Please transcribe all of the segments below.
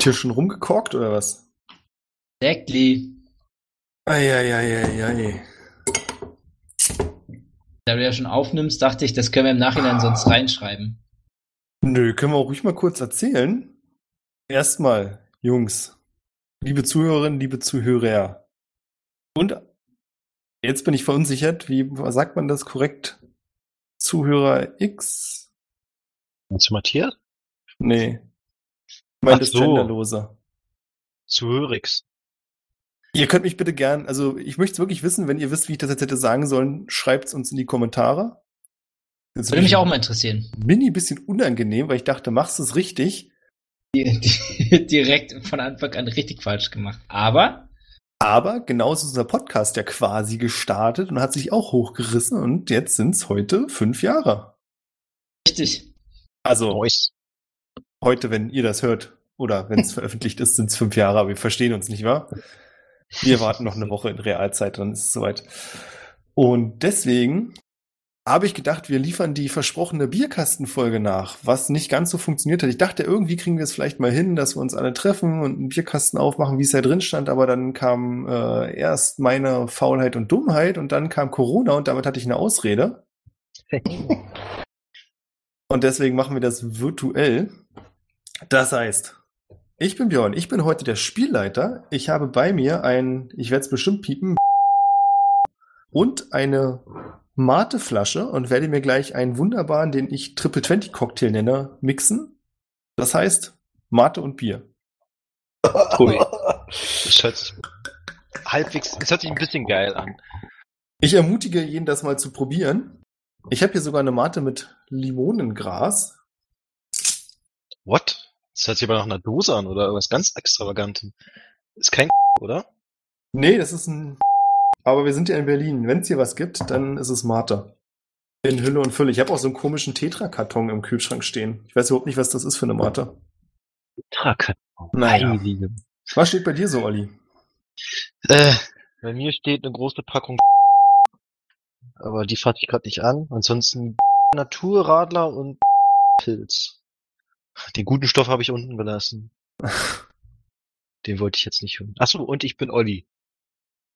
Wird hier schon rumgekorkt oder was? Exactly. Eieieiei. Da du ja schon aufnimmst, dachte ich, das können wir im Nachhinein sonst reinschreiben. Nö, können wir auch ruhig mal kurz erzählen. Erstmal, Jungs, liebe Zuhörerinnen, liebe Zuhörer. Und jetzt bin ich verunsichert, wie sagt man das korrekt? Zuhörer X? Du Matthias? Nee. Ich meine Ach das so. Genderlose. Zuhörix. Ihr könnt mich bitte gern, also ich möchte es wirklich wissen, wenn ihr wisst, wie ich das jetzt hätte sagen sollen, schreibt's uns in die Kommentare. Das Würde mich auch mal interessieren. Mini bisschen unangenehm, weil ich dachte, machst du es richtig. Die, die, direkt von Anfang an richtig falsch gemacht. Aber Aber genauso ist unser Podcast ja quasi gestartet und hat sich auch hochgerissen und jetzt sind es heute fünf Jahre. richtig. Also. Heute, wenn ihr das hört oder wenn es veröffentlicht ist, sind es fünf Jahre, aber wir verstehen uns nicht wahr? Wir warten noch eine Woche in Realzeit, dann ist es soweit. Und deswegen habe ich gedacht, wir liefern die versprochene Bierkastenfolge nach, was nicht ganz so funktioniert hat. Ich dachte, irgendwie kriegen wir es vielleicht mal hin, dass wir uns alle treffen und einen Bierkasten aufmachen, wie es da drin stand, aber dann kam äh, erst meine Faulheit und Dummheit und dann kam Corona und damit hatte ich eine Ausrede. Und deswegen machen wir das virtuell. Das heißt, ich bin Björn, ich bin heute der Spielleiter. Ich habe bei mir ein, ich werde es bestimmt piepen, und eine Mateflasche und werde mir gleich einen wunderbaren, den ich Triple 20 Cocktail nenne, mixen. Das heißt Mate und Bier. Hui. Das hört sich halbwegs, das hört sich ein bisschen geil an. Ich ermutige jeden, das mal zu probieren. Ich habe hier sogar eine Mate mit Limonengras. What? Das hört sich aber nach einer Dose an oder was ganz Extravaganten. Ist kein oder? Nee, das ist ein. Aber wir sind ja in Berlin. Wenn es hier was gibt, dann ist es Mate. In Hülle und Fülle. Ich habe auch so einen komischen Tetra-Karton im Kühlschrank stehen. Ich weiß überhaupt nicht, was das ist für eine Mate. Tracker. Naja. Heilige. Was steht bei dir so, Olli? Äh, bei mir steht eine große Packung aber die fasse ich gerade nicht an. Ansonsten Naturradler und Pilz. Den guten Stoff habe ich unten gelassen. Den wollte ich jetzt nicht hören. Achso, und ich bin Olli.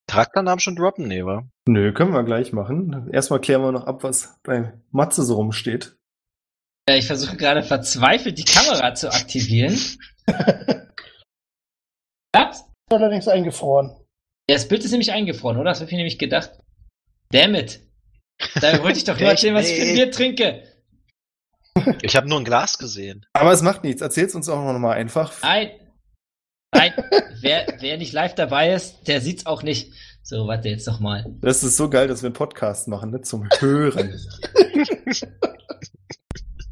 Charakternamen schon droppen? Nee, wa? Nö, können wir gleich machen. Erstmal klären wir noch ab, was bei Matze so rumsteht. Ja, ich versuche gerade verzweifelt die Kamera zu aktivieren. Klappt? allerdings eingefroren. Ja, das Bild ist nämlich eingefroren, oder? Das habe ich nämlich gedacht. Damn it. Da wollte ich doch nur erzählen, was ich für ein. Bier trinke. Ich habe nur ein Glas gesehen. Aber es macht nichts. Erzähl's uns auch noch mal einfach. Nein. Nein. wer, wer nicht live dabei ist, der sieht's auch nicht. So, warte jetzt noch mal. Das ist so geil, dass wir einen Podcast machen, ne? Zum Hören.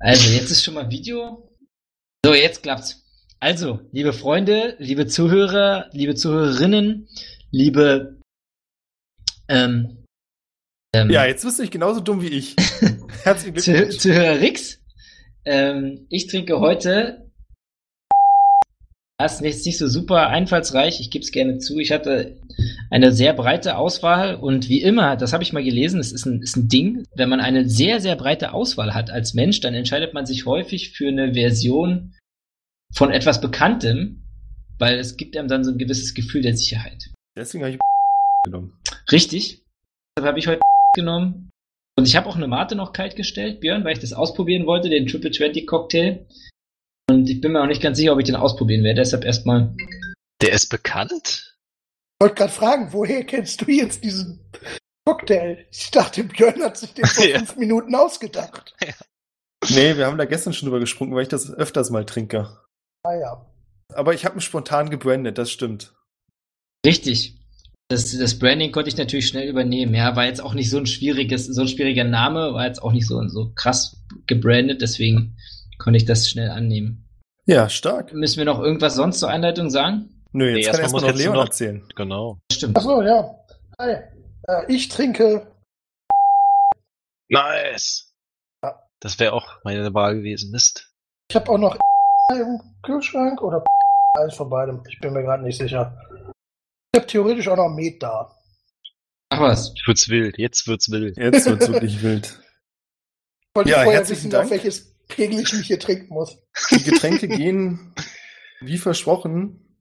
Also, jetzt ist schon mal Video. So, jetzt klappt's. Also, liebe Freunde, liebe Zuhörer, liebe Zuhörerinnen, liebe ähm, ähm, ja, jetzt bist du nicht genauso dumm wie ich. Herzlichen Glückwunsch. Zuhörer Rix. Ähm, ich trinke heute. Das ist nicht, nicht so super einfallsreich, ich gebe es gerne zu. Ich hatte eine sehr breite Auswahl und wie immer, das habe ich mal gelesen, es ist ein, ist ein Ding, wenn man eine sehr, sehr breite Auswahl hat als Mensch, dann entscheidet man sich häufig für eine Version von etwas Bekanntem, weil es gibt einem dann so ein gewisses Gefühl der Sicherheit. Deswegen habe ich genommen. Richtig. Deshalb habe ich heute genommen. Und ich habe auch eine Mate noch kalt gestellt, Björn, weil ich das ausprobieren wollte, den Triple 20 Cocktail. Und ich bin mir auch nicht ganz sicher, ob ich den ausprobieren werde. Deshalb erstmal. Der ist bekannt? Ich wollte gerade fragen, woher kennst du jetzt diesen Cocktail? Ich dachte, Björn hat sich den vor Ja. fünf Minuten ausgedacht. Nee, wir haben da gestern schon drüber gesprungen, weil ich das öfters mal trinke. Ah ja. Aber ich habe ihn spontan gebrandet, das stimmt. Richtig. Das, das Branding konnte ich natürlich schnell übernehmen. Ja, war jetzt auch nicht so ein schwieriges, so ein schwieriger Name, war jetzt auch nicht so, so krass gebrandet, deswegen konnte ich das schnell annehmen. Ja, stark. Müssen wir noch irgendwas sonst zur Einleitung sagen? Nö, jetzt Nee, kann erstmal muss noch Leon noch- erzählen. Genau. Stimmt. Ach so, ja. Hi. Äh, ich trinke Nice. Ja. Das wäre auch meine Wahl gewesen. Mist. Ich habe auch noch im Kühlschrank oder eins von beidem. Ich bin mir gerade nicht sicher. Ich habe theoretisch auch noch Met da. Ach was. Jetzt wird's wild. Jetzt wird's wild. Jetzt wird's wirklich wild. Ich wollte Ja, vorher herzlichen wissen, Dank. auf welches Pegel ich mich hier trinken muss. Die Getränke gehen wie versprochen,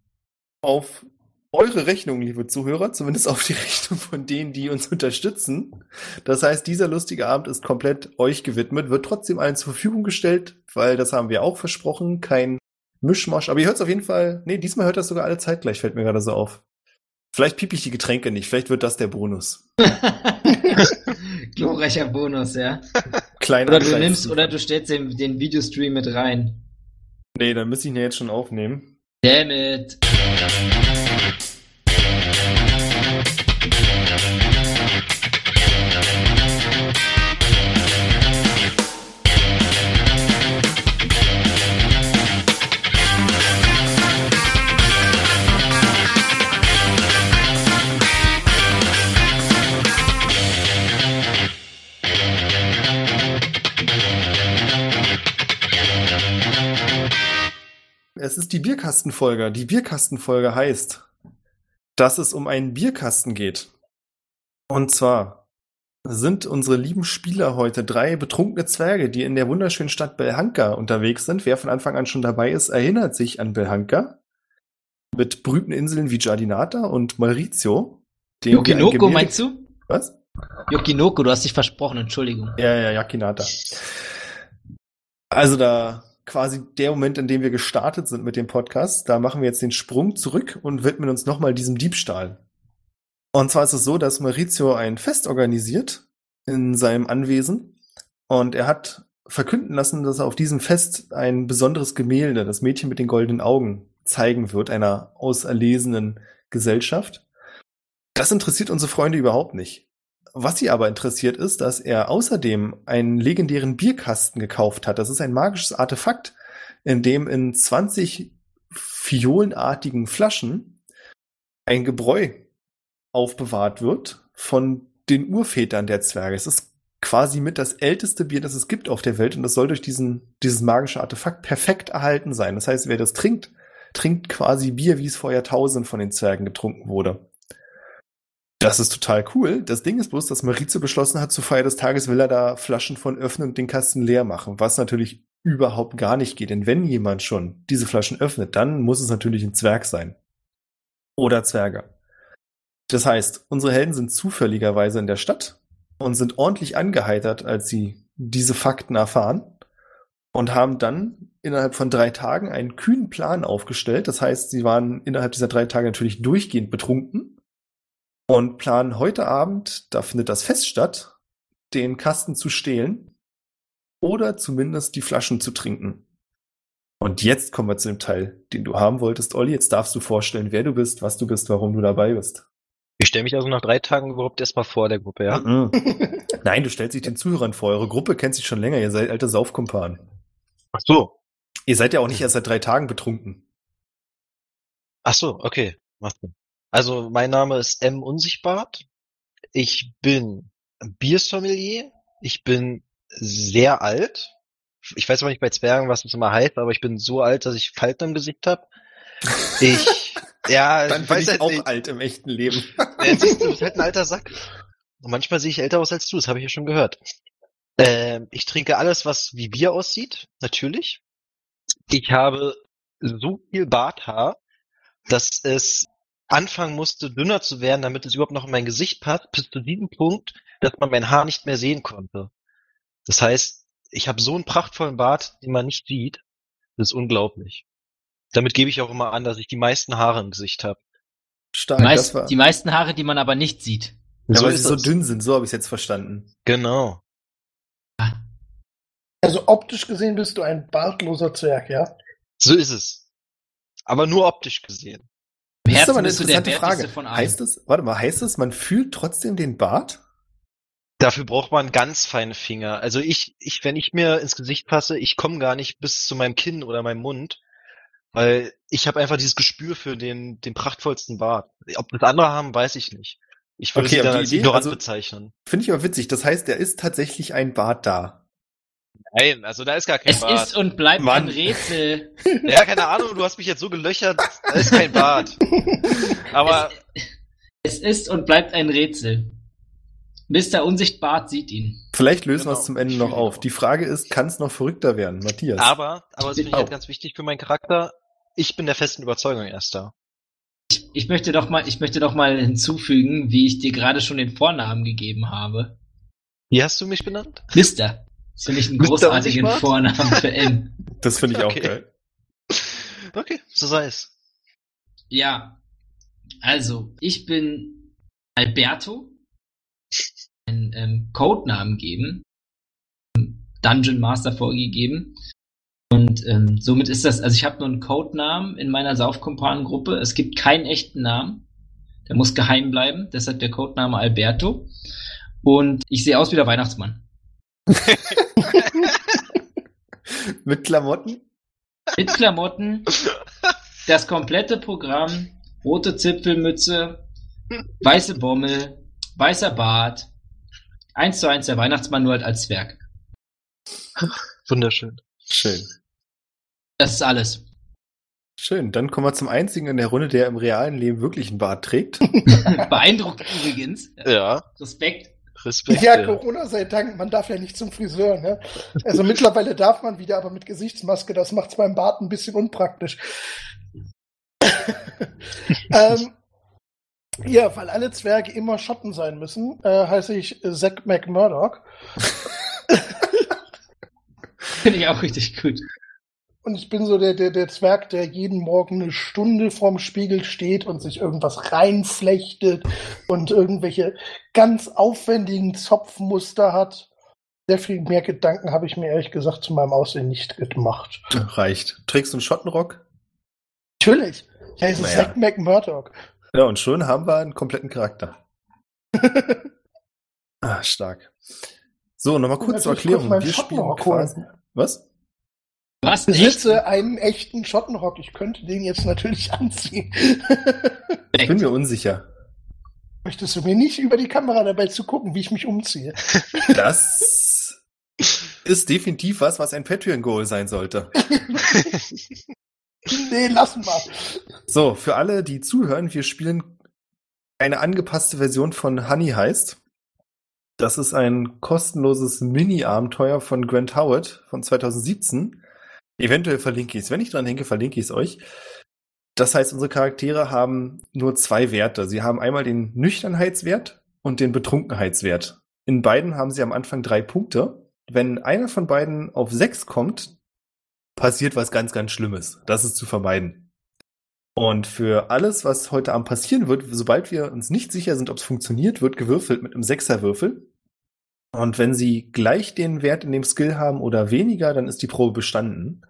auf eure Rechnung, liebe Zuhörer, zumindest auf die Rechnung von denen, die uns unterstützen. Das heißt, dieser lustige Abend ist komplett euch gewidmet, wird trotzdem allen zur Verfügung gestellt, weil das haben wir auch versprochen, kein Mischmasch. Aber ihr hört es auf jeden Fall, nee, diesmal hört das sogar alle zeitgleich, fällt mir gerade so auf. Vielleicht piep ich die Getränke nicht, vielleicht wird das der Bonus. Glorreicher Bonus, ja. Kleiner Oder du nimmst, oder du stellst den, den Videostream mit rein. Nee, dann müsste ich ihn ja jetzt schon aufnehmen. Damn it. Es ist die Bierkastenfolge. Die Bierkastenfolge heißt, dass es um einen Bierkasten geht. Und zwar sind unsere lieben Spieler heute drei betrunkene Zwerge, die in der wunderschönen Stadt Belhanka unterwegs sind. Wer von Anfang an schon dabei ist, erinnert sich an Belhanka. Mit berühmten Inseln wie Giardinata und Maurizio. Yokinoko meinst du? Was? Yokinoko, du hast dich versprochen, Entschuldigung. Ja, ja, Yakinata. Also da quasi der Moment, in dem wir gestartet sind mit dem Podcast, da machen wir jetzt den Sprung zurück und widmen uns nochmal diesem Diebstahl. Und zwar ist es so, dass Maurizio ein Fest organisiert in seinem Anwesen und er hat verkünden lassen, dass er auf diesem Fest ein besonderes Gemälde, das Mädchen mit den goldenen Augen, zeigen wird, einer auserlesenen Gesellschaft. Das interessiert unsere Freunde überhaupt nicht. Was sie aber interessiert ist, dass er außerdem einen legendären Bierkasten gekauft hat. Das ist ein magisches Artefakt, in dem in 20 fiolenartigen Flaschen ein Gebräu aufbewahrt wird von den Urvätern der Zwerge. Es ist quasi mit das älteste Bier, das es gibt auf der Welt und das soll durch diesen, dieses magische Artefakt perfekt erhalten sein. Das heißt, wer das trinkt, trinkt quasi Bier, wie es vor Jahrtausenden von den Zwergen getrunken wurde. Das ist total cool. Das Ding ist bloß, dass Maurizio beschlossen hat, zur Feier des Tages will er da Flaschen von öffnen und den Kasten leer machen, was natürlich überhaupt gar nicht geht. Denn wenn jemand schon diese Flaschen öffnet, dann muss es natürlich ein Zwerg sein. Oder Zwerge. Das heißt, unsere Helden sind zufälligerweise in der Stadt und sind ordentlich angeheitert, als sie diese Fakten erfahren und haben dann innerhalb von drei Tagen einen kühnen Plan aufgestellt. Das heißt, sie waren innerhalb dieser drei Tage natürlich durchgehend betrunken und planen heute Abend, da findet das Fest statt, den Kasten zu stehlen oder zumindest die Flaschen zu trinken. Und jetzt kommen wir zu dem Teil, den du haben wolltest, Olli. Jetzt darfst du vorstellen, wer du bist, was du bist, warum du dabei bist. Ich stelle mich also nach drei Tagen überhaupt erstmal vor der Gruppe, ja? Mhm. Nein, du stellst dich den Zuhörern vor. Eure Gruppe kennt sich schon länger. Ihr seid alte Saufkumpanen. Ach so. Ihr seid ja auch nicht erst seit drei Tagen betrunken. Ach so, okay. Macht Sinn. Also, mein Name ist M. Unsichtbart. Ich bin Biersommelier. Ich bin sehr alt. Ich weiß aber nicht bei Zwergen, was das immer heißt, aber ich bin so alt, dass ich Falten im Gesicht habe. Ich, ja, Dann ich bin weiß ich halt auch nicht. alt im echten Leben. Ja, siehst du, du bist halt ein alter Sack. Und manchmal sehe ich älter aus als du, das habe ich ja schon gehört. Ähm, ich trinke alles, was wie Bier aussieht, natürlich. Ich habe so viel Barthaar, dass es anfangen musste, dünner zu werden, damit es überhaupt noch in mein Gesicht passt, bis zu diesem Punkt, dass man mein Haar nicht mehr sehen konnte. Das heißt, ich habe so einen prachtvollen Bart, den man nicht sieht. Das ist unglaublich. Damit gebe ich auch immer an, dass ich die meisten Haare im Gesicht habe. Stark, meist, war. die meisten Haare, die man aber nicht sieht. ja, so weil sie so dünn sind, so habe ich es jetzt verstanden. Genau. Also optisch gesehen bist du ein bartloser Zwerg, ja? So ist es. Aber nur optisch gesehen. Das ist aber eine interessante Frage. Heißt es, warte mal, heißt es, man fühlt trotzdem den Bart? Dafür braucht man ganz feine Finger. Also ich, ich, wenn ich mir ins Gesicht passe, ich komme gar nicht bis zu meinem Kinn oder meinem Mund, weil ich habe einfach dieses Gespür für den, den prachtvollsten Bart. Ob das andere haben, weiß ich nicht. Ich würde Okay, sie dann die als Idee, ignorant also- bezeichnen. Finde ich aber witzig. Das heißt, er ist tatsächlich ein Bart da. Nein, also da ist gar kein Es ist und bleibt Mann. ein Rätsel. Ja, keine Ahnung, du hast mich jetzt so gelöchert, da ist kein Bart. Aber Es, es ist und bleibt ein Rätsel. Mr. Unsichtbart sieht ihn. Vielleicht lösen wir Genau. es zum Ende noch auf. Die Frage ist, kann es noch verrückter werden, Matthias? Aber, aber das finde ich Oh. halt ganz wichtig für meinen Charakter. Ich bin der festen Überzeugung erster. Ich, ich möchte doch mal, ich möchte doch mal hinzufügen, wie ich dir gerade schon den Vornamen gegeben habe. Wie hast du mich benannt? Mister. Das finde ich einen großartigen? Vornamen für M. Das finde ich auch Okay. geil. Okay, so sei es. Ja. Also, ich bin Alberto. Einen ähm, Codenamen geben. Dungeon Master vorgegeben. Und ähm, somit ist das, also ich habe nur einen Codenamen in meiner Saufkumpanengruppe. Es gibt keinen echten Namen. Der muss geheim bleiben. Deshalb der Codename Alberto. Und ich sehe aus wie der Weihnachtsmann. Mit Klamotten? Mit Klamotten, das komplette Programm, rote Zipfelmütze, weiße Bommel, weißer Bart. Eins zu eins der Weihnachtsmann nur halt als Zwerg. Wunderschön. Schön. Das ist alles. Schön. Dann kommen wir zum einzigen in der Runde, der im realen Leben wirklich einen Bart trägt. Beeindruckend übrigens. Ja, Respekt. Respekt. Ja, ja. Corona sei Dank, man darf ja nicht zum Friseur. Ne? Also mittlerweile darf man wieder, aber mit Gesichtsmaske, das macht's beim Bart ein bisschen unpraktisch. ähm, ja, weil alle Zwerge immer Schotten sein müssen, äh, heiße ich Zack McMurdoch. Finde ich auch richtig gut. Und ich bin so der, der, der Zwerg, der jeden Morgen eine Stunde vorm Spiegel steht und sich irgendwas reinflechtet und irgendwelche ganz aufwendigen Zopfmuster hat. Sehr viel mehr Gedanken habe ich mir ehrlich gesagt zu meinem Aussehen nicht gemacht. Reicht. Trägst du einen Schottenrock? Natürlich. Ja, es ist Naja. Zack McMurdoch. Ja, und schon haben wir einen kompletten Charakter. ah, stark. So, nochmal kurz zur Erklärung. Wir spielen quasi. Was? Was? Ich besitze einen echten Schottenrock. Ich könnte den jetzt natürlich anziehen. Ich bin mir unsicher. Möchtest du mir nicht über die Kamera dabei zu gucken, wie ich mich umziehe? Das ist definitiv was, was ein Patreon-Goal sein sollte. nee, lass mal. So, für alle, die zuhören, wir spielen eine angepasste Version von Honey heißt. Das ist ein kostenloses Mini-Abenteuer von Grant Howard von 2017. Eventuell verlinke ich es. Wenn ich dran denke, verlinke ich es euch. Das heißt, unsere Charaktere haben nur zwei Werte. Sie haben einmal den Nüchternheitswert und den Betrunkenheitswert. In beiden haben sie am Anfang drei Punkte. Wenn einer von beiden auf sechs kommt, passiert was ganz, ganz Schlimmes. Das ist zu vermeiden. Und für alles, was heute Abend passieren wird, sobald wir uns nicht sicher sind, ob es funktioniert, wird gewürfelt mit einem Sechserwürfel. Und wenn Sie gleich den Wert in dem Skill haben oder weniger, dann ist die Probe bestanden.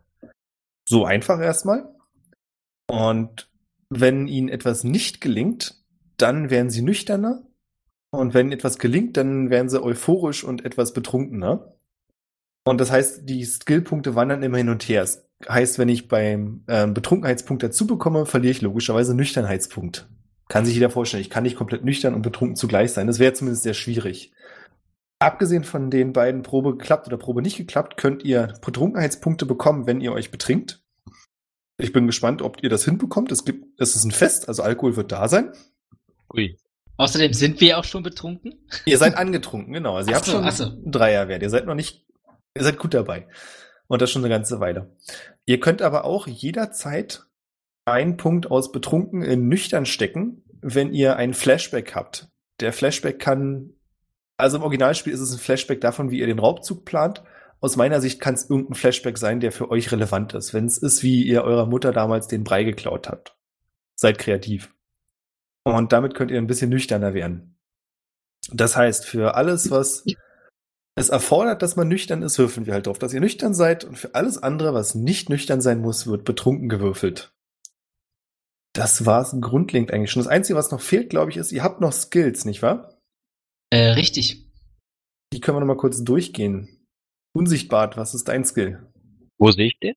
So einfach erstmal. Und wenn Ihnen etwas nicht gelingt, dann werden Sie nüchterner. Und wenn etwas gelingt, dann werden Sie euphorisch und etwas betrunkener. Und das heißt, die Skillpunkte wandern immer hin und her. Es heißt, wenn ich beim ähm, Betrunkenheitspunkt dazu bekomme, verliere ich logischerweise Nüchternheitspunkt. Kann sich jeder vorstellen. Ich kann nicht komplett nüchtern und betrunken zugleich sein. Das wäre zumindest sehr schwierig. Abgesehen von den beiden Probe geklappt oder Probe nicht geklappt, könnt ihr Betrunkenheitspunkte bekommen, wenn ihr euch betrinkt. Ich bin gespannt, ob ihr das hinbekommt. Es gibt, es ist ein Fest, also Alkohol wird da sein. Ui. Außerdem sind wir auch schon betrunken. Ihr seid angetrunken, genau. Also ihr Ach habt schon ach so. einen Dreierwert. Ihr seid noch nicht, ihr seid gut dabei. Und das schon eine ganze Weile. Ihr könnt aber auch jederzeit einen Punkt aus betrunken in nüchtern stecken, wenn ihr einen Flashback habt. Der Flashback kann, also im Originalspiel ist es ein Flashback davon, wie ihr den Raubzug plant. Aus meiner Sicht kann es irgendein Flashback sein, der für euch relevant ist. Wenn es ist, wie ihr eurer Mutter damals den Brei geklaut habt. Seid kreativ. Und damit könnt ihr ein bisschen nüchterner werden. Das heißt, für alles, was es erfordert, dass man nüchtern ist, würfeln wir halt drauf, dass ihr nüchtern seid. Und für alles andere, was nicht nüchtern sein muss, wird betrunken gewürfelt. Das war's grundlegend eigentlich schon. Das Einzige, was noch fehlt, glaube ich, ist, ihr habt noch Skills, nicht wahr? Äh, richtig. Die können wir noch mal kurz durchgehen. Unsichtbar, was ist dein Skill? Wo sehe ich den?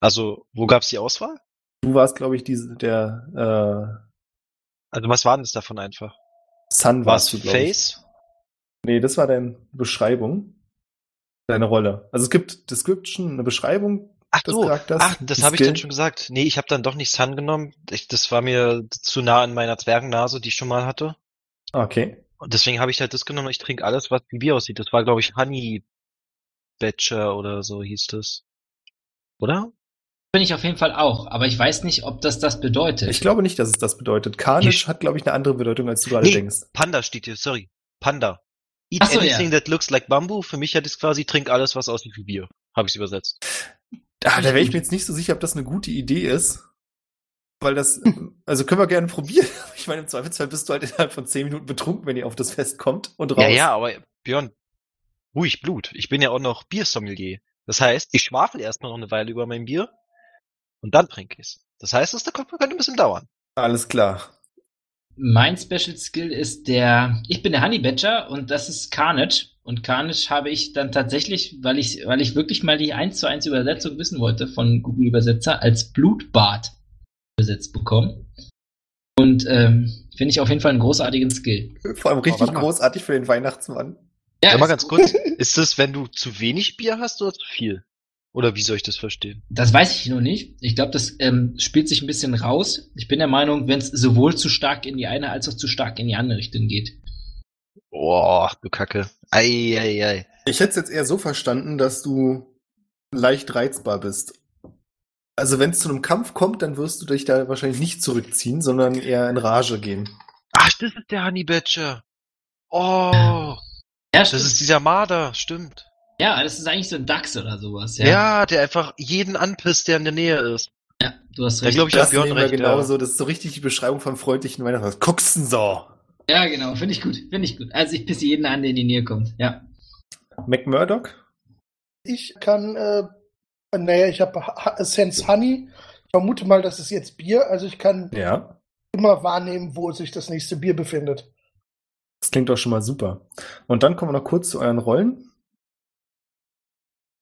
Also, wo gab's die Auswahl? Du warst, glaube ich, diese, der Also, was war denn das davon einfach? äh, Sun War es warst du, glaube ich. Face? Nee, das war deine Beschreibung. Deine Rolle. Also es gibt Description, eine Beschreibung Ach des so, Charakters. ach, das habe ich dann schon gesagt. Nee, ich habe dann doch nicht Sun genommen. Ich, das war mir zu nah an meiner Zwergennase, die ich schon mal hatte. Okay. Und deswegen habe ich halt das genommen. Ich trinke alles, was wie Bier aussieht. Das war, glaube ich, Honey Badger oder so hieß das. Oder? Bin ich auf jeden Fall auch, aber ich weiß nicht, ob das das bedeutet. Ich glaube nicht, dass es das bedeutet. Carnage hat, glaube ich, eine andere Bedeutung, als du gerade Nee, denkst. Panda steht hier, sorry. Panda. Eat so, anything ja. that looks like bamboo. Für mich hat es quasi, trink alles, was aussieht wie Bier. Habe ich übersetzt. Ah, da wäre ich mir jetzt nicht so sicher, ob das eine gute Idee ist. Weil das, also können wir gerne probieren. Ich meine, im Zweifelsfall bist du halt innerhalb von zehn Minuten betrunken, wenn ihr auf das Fest kommt und raus. Ja, ja, aber Björn, ruhig Blut. Ich bin ja auch noch Biersommelier. Das heißt, ich schwafel erstmal noch eine Weile über mein Bier und dann trinke ich es. Das heißt, das könnte ein bisschen dauern. Alles klar. Mein Special Skill ist der, ich bin der Honey Badger und das ist Carnage. Und Carnage habe ich dann tatsächlich, weil ich, weil ich wirklich mal die 1 zu 1 Übersetzung wissen wollte von Google Übersetzer, als Blutbad übersetzt bekommen. Und ähm, finde ich auf jeden Fall einen großartigen Skill. Vor allem richtig mal. großartig für den Weihnachtsmann. Ja, mal ist ganz gut. kurz. Ist das, wenn du zu wenig Bier hast oder zu viel? Oder wie soll ich das verstehen? Das weiß ich noch nicht. Ich glaube, das ähm, spielt sich ein bisschen raus. Ich bin der Meinung, wenn es sowohl zu stark in die eine als auch zu stark in die andere Richtung geht. Boah, du Kacke. Ei, ei, ei. Ich hätte es jetzt eher so verstanden, dass du leicht reizbar bist. Also wenn es zu einem Kampf kommt, dann wirst du dich da wahrscheinlich nicht zurückziehen, sondern eher in Rage gehen. Ach, das ist der Honey Badger. Oh, Ja, das stimmt. ist dieser Marder, stimmt. ja, das ist eigentlich so ein Dachs oder sowas. Ja. Ja, der einfach jeden anpisst, der in der Nähe ist. ja du hast Da recht. glaub ich, Das Björn recht, ja. genauso. Das ist so richtig die Beschreibung vom freundlichen Weihnachtsmann. Guckst denn so? Ja, genau. Finde ich gut. Finde ich gut. Also ich pisse jeden an, der in die Nähe kommt. Ja. McMurdoch? Ich kann, äh, naja, ich habe Sense Honey. Ich vermute mal, das ist jetzt Bier. Also ich kann Ja. immer wahrnehmen, wo sich das nächste Bier befindet. Das klingt doch schon mal super. Und dann kommen wir noch kurz zu euren Rollen.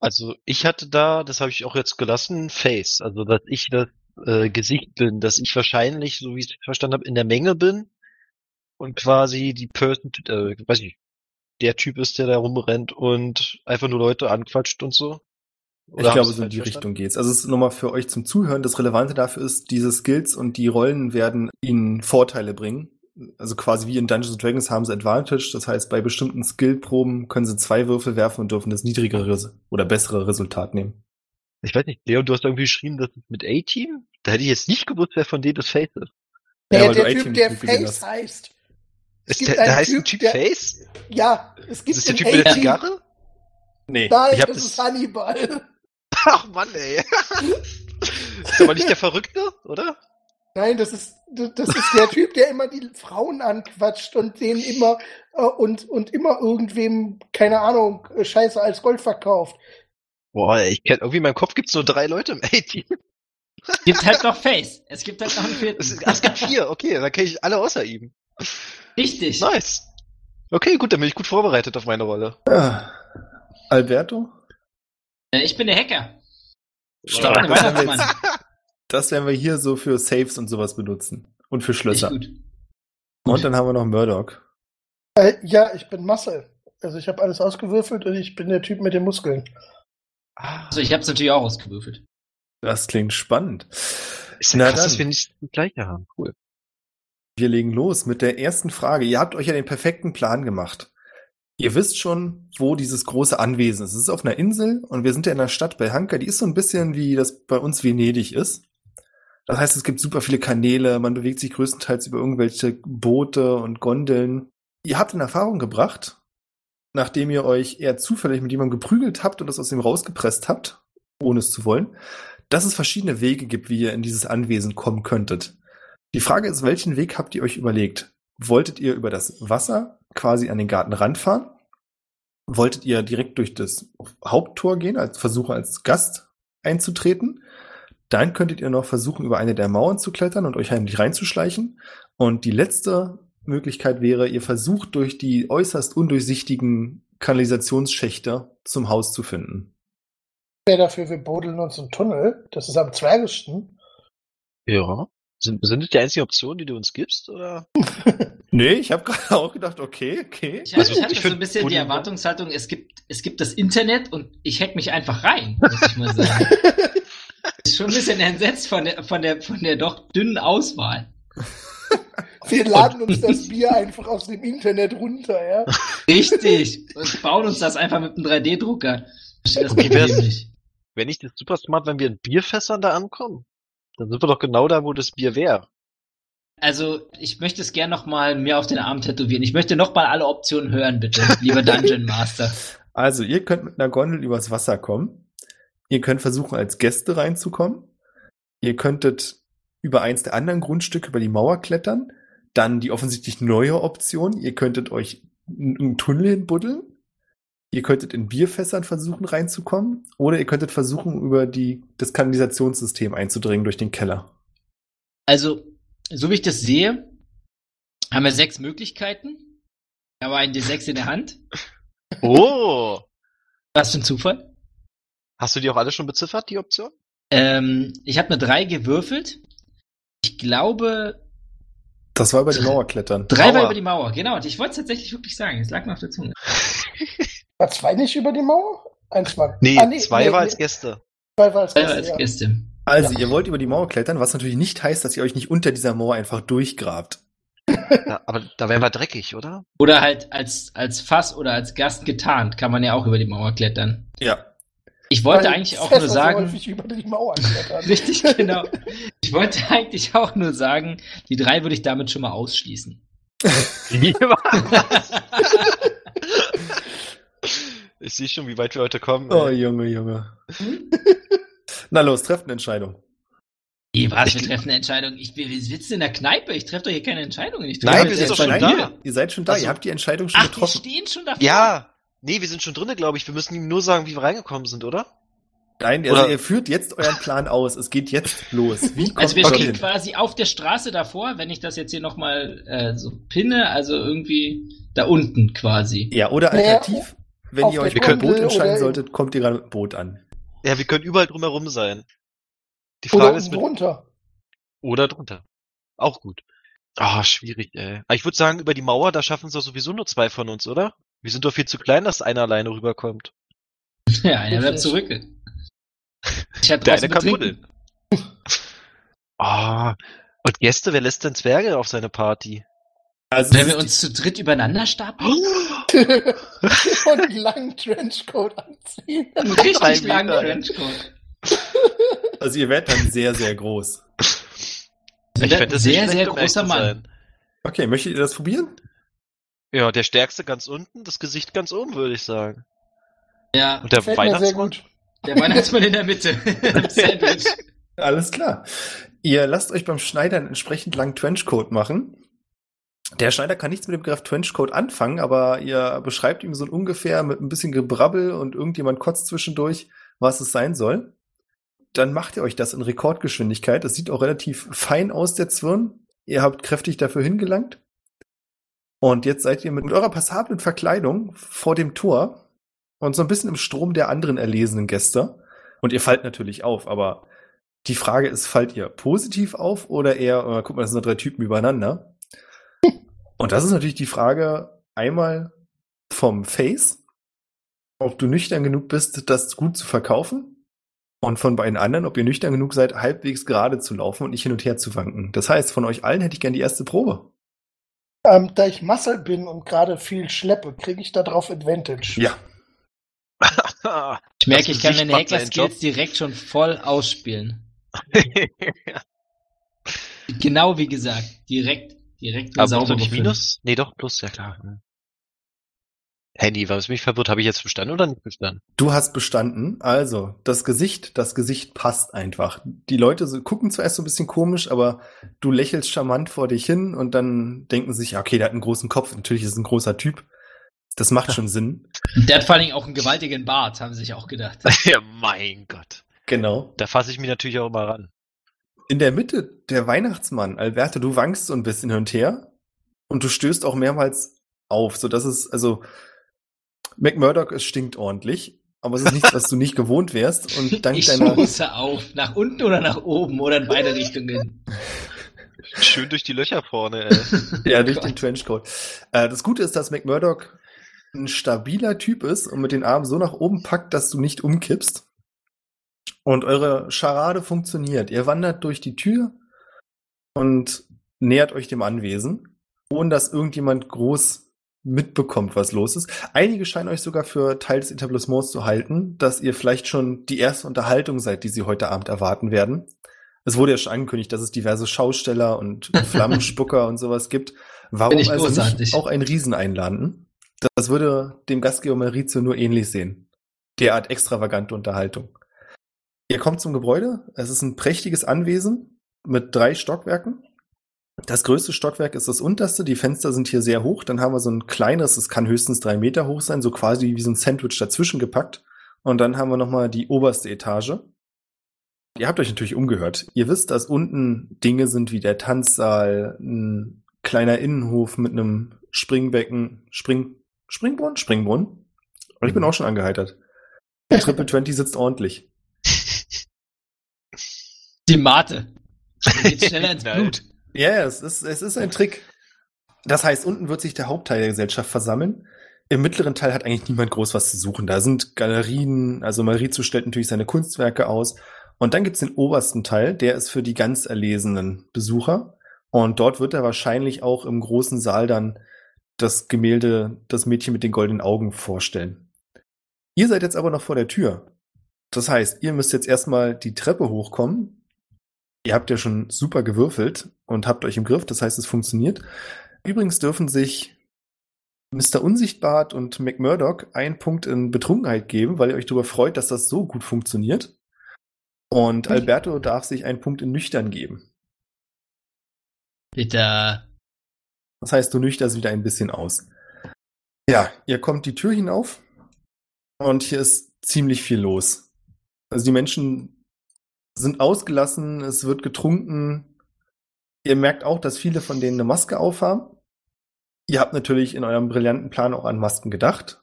Also ich hatte da, das habe ich auch jetzt gelassen, Face. Also dass ich das äh, Gesicht bin, dass ich wahrscheinlich, so wie ich es verstanden habe, in der Menge bin und quasi die Person, äh, weiß ich, der Typ ist, der da rumrennt und einfach nur Leute anquatscht und so. Ich haben glaube, so in die verstanden? Richtung geht's. Also es ist nochmal für euch zum Zuhören. Das Relevante dafür ist, diese Skills und die Rollen werden ihnen Vorteile bringen. Also quasi wie in Dungeons and Dragons haben sie Advantage. Das heißt, bei bestimmten Skillproben können sie zwei Würfel werfen und dürfen das niedrigere oder bessere Resultat nehmen. Ich weiß nicht, Leon, du hast irgendwie geschrieben, das ist mit A-Team? Da hätte ich jetzt nicht gewusst, wer von denen das Face ist. Ja, du der Typ, der Face hast. heißt. Es gibt der, einen der heißt ein Typ, Typ der- Face? Ja, es gibt Ist das der Typ mit der Zigarre? Nee. Nein, das das- ist Hannibal. Ach Mann, ey. ist aber nicht der Verrückte, oder? Nein, das ist, das ist der Typ, der immer die Frauen anquatscht und denen immer äh, und, und immer irgendwem, keine Ahnung, Scheiße als Gold verkauft. Boah, ich kenn, irgendwie in meinem Kopf gibt's nur drei Leute im A-Team. Gibt halt noch Face. Es gibt halt noch einen vierten. Es, es gibt vier, okay, dann kenne ich alle außer ihm. Richtig. Nice. Okay, gut, dann bin ich gut vorbereitet auf meine Rolle. Ah. Alberto? Äh, Ich bin der Hacker. Stark. Der Das werden, wir hier so für Saves und sowas benutzen. Und für Schlösser. gut. Und dann haben wir noch Murdoch. Äh, ja, ich bin Muscle. Also ich habe alles ausgewürfelt und ich bin der Typ mit den Muskeln. Also ich habe es natürlich auch ausgewürfelt. Das klingt spannend. Ist ja Na krass, dann. dass wir nicht das gleiche haben. Cool. Wir legen los mit der ersten Frage. Ihr habt euch ja den perfekten Plan gemacht. Ihr wisst schon, wo dieses große Anwesen ist. Es ist auf einer Insel und wir sind ja in einer Stadt bei Hanka, die ist so ein bisschen wie das bei uns Venedig ist. Das heißt, es gibt super viele Kanäle, man bewegt sich größtenteils über irgendwelche Boote und Gondeln. Ihr habt in Erfahrung gebracht, nachdem ihr euch eher zufällig mit jemandem geprügelt habt und das aus ihm rausgepresst habt, ohne es zu wollen, dass es verschiedene Wege gibt, wie ihr in dieses Anwesen kommen könntet. Die Frage ist, welchen Weg habt ihr euch überlegt? Wolltet ihr über das Wasser quasi an den Garten ranfahren? Wolltet ihr direkt durch das Haupttor gehen, als Versuche als Gast einzutreten? Dann könntet ihr noch versuchen, über eine der Mauern zu klettern und euch heimlich reinzuschleichen. Und die letzte Möglichkeit wäre, ihr versucht durch die äußerst undurchsichtigen Kanalisationsschächte zum Haus zu finden. Wer dafür, wir buddeln uns einen Tunnel. Das ist am zwergischsten. Ja. Sind, sind das die einzigen Optionen, die du uns gibst, oder? Nee, ich habe gerade auch gedacht, okay, okay. Ich, hatte- Also, ich hatte ich so ein bisschen die Erwartungshaltung, es gibt, es gibt das Internet und ich hack mich einfach rein, muss ich mal sagen. ist schon ein bisschen entsetzt von der, von der, von der doch dünnen Auswahl. Wir laden uns das Bier einfach aus dem Internet runter, ja. Richtig. Und bauen uns das einfach mit einem 3D-Drucker. Verstehe das Wie wär's- nicht. Wäre nicht das super smart, wenn wir in Bierfässern da ankommen? Dann sind wir doch genau da, wo das Bier wäre. Also, ich möchte es gern noch mal mir auf den Arm tätowieren. Ich möchte noch mal alle Optionen hören, bitte, lieber Dungeon Master. Also, ihr könnt mit einer Gondel übers Wasser kommen. Ihr könnt versuchen, als Gäste reinzukommen. Ihr könntet über eins der anderen Grundstücke über die Mauer klettern. Dann die offensichtlich neue Option. Ihr könntet euch einen Tunnel hinbuddeln. Ihr könntet in Bierfässern versuchen reinzukommen. Oder ihr könntet versuchen, über die, das Kanalisationssystem einzudringen durch den Keller. Also, so wie ich das sehe, haben wir sechs Möglichkeiten. Ich habe einen D6 in der Hand. Oh! Was für ein Zufall. Hast du die auch alle schon beziffert, die Option? Ähm, ich habe eine 3 gewürfelt. Ich glaube, Das war über die Mauer klettern. drei war Mauer. über die Mauer. Genau, und ich wollte es tatsächlich wirklich sagen. Es lag mir auf der Zunge. War zwei nicht über die Mauer? Eins war. Nee, Ah, zwei nee, war nee, als Gäste. Zwei war als Gäste, war als ja. Gäste. Also, Ja. ihr wollt über die Mauer klettern, was natürlich nicht heißt, dass ihr euch nicht unter dieser Mauer einfach durchgrabt. Ja, aber da wären wir dreckig, oder? Oder halt als, als Fass oder als Gast getarnt kann man ja auch über die Mauer klettern. Ja. Ich wollte Weil eigentlich auch nur so sagen, häufig über die Mauer klettern. richtig genau. Ich wollte eigentlich auch nur sagen, die drei würde ich damit schon mal ausschließen. Ich sehe schon, wie weit wir heute kommen. Oh, ey. Junge, Junge. Na los, trefft eine Entscheidung. Wie, was? Wir treffen eine Entscheidung. Ich, wir, wir sitzen in der Kneipe. Ich treffe doch hier keine Entscheidungen. Ich Nein, treffe wir sind doch schon da. Ihr seid schon da, Also- ihr habt die Entscheidung schon Ach, wir getroffen. stehen schon davor. Ja, nee, wir sind schon drinne, glaube ich. Wir müssen ihm nur sagen, wie wir reingekommen sind, oder? Nein, also Oder- ihr führt jetzt euren Plan aus. Es geht jetzt los. Wie kommt Also wir stehen dorthin? quasi auf der Straße davor, wenn ich das jetzt hier nochmal äh, so pinne, also irgendwie da unten quasi. Ja, oder Naja, alternativ, wenn auf ihr euch für ein Boot entscheiden oder- solltet, kommt ihr gerade mit Boot an. Ja, wir können überall drumherum sein. Die Oder Frage ist unten mit, drunter. oder drunter. Auch gut. Ah, schwierig, ey. Aber ich würde sagen, über die Mauer, da schaffen es doch sowieso nur zwei von uns, oder? Wir sind doch viel zu klein, dass einer alleine rüberkommt. Ja, einer bleibt Richtig. zurück. Ich hatte Der eine kann buddeln. Ah, und Gäste, wer lässt denn Zwerge auf seine Party? Also Wenn wir ist uns zu dritt übereinander stapeln? und einen langen Trenchcoat anziehen. Einen richtig langen. Trenchcoat. also ihr werdet dann sehr, sehr groß. Ich fände das sehr, sehr großer Mann. sein. Okay, möchtet ihr das probieren? Ja, der Stärkste ganz unten, das Gesicht ganz oben, würde ich sagen. Ja, Und der Weihnachtsmann? gut. der Weihnachtsmann in der Mitte. Alles klar. Ihr lasst euch beim Schneider einen entsprechend langen Trenchcoat machen. Der Schneider kann nichts mit dem Begriff Trenchcoat anfangen, aber ihr beschreibt ihm so ungefähr mit ein bisschen Gebrabbel und irgendjemand kotzt zwischendurch, was es sein soll. Dann macht ihr euch das in Rekordgeschwindigkeit. Das sieht auch relativ fein aus, der Zwirn. Ihr habt kräftig dafür hingelangt. Und jetzt seid ihr mit, eurer passablen Verkleidung vor dem Tor und so ein bisschen im Strom der anderen erlesenen Gäste. Und ihr fallt natürlich auf, aber die Frage ist, fallt ihr positiv auf oder eher, äh, guck mal, das sind drei Typen übereinander. Und das ist natürlich die Frage einmal vom Face, ob du nüchtern genug bist, das gut zu verkaufen. Und von beiden anderen, ob ihr nüchtern genug seid, halbwegs gerade zu laufen und nicht hin und her zu wanken. Das heißt, von euch allen hätte ich gern die erste Probe. Ähm, da ich Muscle bin und gerade viel schleppe, kriege ich da drauf Advantage. Ja. Ich merke, Das ich kann meine Hacker-Skills direkt schon voll ausspielen. Genau wie gesagt. Direkt, direkt eine Aber saubere nicht. Minus? Nee, doch, Plus, ja klar. Handy, was mich verwirrt, habe ich jetzt bestanden oder nicht bestanden? Du hast bestanden. Also, das Gesicht, das Gesicht passt einfach. Die Leute so, gucken zuerst so ein bisschen komisch, aber du lächelst charmant vor dich hin und dann denken sich, ja, okay, der hat einen großen Kopf. Natürlich ist es ein großer Typ. Das macht schon Sinn. Der hat vor allen Dingen auch einen gewaltigen Bart, haben sie sich auch gedacht. ja, mein Gott. Genau. Da fasse ich mich natürlich auch immer ran. In der Mitte der Weihnachtsmann, Alberto, du wankst so ein bisschen hin und her und du stößt auch mehrmals auf, so dass es, also, McMurdoch, es stinkt ordentlich, aber es ist nichts, was du nicht gewohnt wärst und dank Ich deiner, stoße auf. Nach unten oder nach oben oder in beide Richtungen. Schön durch die Löcher vorne, ey. Ja, durch Gott. den Trenchcoat. Äh, das Gute ist, dass McMurdoch ein stabiler Typ ist und mit den Armen so nach oben packt, dass du nicht umkippst. Und eure Scharade funktioniert. Ihr wandert durch die Tür und nähert euch dem Anwesen, ohne dass irgendjemand groß mitbekommt, was los ist. Einige scheinen euch sogar für Teil des Etablissements zu halten, dass ihr vielleicht schon die erste Unterhaltung seid, die sie heute Abend erwarten werden. Es wurde ja schon angekündigt, dass es diverse Schausteller und Flammenspucker und sowas gibt. Warum also großartig. nicht auch einen Riesen einladen? Das würde dem Gastgeber Maurizio nur ähnlich sehen. Derart extravagante Unterhaltung. Ihr kommt zum Gebäude. Es ist ein prächtiges Anwesen mit drei Stockwerken. Das größte Stockwerk ist das unterste. Die Fenster sind hier sehr hoch. Dann haben wir so ein kleines, es kann höchstens drei Meter hoch sein, so quasi wie so ein Sandwich dazwischen gepackt. Und dann haben wir nochmal die oberste Etage. Ihr habt euch natürlich umgehört. Ihr wisst, dass unten Dinge sind wie der Tanzsaal, ein kleiner Innenhof mit einem Springbecken, Spring, Springbrunnen? Springbrunnen. Und ich bin auch schon angeheitert. Triple 20 sitzt ordentlich. Die Mate. Da geht's schneller ins. Blut. Ja, ja, es ist, es ist ein Trick. Das heißt, unten wird sich der Hauptteil der Gesellschaft versammeln. Im mittleren Teil hat eigentlich niemand groß was zu suchen. Da sind Galerien, also Maurizio stellt natürlich seine Kunstwerke aus. Und dann gibt's den obersten Teil, der ist für die ganz erlesenen Besucher. Und dort wird er wahrscheinlich auch im großen Saal dann das Gemälde Das Mädchen mit den goldenen Augen vorstellen. Ihr seid jetzt aber noch vor der Tür. Das heißt, ihr müsst jetzt erstmal die Treppe hochkommen. Ihr habt ja schon super gewürfelt und habt euch im Griff, das heißt, es funktioniert. Übrigens dürfen sich Mr. Unsichtbart und McMurdoch einen Punkt in Betrunkenheit geben, weil ihr euch darüber freut, dass das so gut funktioniert. Und Alberto darf sich einen Punkt in Nüchtern geben. Bitte. Das heißt, du nüchterst wieder ein bisschen aus. Ja, ihr kommt die Tür hinauf und hier ist ziemlich viel los. Also die Menschen sind ausgelassen, es wird getrunken. Ihr merkt auch, dass viele von denen eine Maske aufhaben. Ihr habt natürlich in eurem brillanten Plan auch an Masken gedacht.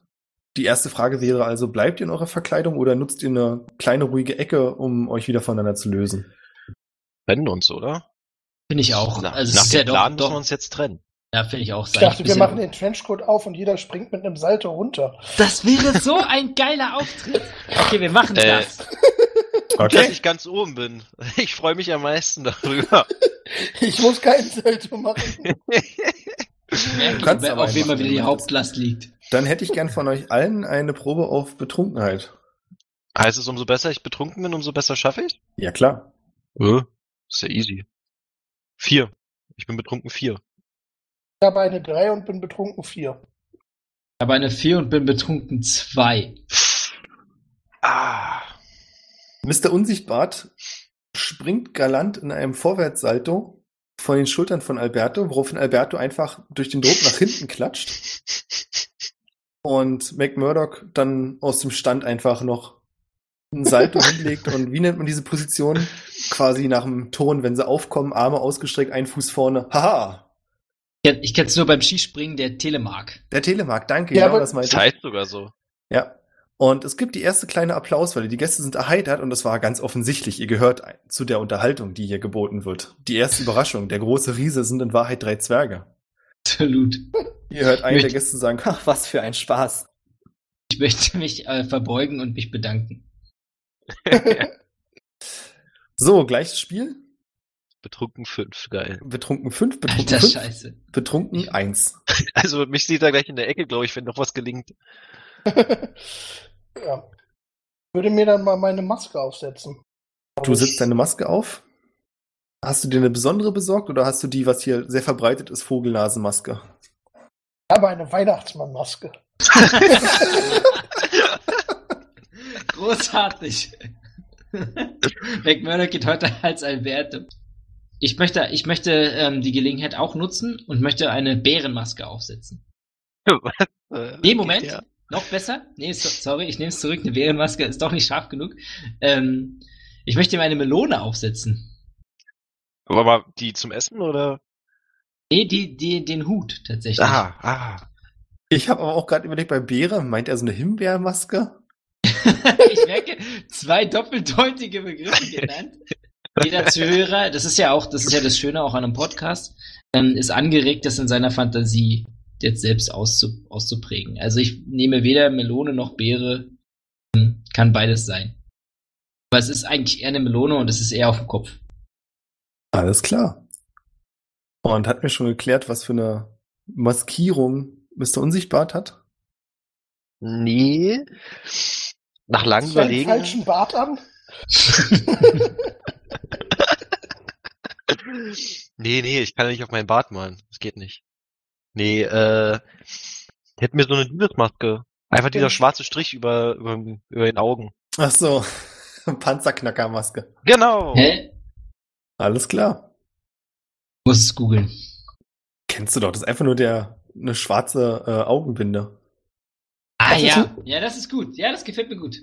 Die erste Frage wäre also, bleibt ihr in eurer Verkleidung oder nutzt ihr eine kleine ruhige Ecke, um euch wieder voneinander zu lösen? Trennen uns, oder? Finde ich auch. Nach, also, es nach ist dem ja doch, Plan müssen wir doch. uns jetzt trennen. Ja, finde ich auch. Ich dachte, wir machen den Trenchcoat auf und jeder springt mit einem Salto runter. Das wäre so ein geiler Auftritt. Okay, wir machen Äh, das. Gut, dass ich ganz oben bin. Ich freue mich am meisten darüber. Ich muss keinen Salto machen. Merken, kannst aber auf wem mal einfach, wieder die du Hauptlast liegt. Dann hätte ich gern von euch allen eine Probe auf Betrunkenheit. heißt es, umso besser ich betrunken bin, umso besser schaffe ich? Ja, klar. Äh, ist ja easy. Vier. Ich bin betrunken vier. Ich habe eine 3 und bin betrunken 4. Aber eine 4 und bin betrunken 2. Mr. Unsichtbart springt galant in einem Vorwärtssalto von den Schultern von Alberto, woraufhin Alberto einfach durch den Druck nach hinten klatscht und McMurdoch dann aus dem Stand einfach noch einen Salto hinlegt und wie nennt man diese Position? Quasi nach dem Ton, wenn sie aufkommen, Arme ausgestreckt, ein Fuß vorne. Haha! Ich, kenn- ich kenn's nur beim Skispringen, der Telemark. Der Telemark, danke, Ja, genau aber- das meinte Das heißt sogar so. Ja. Und es gibt die erste kleine Applauswelle. Die Gäste sind erheitert und es war ganz offensichtlich. Ihr gehört zu der Unterhaltung, die hier geboten wird. Die erste Überraschung. Der große Riese sind in Wahrheit drei Zwerge. Absolut. Ihr hört einen der Gäste sagen, ach, was für ein Spaß. Ich möchte mich äh, verbeugen und mich bedanken. So, gleiches Spiel. Betrunken fünf, geil. Betrunken fünf, betrunken Alter fünf, Scheiße. betrunken eins. Also mich sieht er gleich in der Ecke, glaube ich, wenn noch was gelingt. ja. Würde mir dann mal meine Maske aufsetzen. Du setzt deine Maske auf. Hast du dir eine besondere besorgt oder hast du die, was hier sehr verbreitet ist, Vogelnasenmaske? Ich habe eine Weihnachtsmannmaske. Großartig. McMurdoch geht heute als Alberto. Ich möchte, ich möchte ähm, die Gelegenheit auch nutzen und möchte eine Bärenmaske aufsetzen. was? Äh, Nee, Moment. Ja. Noch besser? Nee, so, sorry, ich nehme es zurück. Eine Bärenmaske ist doch nicht scharf genug. Ähm, ich möchte mir eine Melone aufsetzen. Aber mal die zum Essen oder? Nee, die, die, den Hut tatsächlich. Ah, ah. Ich habe aber auch gerade überlegt, bei Beere, meint er so eine Himbeermaske? ich merke, zwei doppeldeutige Begriffe genannt. Jeder Zuhörer, das ist ja auch, das ist ja das Schöne auch an einem Podcast, ähm, ist angeregt, das in seiner Fantasie jetzt selbst auszu, auszuprägen. Also ich nehme weder Melone noch Beere, ähm, kann beides sein. Aber es ist eigentlich eher eine Melone und es ist eher auf dem Kopf. Alles klar. Und hat mir schon geklärt, was für eine Maskierung Mr. Unsichtbart hat? Nee. Nach langem Hast du einen Überlegen. falschen Bart an? nee, nee, ich kann ja nicht auf meinen Bart malen. Das geht nicht. Nee, äh, ich hätte mir so eine Diebesmaske. Einfach dieser schwarze Strich über, über, über den Augen. Ach so, Panzerknackermaske. Genau. Hä? Alles klar. Muss es googeln. Kennst du doch, das ist einfach nur der eine schwarze äh, Augenbinde. Ah Das ist ja. Ja, das ist gut. Ja, das gefällt mir gut.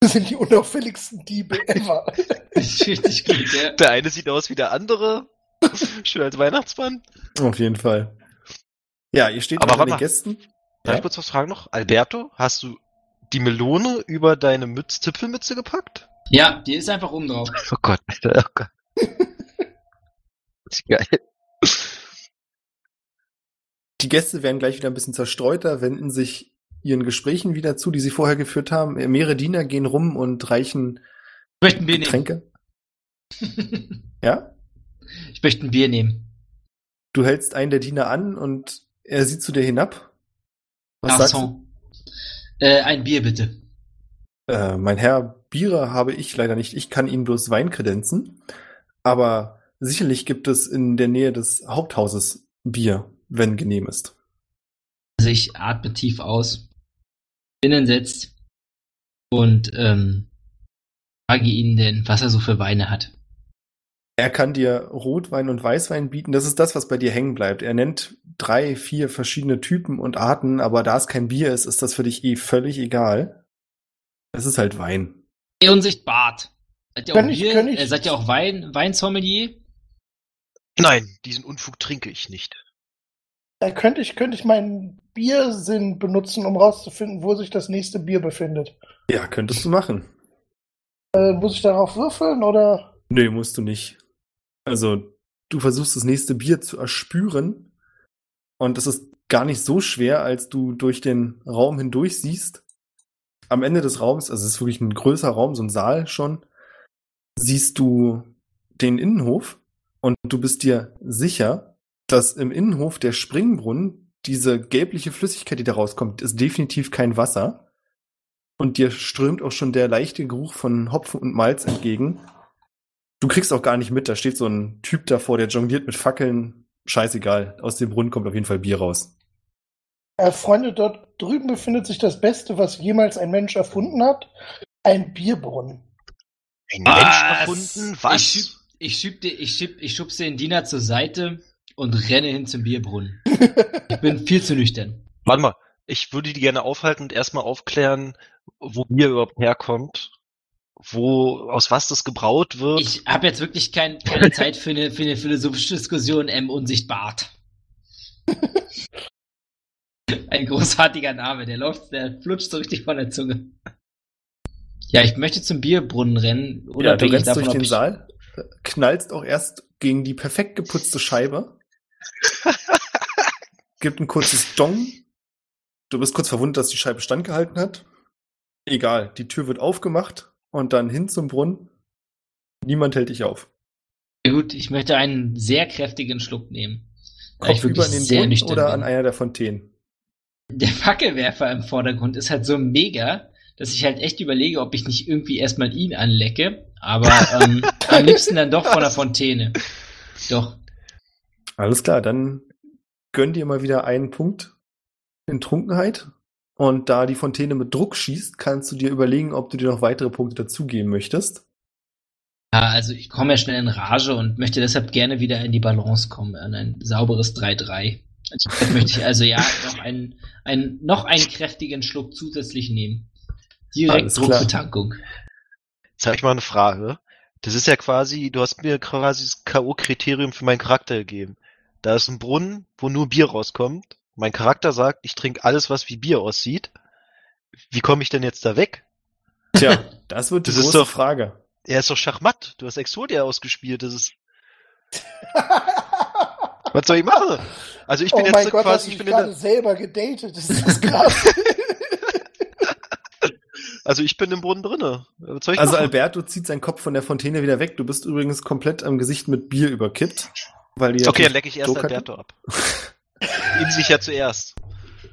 Das sind die unauffälligsten Diebe ever. Das ist richtig gut, ja. Der eine sieht aus wie der andere. Schön als Weihnachtsmann. Auf jeden Fall. Ja, ihr steht Aber unter warte den mal. Gästen. Darf Ja? ich kurz was fragen noch? Alberto, hast du die Melone über deine Mütz Zipfelmütze gepackt? Ja, die ist einfach oben drauf. Oh Gott, Alter, oh Gott. Das ist geil. Die Gäste werden gleich wieder ein bisschen zerstreuter, wenden sich ihren Gesprächen wieder zu, die sie vorher geführt haben. Mehrere Diener gehen rum und reichen Ich möchte ein Bier Getränke. nehmen. Ja? Ich möchte ein Bier nehmen. Du hältst einen der Diener an und er sieht zu dir hinab. Was sagst du? Garçon. Äh, ein Bier bitte. Äh, mein Herr, Biere habe ich leider nicht. Ich kann Ihnen bloß Wein kredenzen. Aber sicherlich gibt es in der Nähe des Haupthauses Bier, wenn genehm ist. Also ich atme tief aus, bin entsetzt und ähm, frage ihn denn, was er so für Weine hat. Er kann dir Rotwein und Weißwein bieten. Das ist das, was bei dir hängen bleibt. Er nennt drei, vier verschiedene Typen und Arten, aber da es kein Bier ist, ist das für dich eh völlig egal. Es ist halt Wein. Ihr Unsichtbart. Seid ihr auch ich- Bier? ich- äh, seid ihr auch Wein, Weinsommelier? Nein, diesen Unfug trinke ich nicht. Da könnte ich, könnte ich meinen Biersinn benutzen, um rauszufinden, wo sich das nächste Bier befindet. Ja, könntest du machen. Äh, muss ich darauf würfeln oder? Nee, musst du nicht. Also, du versuchst das nächste Bier zu erspüren und es ist gar nicht so schwer, als du durch den Raum hindurch siehst. Am Ende des Raums, also es ist wirklich ein größerer Raum, so ein Saal schon, siehst du den Innenhof und du bist dir sicher, dass im Innenhof der Springbrunnen diese gelbliche Flüssigkeit, die da rauskommt, ist definitiv kein Wasser. Und dir strömt auch schon der leichte Geruch von Hopfen und Malz entgegen. Du kriegst auch gar nicht mit, da steht so ein Typ davor, der jongliert mit Fackeln. Scheißegal, aus dem Brunnen kommt auf jeden Fall Bier raus. Äh, Freunde, dort drüben befindet sich das Beste, was jemals ein Mensch erfunden hat. Ein Bierbrunnen. Ein Mensch erfunden? Ich Was? schub, ich, schub, ich, schub, ich schubse den Diener zur Seite und renne hin zum Bierbrunnen. Ich bin viel zu nüchtern. Warte mal, ich würde die gerne aufhalten und erstmal aufklären, wo Bier überhaupt herkommt, wo, aus was das gebraut wird. Ich habe jetzt wirklich kein, keine Zeit für eine, für eine philosophische Diskussion, M. Unsichtbart. Ein großartiger Name, der läuft, der flutscht so richtig von der Zunge. Ja, ich möchte zum Bierbrunnen rennen, Ja, du rennst davon, durch den ich, Saal, knallst auch erst gegen die perfekt geputzte Scheibe. Gibt ein kurzes Dong. Du bist kurz verwundert, dass die Scheibe standgehalten hat. Egal, die Tür wird aufgemacht und dann hin zum Brunnen. Niemand hält dich auf. Gut, ich möchte einen sehr kräftigen Schluck nehmen. Kopf über in den sehr Brunnen oder bin. an einer der Fontänen. Der Fackelwerfer im Vordergrund ist halt so mega, dass ich halt echt überlege, ob ich nicht irgendwie erstmal ihn anlecke. Aber ähm, am liebsten dann doch von der Fontäne. Doch. Alles klar, dann gönn dir mal wieder einen Punkt in Trunkenheit. Und da die Fontäne mit Druck schießt, kannst du dir überlegen, ob du dir noch weitere Punkte dazugeben möchtest. Ja, also ich komme ja schnell in Rage und möchte deshalb gerne wieder in die Balance kommen, an ein sauberes 3-3. Also jetzt möchte ich also ja noch einen, einen, noch einen kräftigen Schluck zusätzlich nehmen. Direkt. Druckbetankung. Jetzt habe ich mal eine Frage. Das ist ja quasi, du hast mir quasi das K.O.-Kriterium für meinen Charakter gegeben. Da ist ein Brunnen, wo nur Bier rauskommt. Mein Charakter sagt, ich trinke alles, was wie Bier aussieht. Wie komme ich denn jetzt da weg? Tja, das wird die Das ist große doch- Frage. Er ist doch Schachmatt. Du hast Exodia ausgespielt. Das ist, was soll ich machen? Also ich oh bin jetzt mein so Gott, quasi, ich bin in gerade der, selber gedatet. Das ist das krass. also ich bin im Brunnen drinne. Also machen? Alberto zieht seinen Kopf von der Fontäne wieder weg. Du bist übrigens komplett am Gesicht mit Bier überkippt. Weil die Okay, dann lecke ich erst. Alberto ab. Ihm sich ja zuerst.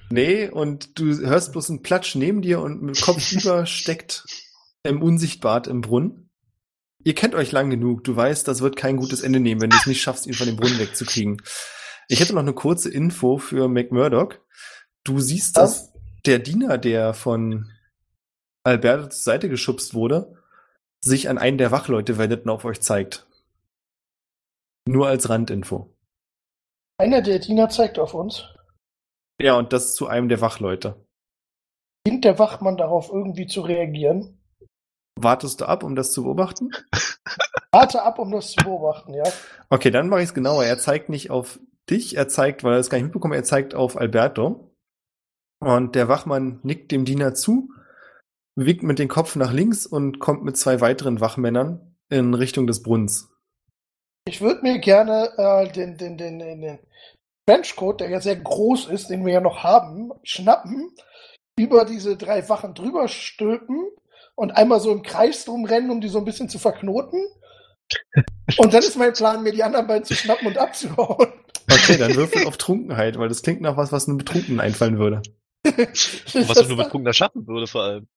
Nee, und du hörst bloß einen Platsch neben dir und mit Kopf über steckt im Unsichtbart im Brunnen. Ihr kennt euch lang genug. Du weißt, das wird kein gutes Ende nehmen, wenn du es nicht schaffst, ihn von dem Brunnen wegzukriegen. Ich hätte noch eine kurze Info für McMurdoch. Du siehst, dass der Diener, der von Alberto zur Seite geschubst wurde, sich an einen der Wachleute wendet und auf euch zeigt. Nur als Randinfo. Einer der Diener zeigt auf uns. Ja, und das zu einem der Wachleute. Dient der Wachmann darauf, irgendwie zu reagieren? Wartest du ab, um das zu beobachten? Warte ab, um das zu beobachten, ja. Okay, dann mache ich es genauer. Er zeigt nicht auf dich, er zeigt, weil er es gar nicht mitbekommen, er zeigt auf Alberto. Und der Wachmann nickt dem Diener zu, wiegt mit dem Kopf nach links und kommt mit zwei weiteren Wachmännern in Richtung des Brunnens. Ich würde mir gerne äh, den, den, den, den, den Trenchcoat, der ja sehr groß ist, den wir ja noch haben, schnappen, über diese drei Wachen drüber stülpen und einmal so im Kreis drum rennen, um die so ein bisschen zu verknoten. Und dann ist mein Plan, mir die anderen beiden zu schnappen und abzuhauen. Okay, dann würfel auf Trunkenheit, weil das klingt nach was, was einem Betrunkenen einfallen würde. Was das du nur Punkten schaffen würde, vor allem.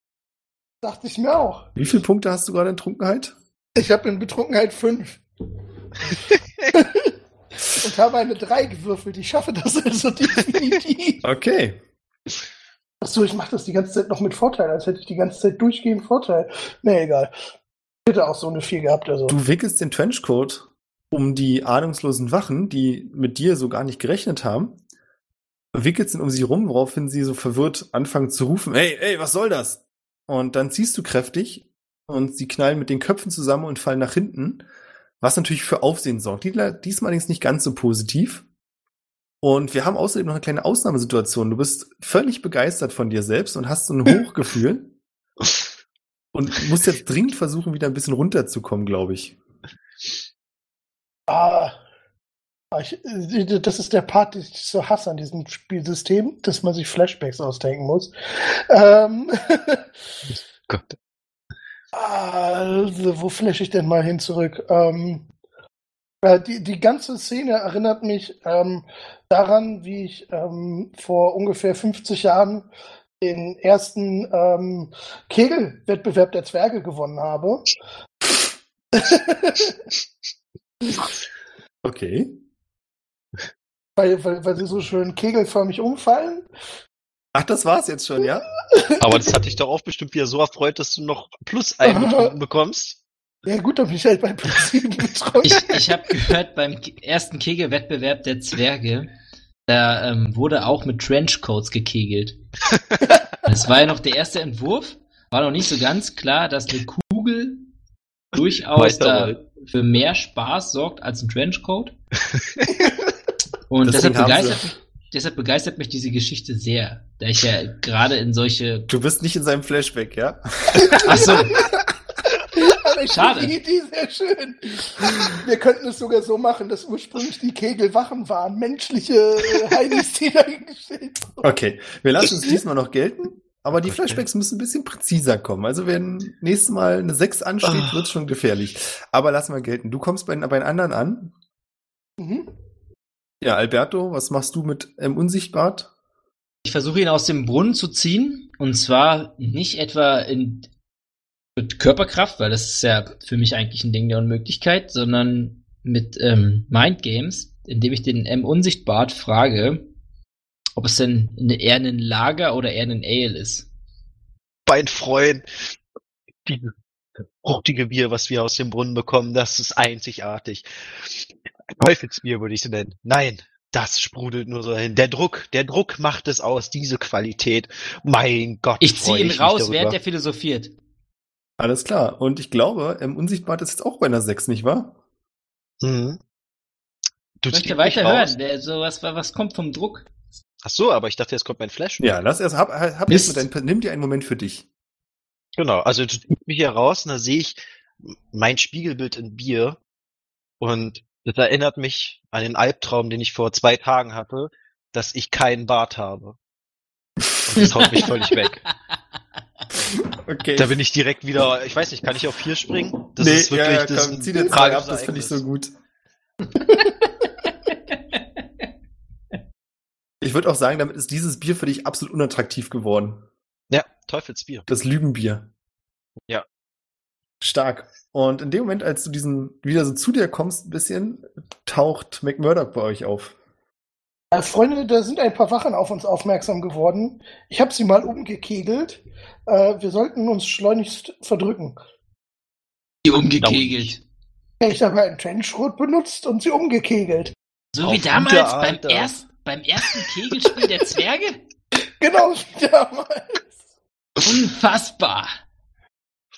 dachte ich mir auch. Wie viele Punkte hast du gerade in Trunkenheit? Ich habe in Betrunkenheit fünf. und habe eine drei gewürfelt. Ich schaffe das also definitiv. Okay. Achso, ich mache das die ganze Zeit noch mit Vorteil, als hätte ich die ganze Zeit durchgehend Vorteil. Nee, egal. Ich hätte auch so eine 4 gehabt, also. Du wickelst den Trenchcoat um die ahnungslosen Wachen, die mit dir so gar nicht gerechnet haben, wickelst ihn um sie rum, woraufhin sie so verwirrt anfangen zu rufen, ey, ey, was soll das? Und dann ziehst du kräftig und sie knallen mit den Köpfen zusammen und fallen nach hinten, was natürlich für Aufsehen sorgt. Die- Diesmal allerdings nicht ganz so positiv. Und wir haben außerdem noch eine kleine Ausnahmesituation. Du bist völlig begeistert von dir selbst und hast so ein Hochgefühl und musst jetzt dringend versuchen, wieder ein bisschen runterzukommen, glaube ich. Ah, ich, das ist der Part, den ich so hasse an diesem Spielsystem, dass man sich Flashbacks ausdenken muss. Ähm, Gott. Also, wo flash ich denn mal hin zurück? Ähm, äh, die, die ganze Szene erinnert mich ähm, daran, wie ich ähm, vor ungefähr 50 Jahren den ersten ähm, Kegelwettbewerb der Zwerge gewonnen habe. Okay. weil, weil, weil sie so schön kegelförmig umfallen. Ach, das war's jetzt schon, ja? Aber das hat dich doch auch bestimmt wieder so erfreut, dass du noch plus einen getrunken bekommst. Ja gut, dann bin ich halt bei Prinzip betroffen. Ich, ich habe gehört, beim ersten Kegelwettbewerb der Zwerge, da ähm, wurde auch mit Trenchcoats gekegelt. Das war ja noch der erste Entwurf. War noch nicht so ganz klar, dass eine Kugel durchaus da für mehr Spaß sorgt als ein Trenchcoat. Und deshalb begeistert, mich, deshalb begeistert mich diese Geschichte sehr, da ich ja gerade in solche. Du bist nicht in seinem Flashback, ja? Ach so, Schade. die Idee sehr schön. Wir könnten es sogar so machen, dass ursprünglich die Kegelwachen waren. Menschliche äh, Heinis, die wurden. Okay, wir lassen es diesmal noch gelten, aber die Okay. Flashbacks müssen ein bisschen präziser kommen. Also wenn nächstes Mal eine 6 ansteht, Ah. wird's schon gefährlich. Aber lass mal gelten. Du kommst bei, bei den anderen an. Mhm. Ja, Alberto, was machst du mit ähm, Unsichtbart? Ich versuche ihn aus dem Brunnen zu ziehen und zwar nicht etwa in mit Körperkraft, weil das ist ja für mich eigentlich ein Ding der Unmöglichkeit, sondern mit ähm, Mind Games, indem ich den M Unsichtbart frage, ob es denn eine, eher ein Lager oder eher ein Ale ist. Mein Freund, dieses fruchtige Bier, was wir aus dem Brunnen bekommen, das ist einzigartig. Teufelsbier würde ich es nennen. Nein, das sprudelt nur so hin. Der Druck, der Druck macht es aus, diese Qualität. Mein Gott. Ich ziehe ihn raus, während er philosophiert. Alles klar. Und ich glaube, ähm, Unsichtbart ist jetzt auch bei einer 6, nicht wahr? Mhm. Du Ich möchte ziehst weiter mich raus. hören. Der, so was, was kommt vom Druck? Ach so, aber ich dachte, jetzt kommt mein Flash. Ja, lass erst, hab, hab Mist. erst mal dein, nimm dir einen Moment für dich. Genau, also du ziehst mich hier raus und da sehe ich mein Spiegelbild in Bier und das erinnert mich an den Albtraum, den ich vor zwei Tagen hatte, dass ich keinen Bart habe. Und das haut mich völlig weg. Okay. Da bin ich direkt wieder, ich weiß nicht, kann ich auf vier springen? Das nee, ist wirklich ja, ja, das komm, zieh dir zwei ab, das finde ich so gut. Ich würde auch sagen, damit ist dieses Bier für dich absolut unattraktiv geworden. Ja, Teufelsbier. Das Lügenbier. Ja. Stark. Und in dem Moment, als du diesen wieder so zu dir kommst, ein bisschen, taucht McMurdoch bei euch auf. Freunde, da sind ein paar Wachen auf uns aufmerksam geworden. Ich habe sie mal umgekegelt. Äh, wir sollten uns schleunigst verdrücken. Die umgekegelt. Ich habe einen Trenchcoat benutzt und sie umgekegelt. So Auf wie damals beim, erst, beim ersten Kegelspiel der Zwerge? Genau wie damals. Unfassbar.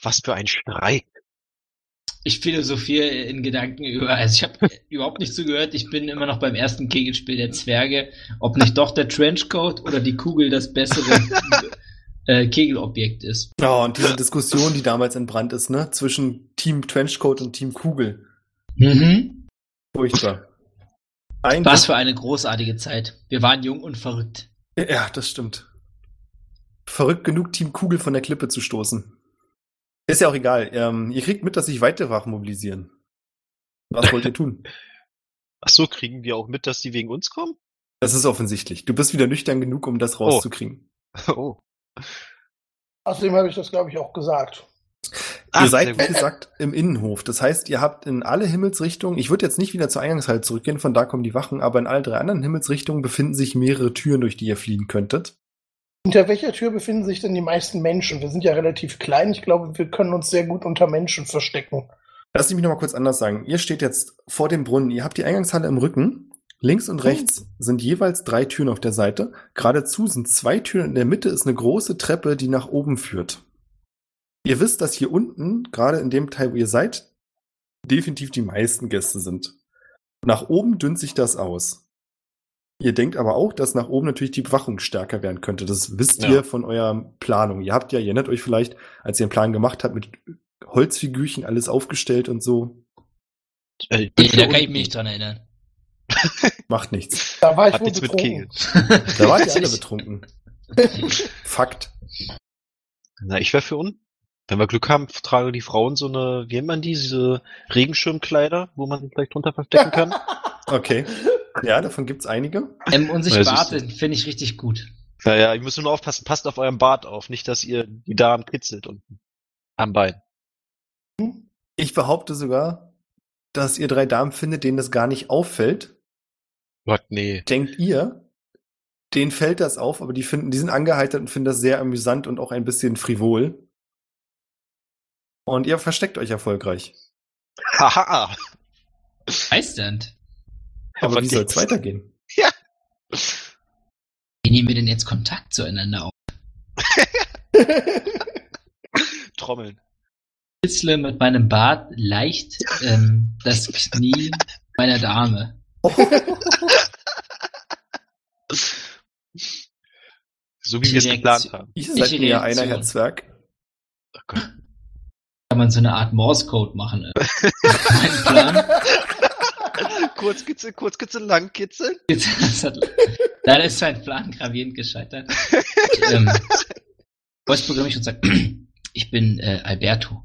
Was für ein Streik. Ich philosophiere in Gedanken über, also ich habe überhaupt nicht zugehört, ich bin immer noch beim ersten Kegelspiel der Zwerge, ob nicht doch der Trenchcoat oder die Kugel das bessere äh, Kegelobjekt ist. Oh, und diese Diskussion, die damals entbrannt ist, ne? Zwischen Team Trenchcoat und Team Kugel. Mhm. Furchtbar. Ein Was für eine großartige Zeit. Wir waren jung und verrückt. Ja, das stimmt. Verrückt genug, Team Kugel von der Klippe zu stoßen. Ist ja auch egal. Ähm, ihr kriegt mit, dass sich weitere Wachen mobilisieren. Was wollt ihr tun? Ach so, kriegen wir auch mit, dass die wegen uns kommen? Das ist offensichtlich. Du bist wieder nüchtern genug, um das rauszukriegen. Oh. Außerdem habe ich das, glaube ich, auch gesagt. Ach, ihr seid, wie gesagt, im Innenhof. Das heißt, ihr habt in alle Himmelsrichtungen, ich würde jetzt nicht wieder zur Eingangshalle zurückgehen, von da kommen die Wachen, aber in alle drei anderen Himmelsrichtungen befinden sich mehrere Türen, durch die ihr fliehen könntet. Hinter welcher Tür befinden sich denn die meisten Menschen? Wir sind ja relativ klein. Ich glaube, wir können uns sehr gut unter Menschen verstecken. Lass mich noch mal kurz anders sagen. Ihr steht jetzt vor dem Brunnen. Ihr habt die Eingangshalle im Rücken. Links und rechts sind jeweils drei Türen auf der Seite. Geradezu sind zwei Türen. In der Mitte ist eine große Treppe, die nach oben führt. Ihr wisst, dass hier unten, gerade in dem Teil, wo ihr seid, definitiv die meisten Gäste sind. Nach oben dünnt sich das aus. Ihr denkt aber auch, dass nach oben natürlich die Bewachung stärker werden könnte. Das wisst Ja. ihr von eurer Planung. Ihr habt ja, ihr erinnert euch vielleicht, als ihr einen Plan gemacht habt, mit Holzfigürchen alles aufgestellt und so. Äh, ich da kann ich mich nicht dran erinnern. Macht nichts. Da war ich Hat wohl nichts mit betrunken. Da wart ihr alle betrunken. Fakt. Na, ich wäre für unten. Wenn wir Glück haben, tragen die Frauen so eine, wie nennt man die, diese Regenschirmkleider, wo man sich vielleicht drunter verstecken kann. Okay. Ja, davon gibt's einige. Ähm, und sich Ja, siehst Barte finde ich richtig gut. Ja, ja, ihr müsst nur aufpassen, passt auf euren Bart auf, nicht, dass ihr die Damen kitzelt unten. Am Bein. Ich behaupte sogar, dass ihr drei Damen findet, denen das gar nicht auffällt. Gott, nee. Denkt ihr, denen fällt das auf, aber die finden, die sind angeheitert und finden das sehr amüsant und auch ein bisschen frivol. Und ihr versteckt euch erfolgreich. Haha. Begeisternd. Aber wie soll's jetzt? weitergehen? Wie nehmen wir denn jetzt Kontakt zueinander auf? Trommeln. Kitzle mit meinem Bart leicht ähm, das Knie meiner Dame. So wie wir es geplant haben. Ihr seid mir ja einer. Herr Zwerg. Oh Gott. Kann man so eine Art Morse-Code machen. Äh. mein Plan. kurz kitzeln, kurz kitzeln, lang kitzeln. Leider ist mein Plan gravierend gescheitert. Ich, ähm, voice mich und sagt, ich bin äh, Alberto.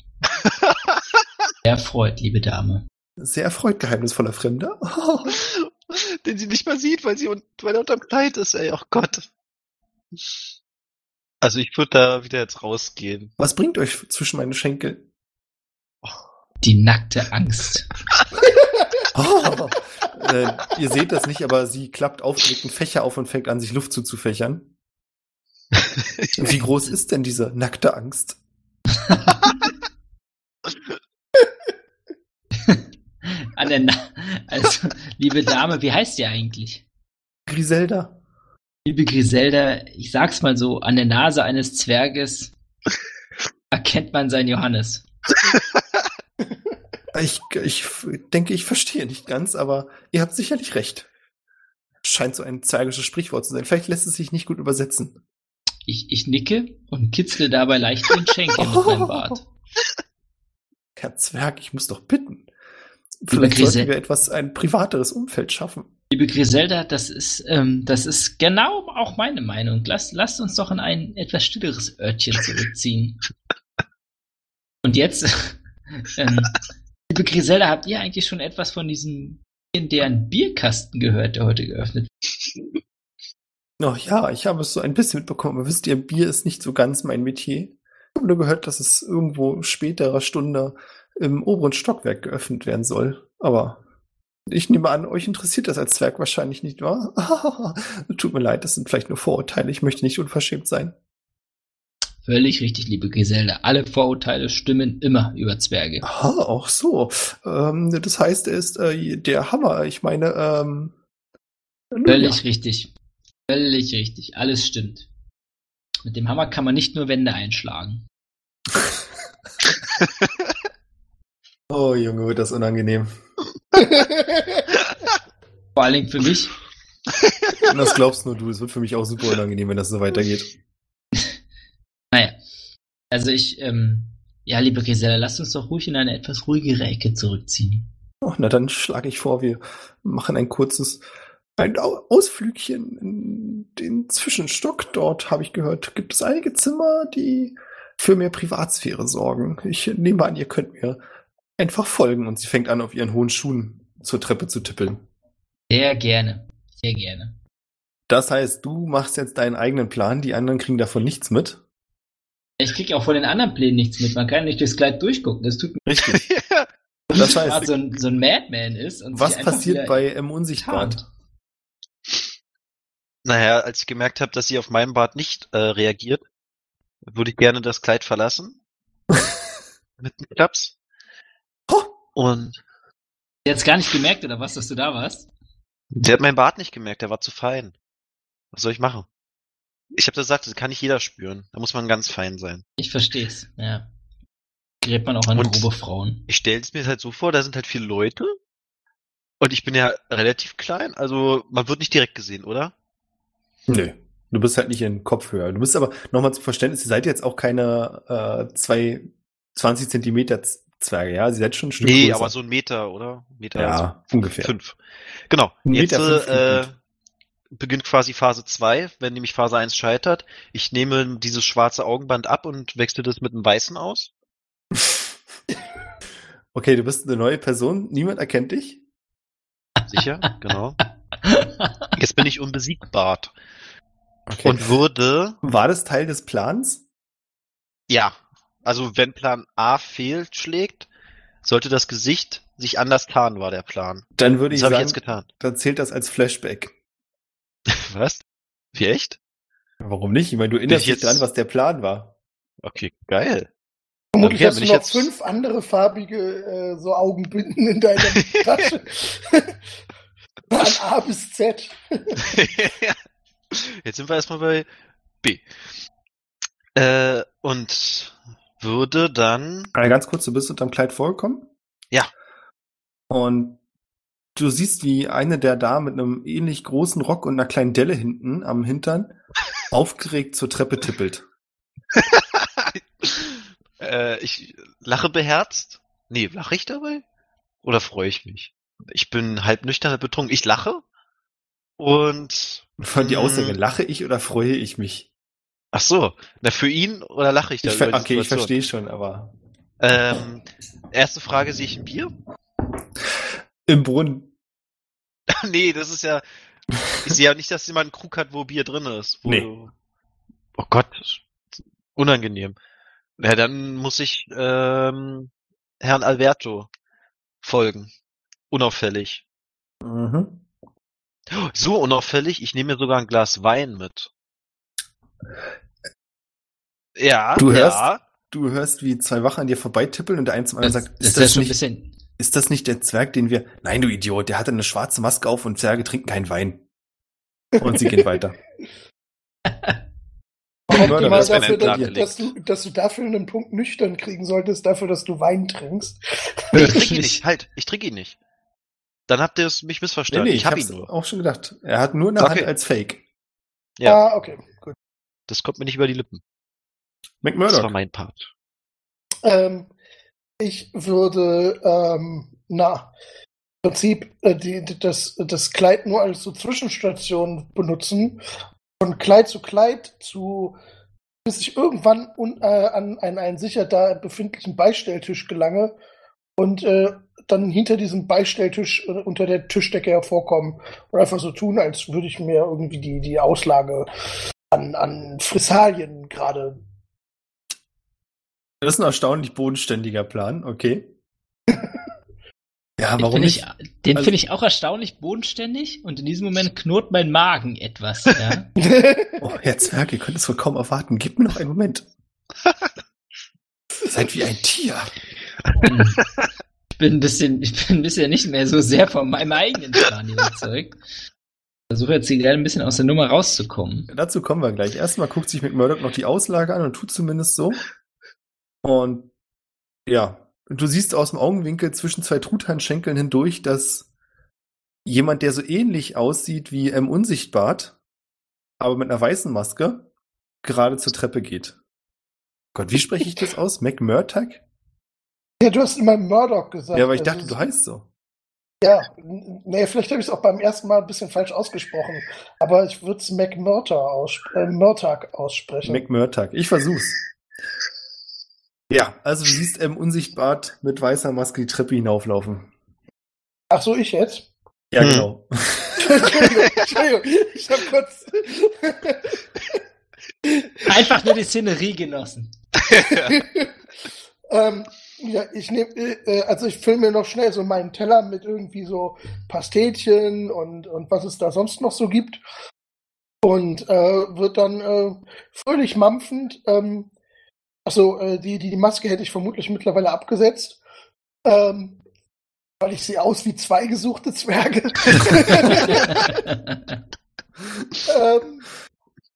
Sehr freut, liebe Dame. Sehr erfreut, geheimnisvoller Fremder. Oh. Den sie nicht mal sieht, weil sie un weil er unterm Kleid ist, ey. Oh Gott. Also ich würde da wieder jetzt rausgehen. Was bringt euch zwischen meine Schenkel? Die nackte Angst. Oh. äh, ihr seht das nicht, aber sie klappt aufgelegten Fächer auf und fängt an, sich Luft zuzufächern. Wie groß ist denn diese nackte Angst? An der Na also, liebe Dame, wie heißt ihr eigentlich? Griselda? Liebe Griselda, ich sag's mal so, an der Nase eines Zwerges erkennt man seinen Johannes. Ich, ich denke, ich verstehe nicht ganz, aber ihr habt sicherlich recht. Scheint so ein zwergisches Sprichwort zu sein. Vielleicht lässt es sich nicht gut übersetzen. Ich, ich nicke und kitzle dabei leicht den Schenkel mit meinem Bart. Herr Zwerg, ich muss doch bitten. Vielleicht sollten wir etwas, ein privateres Umfeld schaffen. Liebe Griselda, das ist, ähm, das ist genau auch meine Meinung. Lasst, lasst uns doch in ein etwas stilleres Örtchen zurückziehen. Und jetzt, ähm, liebe Griselda, habt ihr eigentlich schon etwas von diesem legendären Bierkasten gehört, der heute geöffnet wird? Ach ja, ich habe es so ein bisschen mitbekommen. Wisst ihr, Bier ist nicht so ganz mein Metier. Ich habe nur gehört, dass es irgendwo späterer Stunde im oberen Stockwerk geöffnet werden soll. Aber ich nehme an, euch interessiert das als Zwerg wahrscheinlich nicht, wahr? Tut mir leid, das sind vielleicht nur Vorurteile. Ich möchte nicht unverschämt sein. Völlig richtig, liebe Geselle. Alle Vorurteile stimmen immer über Zwerge. Aha, auch so. Ähm, das heißt, er ist äh, der Hammer. Ich meine, ähm, Völlig ja. richtig. Völlig richtig. Alles stimmt. Mit dem Hammer kann man nicht nur Wände einschlagen. Oh, Junge, wird das unangenehm. Vor allen Dingen für mich. Und das glaubst nur du. Es wird für mich auch super unangenehm, wenn das so weitergeht. Also ich, ähm, ja, liebe Geselle, lasst uns doch ruhig in eine etwas ruhigere Ecke zurückziehen. Oh, na, dann schlage ich vor, wir machen ein kurzes ein Au- Ausflügchen in den Zwischenstock. Dort habe ich gehört, gibt es einige Zimmer, die für mehr Privatsphäre sorgen. Ich nehme an, ihr könnt mir einfach folgen. Und sie fängt an, auf ihren hohen Schuhen zur Treppe zu tippeln. Sehr gerne. Sehr gerne. Das heißt, du machst jetzt deinen eigenen Plan, die anderen kriegen davon nichts mit. Ich krieg auch von den anderen Plänen nichts mit. Man kann nicht durchs Kleid durchgucken. Das tut mir Richtig. Ja. Das gerade heißt, so ein, so ein Madman ist. Und was passiert bei M Unsichtbar? tarnt. Naja, als ich gemerkt habe, dass sie auf meinem Bart nicht äh, reagiert, würde ich gerne das Kleid verlassen. Mit einem Klaps. Ho! Und Jetzt gar nicht gemerkt, oder was, dass du da warst? sie hat meinen Bart nicht gemerkt, der war zu fein. Was soll ich machen? Ich habe gesagt, das kann nicht jeder spüren. Da muss man ganz fein sein. Ich versteh's. Ja. Gräbt man auch an Und- grobe Frauen. Ich stelle es mir halt so vor, da sind halt viele Leute. Und ich bin ja relativ klein, also man wird nicht direkt gesehen, oder? Nö. Du bist halt nicht in Kopfhöhe. Du bist aber, nochmal zum Verständnis, ihr seid jetzt auch keine äh, zwei 20 Zentimeter Zwerge, ja? Sie seid schon ein Stück nee, größer. aber so ein Meter, oder? Meter Ja, so ungefähr. fünf. Genau. Ein Jetzt Meter fünf äh, beginnt quasi Phase 2, wenn nämlich Phase 1 scheitert. Ich nehme dieses schwarze Augenband ab und wechsle das mit einem weißen aus. Okay, du bist eine neue Person, niemand erkennt dich. Sicher, genau. Jetzt bin ich unbesiegbar. Okay. Und würde, war das Teil des Plans? ja, also wenn Plan A fehlschlägt, sollte das Gesicht sich anders tarnen, war der Plan. Dann würde ich Das habe ich sagen, jetzt getan. dann zählt das als Flashback. Was? Wie echt? Warum nicht? Ich meine, du erinnerst ich dich jetzt- dran, was der Plan war. Okay, geil. Vermutlich Okay, hast du ich noch jetzt- fünf andere farbige äh, so Augenbinden in deiner Tasche. Von A bis Z. Jetzt sind wir erstmal bei B. Äh, und würde dann. Ganz kurz, du bist unterm Kleid vorgekommen? Ja. Und du siehst, wie eine der Damen mit einem ähnlich großen Rock und einer kleinen Delle hinten am Hintern aufgeregt zur Treppe tippelt. äh, ich lache beherzt. Nee, lache ich dabei? Oder freue ich mich? Ich bin halb nüchtern, halb betrunken. Ich lache. Und. Von die Mm. Aussage, lache ich oder freue ich mich? Ach so. Na, für ihn oder lache ich da die okay, ich verstehe schon, aber Ähm, erste Frage, sehe ich ein Bier? im Brunnen. nee, das ist ja. Ich sehe ja nicht, dass jemand einen Krug hat, wo Bier drin ist. Wo Nee. du- Oh Gott, unangenehm. Ja, dann muss ich ähm, Herrn Alberto folgen. Unauffällig. Mhm. So unauffällig, ich nehme mir sogar ein Glas Wein mit. Ja, Du hörst- ja. Du hörst, wie zwei Wachen an dir vorbeitippeln und der eine zum anderen Das, sagt, das ist wäre das, schon ein nicht, bisschen. Ist das nicht der Zwerg, den wir... Nein, du Idiot, der hatte eine schwarze Maske auf und Zwerge trinken keinen Wein. Und sie gehen weiter. Optimal Mörder, das dafür, dass, dass, du, dass du dafür einen Punkt nüchtern kriegen solltest, dafür, dass du Wein trinkst. Nee, ich trinke ihn nicht. Halt, ich trinke ihn nicht. Dann habt ihr es mich Nee, missverstanden. nee, ich ich hab ihn nur. auch schon gedacht. Er hat nur eine Okay. Hand als Fake. Ja. Ah, okay, gut. Das kommt mir nicht über die Lippen. Das war mein Part. Ähm, ich würde, ähm, na, im Prinzip äh, die, das, das Kleid nur als so Zwischenstation benutzen. Von Kleid zu Kleid zu, bis ich irgendwann un, äh, an einen, einen sicher da befindlichen Beistelltisch gelange und äh, dann hinter diesem Beistelltisch äh, unter der Tischdecke hervorkommen und einfach so tun, als würde ich mir irgendwie die, die Auslage an, an Frissalien gerade. Das ist ein erstaunlich bodenständiger Plan, okay. ja, Den warum finde nicht? ich, den Also- finde ich auch erstaunlich bodenständig und in diesem Moment knurrt mein Magen etwas. Ja? Oh, Herr Zwerg, ihr könnt es wohl kaum erwarten. Gib mir noch einen Moment. Seid wie ein Tier. Ich bin ein bisschen, ich bin bisher nicht mehr so sehr von meinem eigenen Plan überzeugt. Versuche jetzt hier gerade ein bisschen aus der Nummer rauszukommen. Dazu kommen wir gleich. Erstmal guckt sich mit Murdoch noch die Auslage an und tut zumindest so. Und ja, du siehst aus dem Augenwinkel zwischen zwei Truthahnschenkeln hindurch, dass jemand, der so ähnlich aussieht wie M. Unsichtbart, aber mit einer weißen Maske, gerade zur Treppe geht. Gott, wie spreche ich das aus? McMurtag? Ja, du hast immer Murdoch gesagt. Ja, aber ich Also, dachte, du heißt so. Ja, nee, vielleicht habe ich es auch beim ersten Mal ein bisschen falsch ausgesprochen. Aber ich würde es McMurtag äh, aussprechen. McMurtag. Ich versuch's. Ja, also du siehst M. Unsichtbart mit weißer Maske die Treppe hinauflaufen. Ach so, ich jetzt? Ja, Hm. genau. Entschuldigung, Entschuldigung, ich habe kurz. Einfach nur die Szenerie genossen. ähm, ja, ich nehme, äh, also ich fülle mir noch schnell so meinen Teller mit irgendwie so Pastetchen und, und was es da sonst noch so gibt. Und äh, wird dann äh, fröhlich mampfend, ähm, achso, äh, die, die, die Maske hätte ich vermutlich mittlerweile abgesetzt, ähm, weil ich sehe aus wie zwei gesuchte Zwerge. ähm,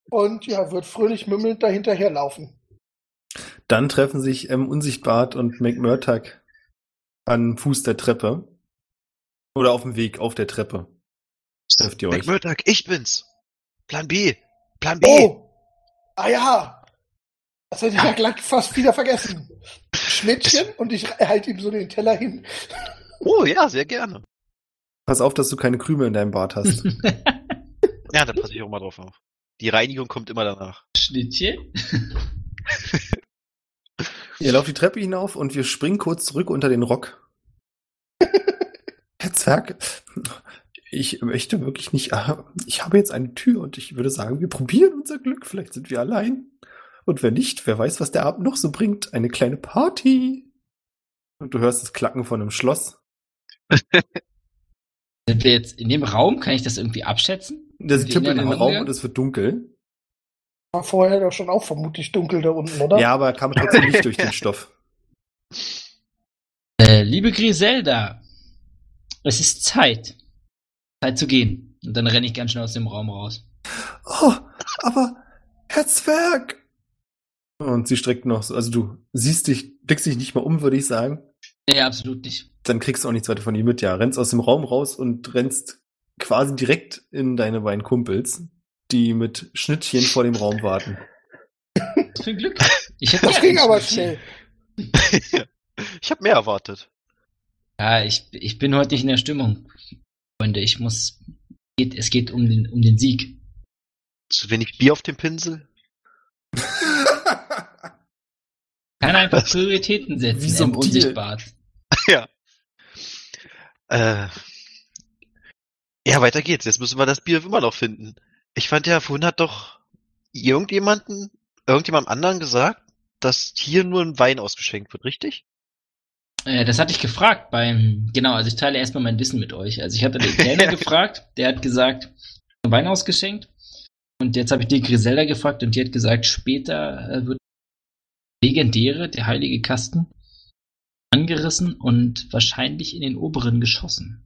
und ja, wird fröhlich mümmelnd dahinterher laufen. Dann treffen sich M. Unsichtbart und McMurtag an Fuß der Treppe. Oder auf dem Weg auf der Treppe. Trefft ihr euch. McMurdoch, ich bin's. Plan B. Plan B. Oh! Ah ja! Das hätte ich ja gleich fast wieder vergessen. Schnittchen und ich halte ihm so den Teller hin. Oh, ja, sehr gerne. Pass auf, dass du keine Krümel in deinem Bart hast. Ja, da passe ich auch mal drauf auf. Die Reinigung kommt immer danach. Schnittchen? ihr lauft die Treppe hinauf und wir springen kurz zurück unter den Rock. Herr Zwerg, ich möchte wirklich nicht. Ich habe jetzt eine Tür und ich würde sagen, wir probieren unser Glück. Vielleicht sind wir allein. Und wenn nicht, wer weiß, was der Abend noch so bringt. Eine kleine Party. Und du hörst das Klacken von einem Schloss. Sind wir jetzt in dem Raum? Kann ich das irgendwie abschätzen? Das tippelt in den Raum Raum und es wird dunkel. War vorher doch schon auch vermutlich dunkel da unten, oder? Ja, aber er kam trotzdem nicht durch den Stoff. Äh, liebe Griselda, es ist Zeit. Zeit zu gehen. Und dann renne ich ganz schnell aus dem Raum raus. Oh, aber Herr Zwerg! Und sie streckt noch so, also du siehst dich, blickst dich nicht mal um, würde ich sagen. Nee, absolut nicht. Dann kriegst du auch nichts weiter von ihr mit, ja. Rennst aus dem Raum raus und rennst quasi direkt in deine beiden Kumpels, die mit Schnittchen vor dem Raum warten. Was für ein Glück. Ich hätte Das ging aber schnell. Ich habe mehr erwartet. Ja, ich, ich bin heute nicht in der Stimmung. Freunde, ich muss. Geht, es geht um den, um den Sieg. Zu wenig Bier auf dem Pinsel? Kann einfach Prioritäten setzen, Wie so ein unsichtbar. ja. Äh. Ja, weiter geht's. Jetzt müssen wir das Bier immer noch finden. Ich fand ja, vorhin hat doch irgendjemanden, irgendjemand anderen gesagt, dass hier nur ein Wein ausgeschenkt wird, richtig? Äh, das hatte ich gefragt beim, genau, also ich teile erstmal mein Wissen mit euch. Also ich hatte den Kellner gefragt, der hat gesagt, Wein ausgeschenkt. Und jetzt habe ich die Griselda gefragt und die hat gesagt, später äh, wird legendäre, der heilige Kasten, angerissen und wahrscheinlich in den oberen geschossen.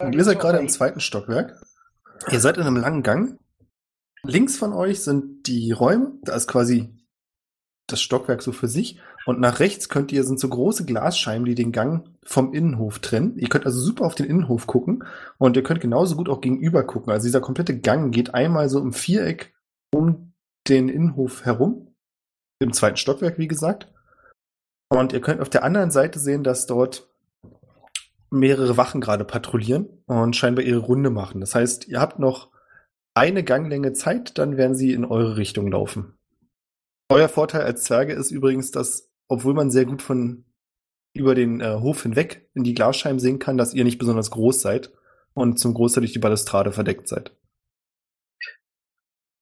Ihr seid gerade im zweiten Stockwerk. Ihr seid in einem langen Gang. Links von euch sind die Räume. Da ist quasi das Stockwerk so für sich. Und nach rechts könnt ihr, sind so große Glasscheiben, die den Gang vom Innenhof trennen. Ihr könnt also super auf den Innenhof gucken. Und ihr könnt genauso gut auch gegenüber gucken. Also dieser komplette Gang geht einmal so im Viereck um den Innenhof herum. Im zweiten Stockwerk, wie gesagt. Und ihr könnt auf der anderen Seite sehen, dass dort mehrere Wachen gerade patrouillieren und scheinbar ihre Runde machen. Das heißt, ihr habt noch eine Ganglänge Zeit, dann werden sie in eure Richtung laufen. Euer Vorteil als Zwerge ist übrigens, dass, obwohl man sehr gut von über den äh, Hof hinweg in die Glasscheiben sehen kann, dass ihr nicht besonders groß seid und zum Großteil durch die Balustrade verdeckt seid.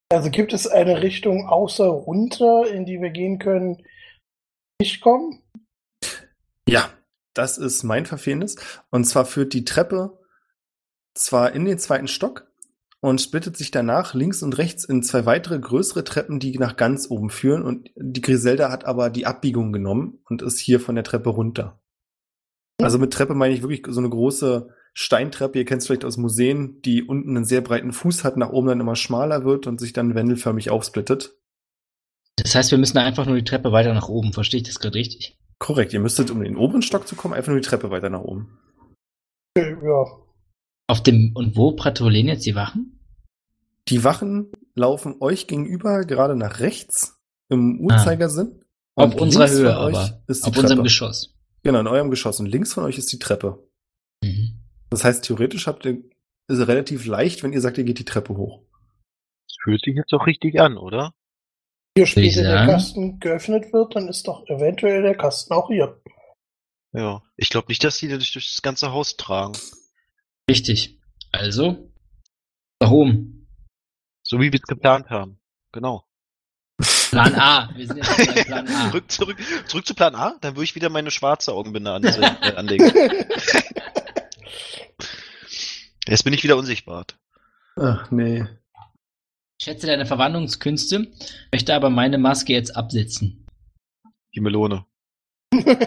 Also gibt es eine Richtung außer runter, in die wir gehen können, nicht kommen? Ja, das ist mein Verfehlendes. Und zwar führt die Treppe zwar in den zweiten Stock und splittet sich danach links und rechts in zwei weitere größere Treppen, die nach ganz oben führen. Und die Griselda hat aber die Abbiegung genommen und ist hier von der Treppe runter. Also mit Treppe meine ich wirklich so eine große Steintreppe, ihr kennt es vielleicht aus Museen, die unten einen sehr breiten Fuß hat, nach oben dann immer schmaler wird und sich dann wendelförmig aufsplittet. Das heißt, wir müssen einfach nur die Treppe weiter nach oben. Verstehe ich das gerade richtig? Korrekt, ihr müsstet, um in den oberen Stock zu kommen, einfach nur die Treppe weiter nach oben. Ja. Auf dem, und wo patrouillieren jetzt die Wachen? Die Wachen laufen euch gegenüber gerade nach rechts im Uhrzeigersinn. Auf Und unserer Höhe aber. ist die Auf unserem Treppe. Geschoss. Genau, in eurem Geschoss. Und links von euch ist die Treppe. Mhm. Das heißt, theoretisch habt ihr, ist es relativ leicht, wenn ihr sagt, ihr geht die Treppe hoch. Das fühlt sich jetzt doch richtig an, oder? Hier später der. Kasten geöffnet wird, dann ist doch eventuell der Kasten auch hier. Ja. Ich glaube nicht, dass die das durch das ganze Haus tragen. Richtig. Also, nach oben. So wie wir es geplant haben. Genau. Plan A. Wir sind jetzt bei Plan A. Zurück, zurück, zurück zu Plan A, dann würde ich wieder meine schwarze Augenbinde an, äh, anlegen. Jetzt bin ich wieder unsichtbar. Ach, nee. Ich schätze deine Verwandlungskünste, möchte aber meine Maske jetzt absetzen. Die Melone.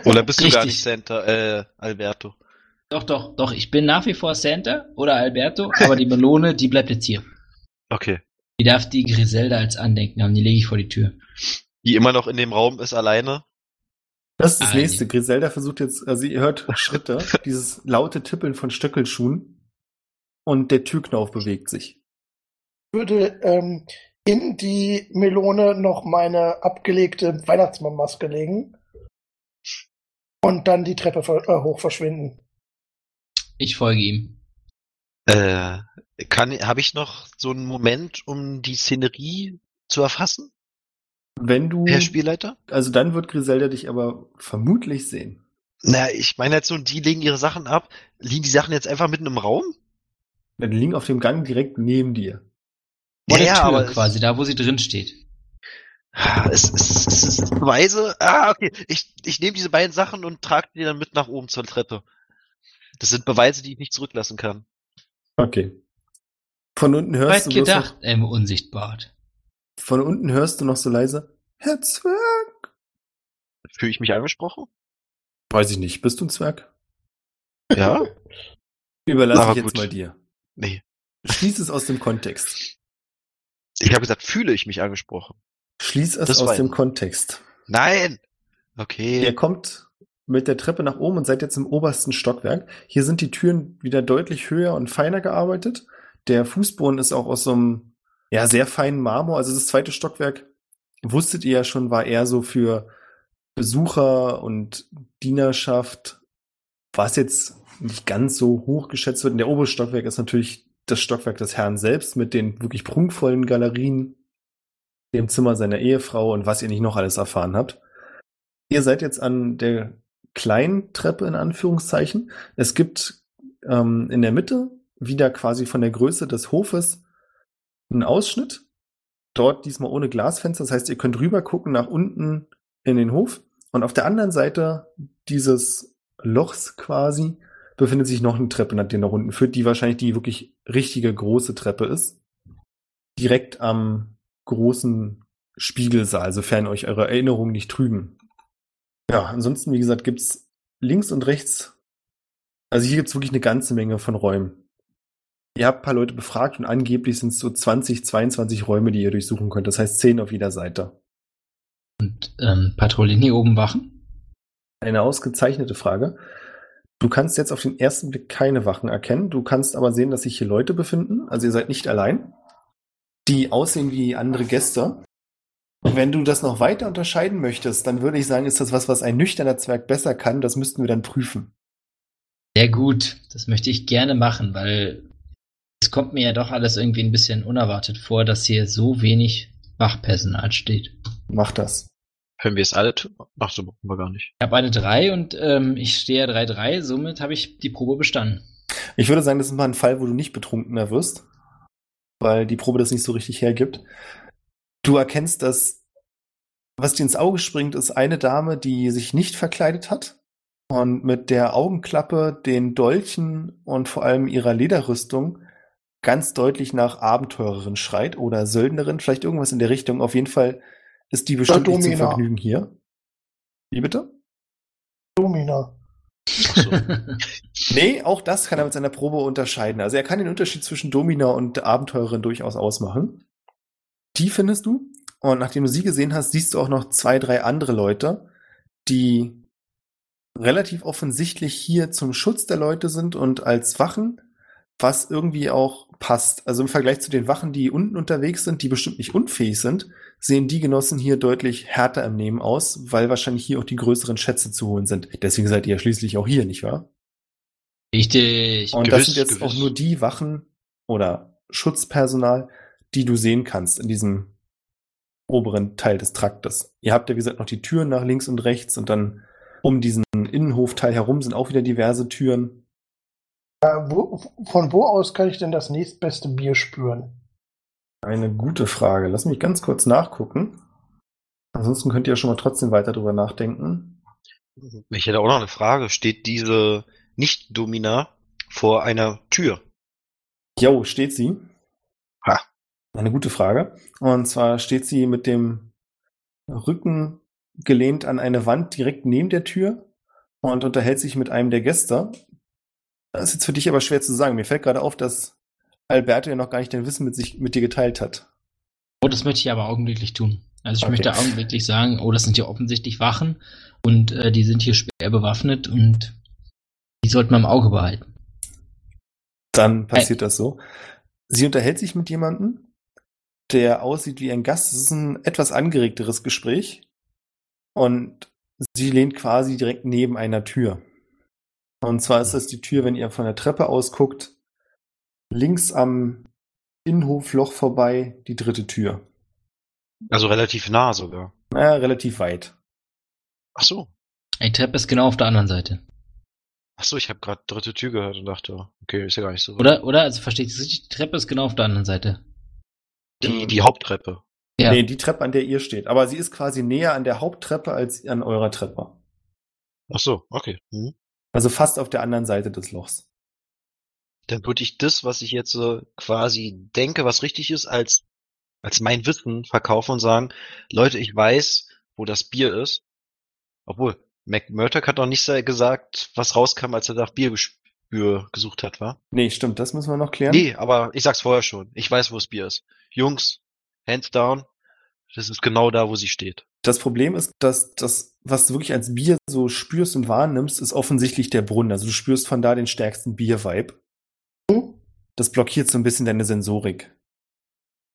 Oder bist du gar nicht Santa, äh, Alberto? Doch, doch, doch. Ich bin nach wie vor Santa oder Alberto, aber die Melone, die bleibt jetzt hier. Okay. Die darf die Griselda als Andenken haben. Die lege ich vor die Tür. Die immer noch in dem Raum ist alleine. Das ist das Ah, nächste. Griselda versucht jetzt, also ihr hört Schritte, dieses laute Tippeln von Stöckelschuhen und der Türknauf bewegt sich. Ich würde ähm, in die Melone noch meine abgelegte Weihnachtsmannmaske legen und dann die Treppe äh, hoch verschwinden. Ich folge ihm. Äh, kann, habe ich noch so einen Moment, um die Szenerie zu erfassen, Wenn du, Herr Spielleiter? also dann wird Griselda dich aber vermutlich sehen. Na, ich meine jetzt so, die legen ihre Sachen ab. Liegen die Sachen jetzt einfach mitten im Raum? Denn die liegen auf dem Gang direkt neben dir. Vor Ja, der ja, Tür aber es- quasi, da wo sie drin steht. Ah, Es, es, es ist Beweise. Ah, okay. Ich, ich nehme diese beiden Sachen und trage die dann mit nach oben zur Treppe. Das sind Beweise, die ich nicht zurücklassen kann. Okay. Von unten hörst Weit du gedacht, noch, ähm, Unsichtbart. Von unten hörst du noch so leise, Herr Zwerg. Fühle ich mich angesprochen? Weiß ich nicht, bist du ein Zwerg? Ja? Überlasse Aber ich jetzt gut. mal dir. Nee. Schließ es aus dem Kontext. Ich habe gesagt, fühle ich mich angesprochen. Schließ es Das aus dem Kontext. Nein! Okay. Ihr kommt mit der Treppe nach oben und seid jetzt im obersten Stockwerk. Hier sind die Türen wieder deutlich höher und feiner gearbeitet. Der Fußboden ist auch aus so einem ja, sehr feinen Marmor. Also das zweite Stockwerk, wusstet ihr ja schon, war eher so für Besucher und Dienerschaft, was jetzt nicht ganz so hoch geschätzt wird. Und der obere Stockwerk ist natürlich das Stockwerk des Herrn selbst mit den wirklich prunkvollen Galerien, dem Zimmer seiner Ehefrau und was ihr nicht noch alles erfahren habt. Ihr seid jetzt an der kleinen Treppe in Anführungszeichen. Es gibt ähm, in der Mitte wieder quasi von der Größe des Hofes einen Ausschnitt. Dort diesmal ohne Glasfenster. Das heißt, ihr könnt rüber gucken nach unten in den Hof. Und auf der anderen Seite dieses Lochs quasi befindet sich noch eine Treppe, die nach unten führt, die wahrscheinlich die wirklich richtige große Treppe ist. Direkt am großen Spiegelsaal, sofern euch eure Erinnerungen nicht trügen. Ja, ansonsten, wie gesagt, gibt's links und rechts, also hier gibt's wirklich eine ganze Menge von Räumen. Ihr habt ein paar Leute befragt und angeblich sind es so 20, 22 Räume, die ihr durchsuchen könnt. Das heißt 10 auf jeder Seite. Und ähm, patrouillieren hier oben Wachen? Eine ausgezeichnete Frage. Du kannst jetzt auf den ersten Blick keine Wachen erkennen. Du kannst aber sehen, dass sich hier Leute befinden. Also ihr seid nicht allein. Die aussehen wie andere Gäste. Wenn du das noch weiter unterscheiden möchtest, dann würde ich sagen, ist das was, was ein nüchterner Zwerg besser kann. Das müssten wir dann prüfen. Sehr gut. Das möchte ich gerne machen, weil es kommt mir ja doch alles irgendwie ein bisschen unerwartet vor, dass hier so wenig Wachpersonal steht. Mach das. Können wir es alle tun? Ach so, machen wir gar nicht. Ich habe eine 3 und ähm, ich stehe ja 3-3, somit habe ich die Probe bestanden. Ich würde sagen, das ist mal ein Fall, wo du nicht betrunkener wirst, weil die Probe das nicht so richtig hergibt. Du erkennst, dass was dir ins Auge springt, ist eine Dame, die sich nicht verkleidet hat und mit der Augenklappe, den Dolchen und vor allem ihrer Lederrüstung ganz deutlich nach Abenteurerin schreit oder Söldnerin, vielleicht irgendwas in der Richtung. Auf jeden Fall ist die bestimmt nicht zum. Vergnügen hier. Wie bitte? Domina. So. Nee, auch das kann er mit seiner Probe unterscheiden. Also er kann den Unterschied zwischen Domina und Abenteurerin durchaus ausmachen. Die findest du. Und nachdem du sie gesehen hast, siehst du auch noch zwei, drei andere Leute, die relativ offensichtlich hier zum Schutz der Leute sind und als Wachen, was irgendwie auch passt. Also im Vergleich zu den Wachen, die unten unterwegs sind, die bestimmt nicht unfähig sind, sehen die Genossen hier deutlich härter im Nehmen aus, weil wahrscheinlich hier auch die größeren Schätze zu holen sind. Deswegen seid ihr ja schließlich auch hier, nicht wahr? Richtig. Und Gewiss, das sind jetzt gewiss. auch nur die Wachen oder Schutzpersonal, die du sehen kannst in diesem oberen Teil des Traktes. Ihr habt ja, wie gesagt, noch die Türen nach links und rechts und dann um diesen Innenhofteil herum sind auch wieder diverse Türen. Äh, wo, von wo aus kann ich denn das nächstbeste Bier spüren? Eine gute Frage. Lass mich ganz kurz nachgucken. Ansonsten könnt ihr ja schon mal trotzdem weiter drüber nachdenken. Ich hätte auch noch eine Frage. Steht diese Nicht-Domina vor einer Tür? Jo, steht sie? Ha. Eine gute Frage. Und zwar steht sie mit dem Rücken gelehnt an eine Wand direkt neben der Tür und unterhält sich mit einem der Gäste. Das ist jetzt für dich aber schwer zu sagen. Mir fällt gerade auf, dass Alberto ja noch gar nicht dein Wissen mit, sich, mit dir geteilt hat. Oh, das möchte ich aber augenblicklich tun. Also ich Okay. möchte augenblicklich sagen, oh, das sind ja offensichtlich Wachen und äh, die sind hier schwer bewaffnet und die sollten wir im Auge behalten. Dann passiert das so. Sie unterhält sich mit jemandem, der aussieht wie ein Gast. Es ist ein etwas angeregteres Gespräch. Und sie lehnt quasi direkt neben einer Tür. Und zwar ist das die Tür, wenn ihr von der Treppe aus guckt, links am Innenhofloch vorbei, die dritte Tür. Also relativ nah sogar. Naja, relativ weit. Ach so. Die Treppe ist genau auf der anderen Seite. Ach so, ich habe gerade dritte Tür gehört und dachte, okay, ist ja gar nicht so. Oder, oder, also versteht ihr das richtig? Die Treppe ist genau auf der anderen Seite. Die, die Haupttreppe. Ja. Nee, die Treppe, an der ihr steht. Aber sie ist quasi näher an der Haupttreppe als an eurer Treppe. Ach so, okay. Mhm. Also fast auf der anderen Seite des Lochs. Dann würde ich das, was ich jetzt so quasi denke, was richtig ist, als, als mein Wissen verkaufen und sagen, Leute, ich weiß, wo das Bier ist. Obwohl, McMurdoch hat noch nicht gesagt, was rauskam, als er nach Biergespür gesucht hat, war? Nee, stimmt, das müssen wir noch klären. Nee, aber ich sag's vorher schon. Ich weiß, wo das Bier ist. Jungs, hands down, das ist genau da, wo sie steht. Das Problem ist, dass das, was du wirklich als Bier so spürst und wahrnimmst, ist offensichtlich der Brunnen. Also du spürst von da den stärksten Bier-Vibe. Das blockiert so ein bisschen deine Sensorik.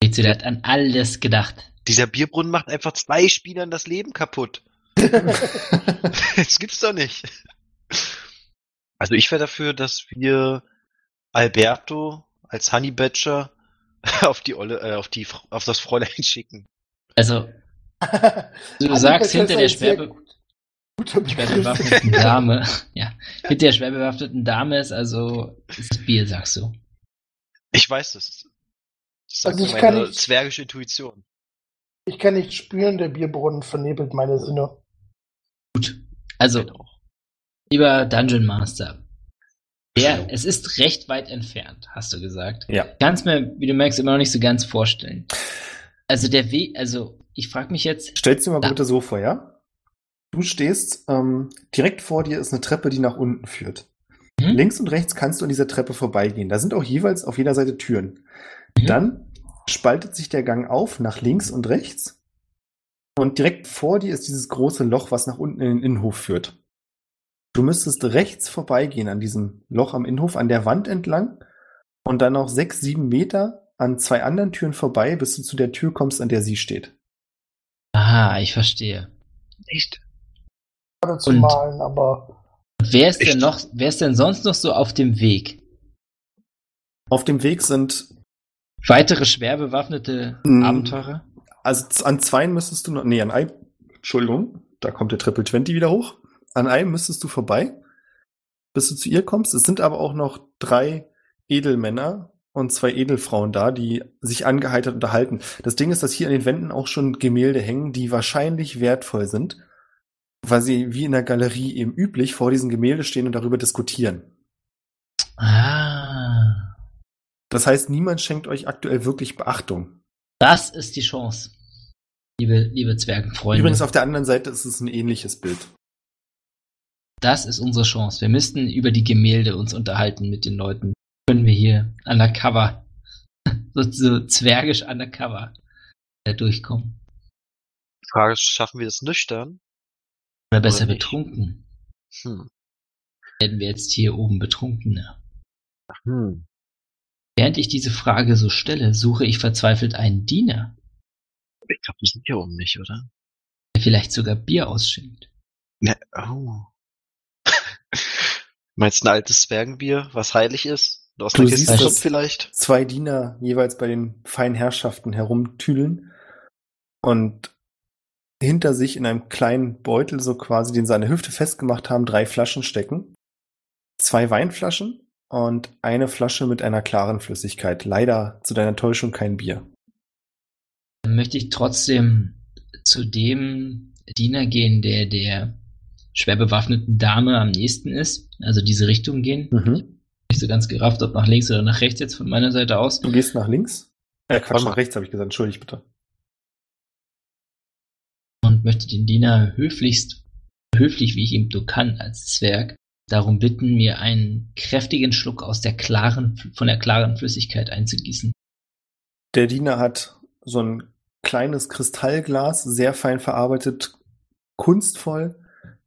Ihr, der hat an alles gedacht. Dieser Bierbrunnen macht einfach zwei Spielern das Leben kaputt. das gibt's doch nicht. Also ich wäre dafür, dass wir Alberto als Honey Badger auf die Olle, äh, auf die auf das Fräulein schicken. Also, du sagst hinter der schwer, be gut- guter schwer Begriff. bewaffneten Dame, ja, hinter der schwer bewaffneten Dame ist also ist Bier, sagst du. Ich weiß das. Das sagt Also ich kann meine nicht- zwergische Intuition. Ich kann nicht spüren, der Bierbrunnen vernebelt meine Sinne. Gut. Also, Genau. lieber Dungeon Master. Jo. es ist recht weit entfernt, hast du gesagt. Ja. Kannst mir, wie du merkst, immer noch nicht so ganz vorstellen. Also der Weg, also ich frage mich jetzt, Stellst dir mal Ja. bitte so vor, ja? Du stehst, ähm, direkt vor dir ist eine Treppe, die nach unten führt. Mhm. Links und rechts kannst du an dieser Treppe vorbeigehen. Da sind auch jeweils auf jeder Seite Türen. Mhm. Dann spaltet sich der Gang auf nach links und rechts. Und direkt vor dir ist dieses große Loch, was nach unten in den Innenhof führt. Du müsstest rechts vorbeigehen an diesem Loch am Innenhof, an der Wand entlang und dann noch sechs, sieben Meter an zwei anderen Türen vorbei, bis du zu der Tür kommst, an der sie steht. aha, ich verstehe. Echt? Gerade zu Und- malen, aber wer ist denn noch, wer ist denn sonst noch so auf dem Weg? Auf dem Weg sind, Weitere schwer bewaffnete Mhm. Abenteurer? also an zweien müsstest du noch, nee, an ein, Entschuldigung, da kommt der Triple 20 wieder hoch. An einem müsstest du vorbei, bis du zu ihr kommst. Es sind aber auch noch drei Edelmänner und zwei Edelfrauen da, die sich angeheitert unterhalten. Das Ding ist, dass hier an den Wänden auch schon Gemälde hängen, die wahrscheinlich wertvoll sind, weil sie wie in der Galerie eben üblich vor diesen Gemälde stehen und darüber diskutieren. Ah. Das heißt, niemand schenkt euch aktuell wirklich Beachtung. Das ist die Chance. Liebe, liebe Zwergenfreunde. Übrigens auf der anderen Seite ist es ein ähnliches Bild. Das ist unsere Chance. Wir müssten über die Gemälde uns unterhalten mit den Leuten. Hier undercover, so, so zwergisch undercover äh, durchkommen. Die Frage ist, schaffen wir das nüchtern? Oder besser nicht? betrunken. Hm. Werden wir jetzt hier oben betrunkener? Hm. Während ich diese Frage so stelle, suche ich verzweifelt einen Diener, Ich glaube, die sind hier oben nicht, oder? der vielleicht sogar Bier ausschenkt. Ne, oh. Meinst du ein altes Zwergenbier, was heilig ist? Du der siehst Kiste das- kommt vielleicht? Zwei Diener jeweils bei den feinen Herrschaften herumtüdeln und hinter sich in einem kleinen Beutel, so quasi, den sie an der Hüfte festgemacht haben, drei Flaschen stecken. Zwei Weinflaschen und eine Flasche mit einer klaren Flüssigkeit. Leider zu deiner Täuschung kein Bier. Dann möchte ich trotzdem zu dem Diener gehen, der der schwer bewaffneten Dame am nächsten ist. Also diese Richtung gehen. Mhm. Nicht so ganz gerafft, ob nach links oder nach rechts jetzt von meiner Seite aus. Du gehst nach links? Äh, Quatsch, nach rechts habe ich gesagt. Entschuldigt bitte. und möchte den Diener höflichst, höflich wie ich ihm nur kann als Zwerg, darum bitten, mir einen kräftigen Schluck aus der klaren, von der klaren Flüssigkeit einzugießen. Der Diener hat so ein kleines Kristallglas, sehr fein verarbeitet, kunstvoll,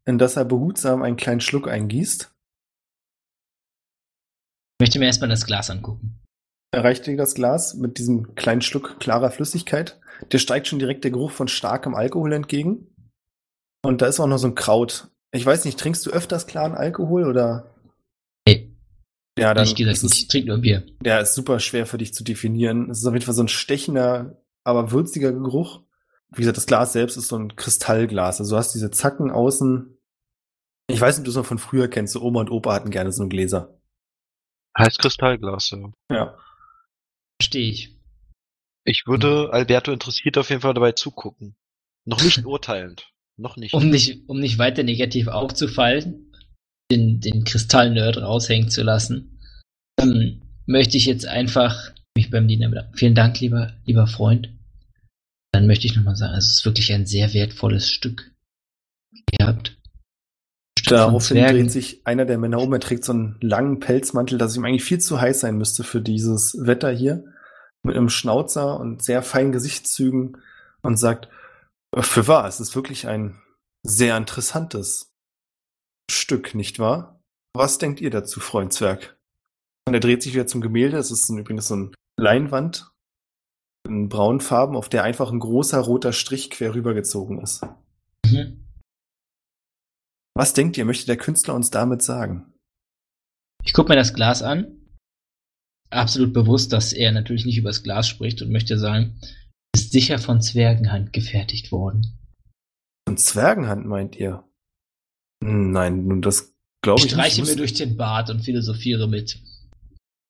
in das er behutsam einen kleinen Schluck eingießt. Ich möchte mir erstmal das Glas angucken. Er reicht dir das Glas mit diesem kleinen Schluck klarer Flüssigkeit. Dir steigt schon direkt der Geruch von starkem Alkohol entgegen. Und da ist auch noch so ein Kraut. Ich weiß nicht, trinkst du öfters klaren Alkohol oder? Hey, Ja, dann ich gesagt, ist es, ich trinke nur Bier. der ist super schwer für dich zu definieren. Es ist auf jeden Fall so ein stechender, aber würziger Geruch. Wie gesagt, das Glas selbst ist so ein Kristallglas. Also du hast diese Zacken außen. Ich weiß nicht, ob du es noch von früher kennst. So Oma und Opa hatten gerne so ein Gläser. Heißt Kristallglas, ja. Ja. Verstehe ich. Ich würde Alberto interessiert auf jeden Fall dabei zugucken. Noch nicht urteilend. Noch nicht. Um nicht, um nicht weiter negativ aufzufallen, den, den Kristall-Nerd raushängen zu lassen, ähm, möchte ich jetzt einfach mich beim Diener bedanken. Vielen Dank, lieber, lieber Freund. Dann möchte ich nochmal sagen, es ist wirklich ein sehr wertvolles Stück. Ihr habt. Daraufhin dreht sich einer der Männer um. Er trägt so einen langen Pelzmantel, dass ihm eigentlich viel zu heiß sein müsste für dieses Wetter hier. Mit einem Schnauzer und sehr feinen Gesichtszügen und sagt, für wahr, es ist wirklich ein sehr interessantes Stück, nicht wahr? Was denkt ihr dazu, Freund Zwerg? Und er dreht sich wieder zum Gemälde. Es ist ein, übrigens so eine Leinwand in braunen Farben, auf der einfach ein großer roter Strich quer rübergezogen ist. Mhm. Was denkt ihr, möchte der Künstler uns damit sagen? Ich gucke mir das Glas an. Absolut bewusst, dass er natürlich nicht über das Glas spricht und möchte sagen, es ist sicher von Zwergenhand gefertigt worden. Von Zwergenhand meint ihr? Nein, nun das glaube Ich ich streiche mir durch den Bart und philosophiere mit.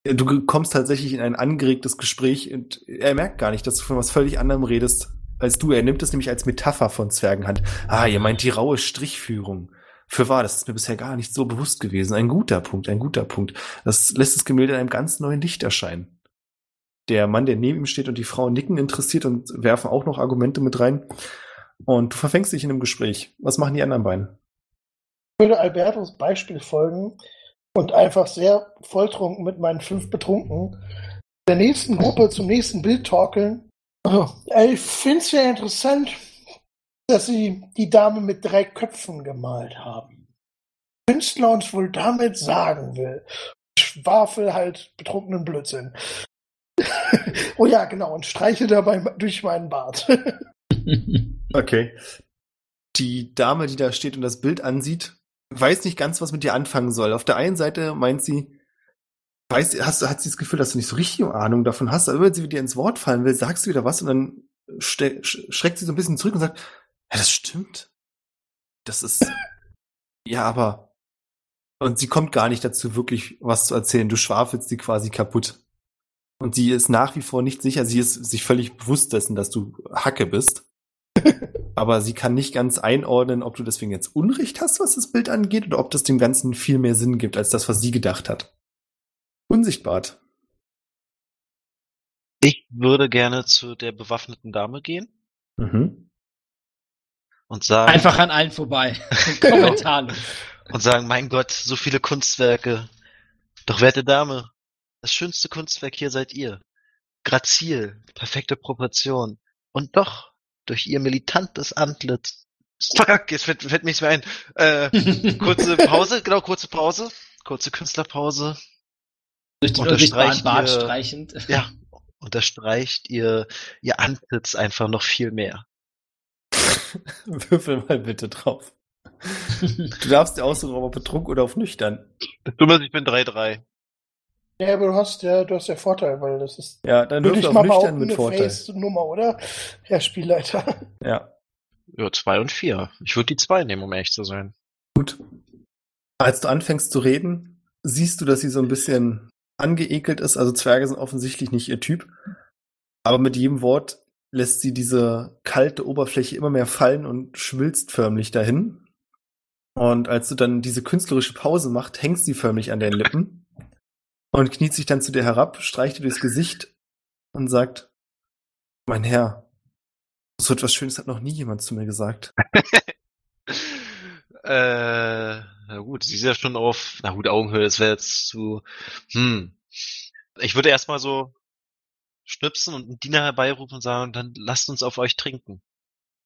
Du kommst tatsächlich in ein angeregtes Gespräch und er merkt gar nicht, dass du von was völlig anderem redest als du. Er nimmt es nämlich als Metapher von Zwergenhand. Ah, ihr meint die raue Strichführung. Für wahr, das ist mir bisher gar nicht so bewusst gewesen. Ein guter Punkt, ein guter Punkt. Das lässt das Gemälde in einem ganz neuen Licht erscheinen. Der Mann, der neben ihm steht und die Frau nicken interessiert und werfen auch noch Argumente mit rein. Und du verfängst dich in einem Gespräch. Was machen die anderen beiden? Ich würde Albertos Beispiel folgen und einfach sehr volltrunken mit meinen fünf Betrunken der nächsten Gruppe zum nächsten Bild torkeln. Oh, ich finde es ja interessant, dass sie die Dame mit drei Köpfen gemalt haben. Künstler uns wohl damit sagen will. Schwafel halt betrunkenen Blödsinn. oh ja, genau, und streiche dabei durch meinen Bart. Okay. Die Dame, die da steht und das Bild ansieht, weiß nicht ganz, was mit dir anfangen soll. Auf der einen Seite meint sie, weiß, hast, hat sie das Gefühl, dass du nicht so richtig Ahnung davon hast, aber wenn sie dir ins Wort fallen will, sagst du wieder was und dann schreckt sie so ein bisschen zurück und sagt, Ja, das stimmt. Das ist. ja, aber. Und sie kommt gar nicht dazu, wirklich was zu erzählen. Du schwafelst sie quasi kaputt. Und sie ist nach wie vor nicht sicher. Sie ist sich völlig bewusst dessen, dass du Hacke bist. aber sie kann nicht ganz einordnen, ob du deswegen jetzt Unrecht hast, was das Bild angeht, oder ob das dem Ganzen viel mehr Sinn gibt, als das, was sie gedacht hat. Unsichtbar. Ich würde gerne zu der bewaffneten Dame gehen Mhm. Und sagen, Einfach an allen vorbei. Kommentarlos. und sagen, mein Gott, so viele Kunstwerke. Doch werte Dame, das schönste Kunstwerk hier seid ihr. Grazil, perfekte Proportion. Und doch, durch ihr militantes Antlitz. Fuck, jetzt fällt, fällt mir nichts mehr ein. Äh, kurze Pause, genau, kurze Pause. Kurze Künstlerpause. Durch den Unterstreicht unsichtbaren Bart streichend. Ja, unterstreicht ihr, ihr Antlitz einfach noch viel mehr. Würfel mal bitte drauf. Du darfst dir aussuchen, ob auf betrunken oder auf nüchtern. Das Dumme ist, ich bin 3-3. Ja, aber du hast ja, du hast ja Vorteil, weil das ist Ja, dann würde würfel ich auf mal nüchtern behaupten, mit eine Vorteil. Face-Nummer, oder? Herr Spielleiter. Ja, Ja, 2 und 4. Ich würde die 2 nehmen, um ehrlich zu sein. gut. Als du anfängst zu reden, siehst du, dass sie so ein bisschen angeekelt ist. Also Zwerge sind offensichtlich nicht ihr Typ. Aber mit jedem Wort lässt sie diese kalte Oberfläche immer mehr fallen und schmilzt förmlich dahin. Und als du dann diese künstlerische Pause machst, hängt sie förmlich an deinen Lippen und kniet sich dann zu dir herab, streicht dir durchs Gesicht und sagt, mein Herr, so etwas Schönes hat noch nie jemand zu mir gesagt. Äh, na gut, sie ist ja schon auf, na gut, Augenhöhe, das wäre jetzt zu, hm. Ich würde erstmal so schnipsen und einen Diener herbeirufen und sagen, dann lasst uns auf euch trinken.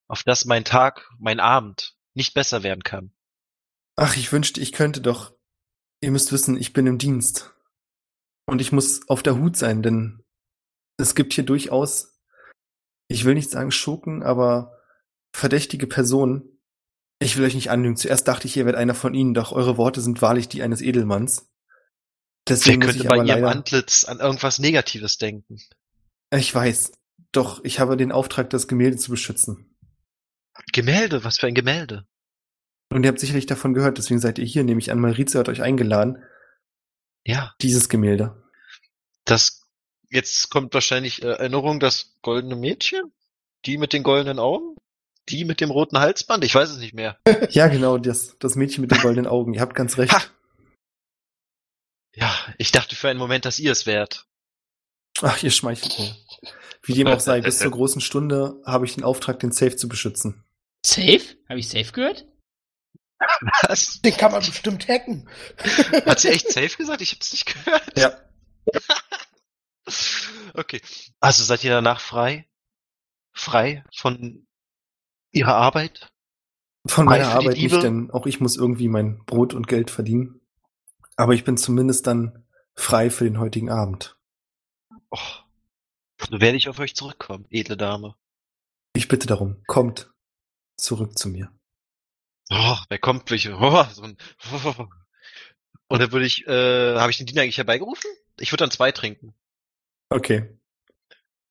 Auf dass mein Tag, mein Abend nicht besser werden kann. Ach, ich wünschte, ich könnte doch. Ihr müsst wissen, ich bin im Dienst. Und ich muss auf der Hut sein, denn es gibt hier durchaus, ich will nicht sagen Schurken, aber verdächtige Personen. Ich will euch nicht anlügen. Zuerst dachte ich, ihr werdet einer von ihnen, doch eure Worte sind wahrlich die eines Edelmanns. Wer Deswegen muss könnte ich bei ihrem Antlitz an irgendwas Negatives denken? Ich weiß, doch ich habe den Auftrag, das Gemälde zu beschützen. Gemälde, was für ein Gemälde? Und ihr habt sicherlich davon gehört, deswegen seid ihr hier, nehme ich an, Maritze hat euch eingeladen. Ja, Dieses Gemälde. das, jetzt kommt wahrscheinlich äh, Erinnerung, das goldene Mädchen? Die mit den goldenen Augen? Die mit dem roten Halsband? Ich weiß es nicht mehr. Ja, genau, das, das Mädchen mit den goldenen Augen. Ihr habt ganz recht. Ha! Ja, ich dachte für einen Moment, dass ihr es wärt. Ach, ihr schmeichelt mir. Wie dem auch sei, bis zur großen Stunde habe ich den Auftrag, den Safe zu beschützen. Safe? Habe ich safe gehört? Was? Den kann man bestimmt hacken. Hat sie echt safe gesagt? Ich hab's nicht gehört. Ja. Okay. Also seid ihr danach frei? Frei von ihrer Arbeit? Von meiner Arbeit Liebe? nicht, denn auch ich muss irgendwie mein Brot und Geld verdienen. Aber ich bin zumindest dann frei für den heutigen Abend. Oh. So werde ich auf euch zurückkommen, edle Dame. Ich bitte darum, kommt zurück zu mir. Oh, wer kommt mich? Oh, so ein, oh. Und dann würde ich, äh, habe ich den Diener eigentlich herbeigerufen? Ich würde dann zwei trinken. Okay,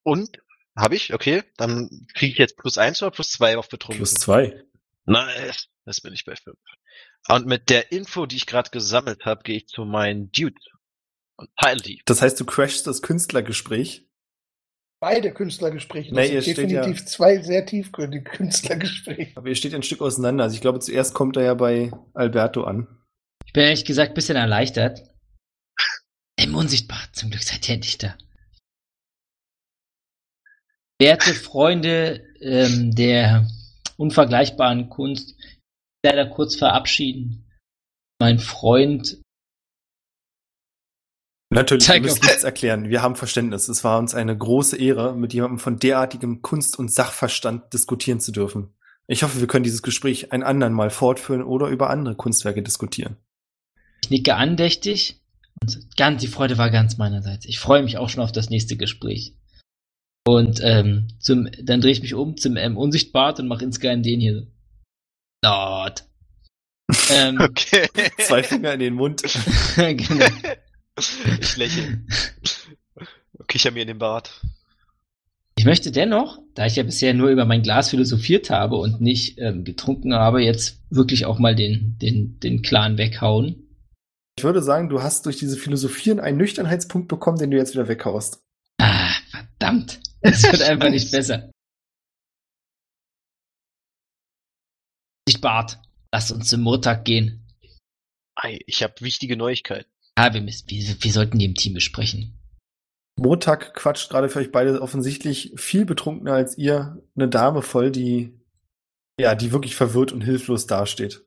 Und? Habe ich? Okay. Dann kriege ich jetzt plus eins oder plus zwei auf betrunken. plus zwei. Nice. Das bin ich bei fünf. Und mit der Info, die ich gerade gesammelt habe, gehe ich zu meinen Dude und teile die. Das heißt, du crashst das Künstlergespräch. Beide Künstlergespräche. Nee, Das ihr sind steht ja- definitiv zwei sehr tiefgründige Künstlergespräche. Aber ihr steht ein Stück auseinander. Also ich glaube, zuerst kommt er ja bei Alberto an. Ich bin ehrlich gesagt ein bisschen erleichtert. Im Unsichtbar, zum Glück seid ihr endlich da. Werte Freunde ähm, der unvergleichbaren Kunst, leider kurz verabschieden. Mein Freund, Natürlich, Zeig müsst auf- nichts erklären. Wir haben Verständnis. Es war uns eine große Ehre, mit jemandem von derartigem Kunst- und Sachverstand diskutieren zu dürfen. Ich hoffe, wir können dieses Gespräch ein andern Mal fortführen oder über andere Kunstwerke diskutieren. ich nicke andächtig und ganz, die Freude war ganz meinerseits. Ich freue mich auch schon auf das nächste Gespräch. Und ähm, zum, dann drehe ich mich um zum ähm, Unsichtbart und mache insgeheim den hier. Dort. ähm, Okay. Zwei Finger in den Mund. genau. Ich lächle. Kicher mir in den Bart. Ich möchte dennoch, da ich ja bisher nur über mein Glas philosophiert habe und nicht ähm, getrunken habe, jetzt wirklich auch mal den, den, den Clan weghauen. Ich würde sagen, du hast durch diese Philosophieren einen Nüchternheitspunkt bekommen, den du jetzt wieder weghaust. Ah, verdammt. Es wird einfach nicht besser. Nicht Bart. Lass uns zum Murtag gehen. Ei, ich habe wichtige Neuigkeiten. Ah, wir, müssen, wir, wir sollten die im Team besprechen. Montag quatscht gerade für euch beide offensichtlich viel betrunkener als ihr eine Dame voll, die ja, die wirklich verwirrt und hilflos dasteht.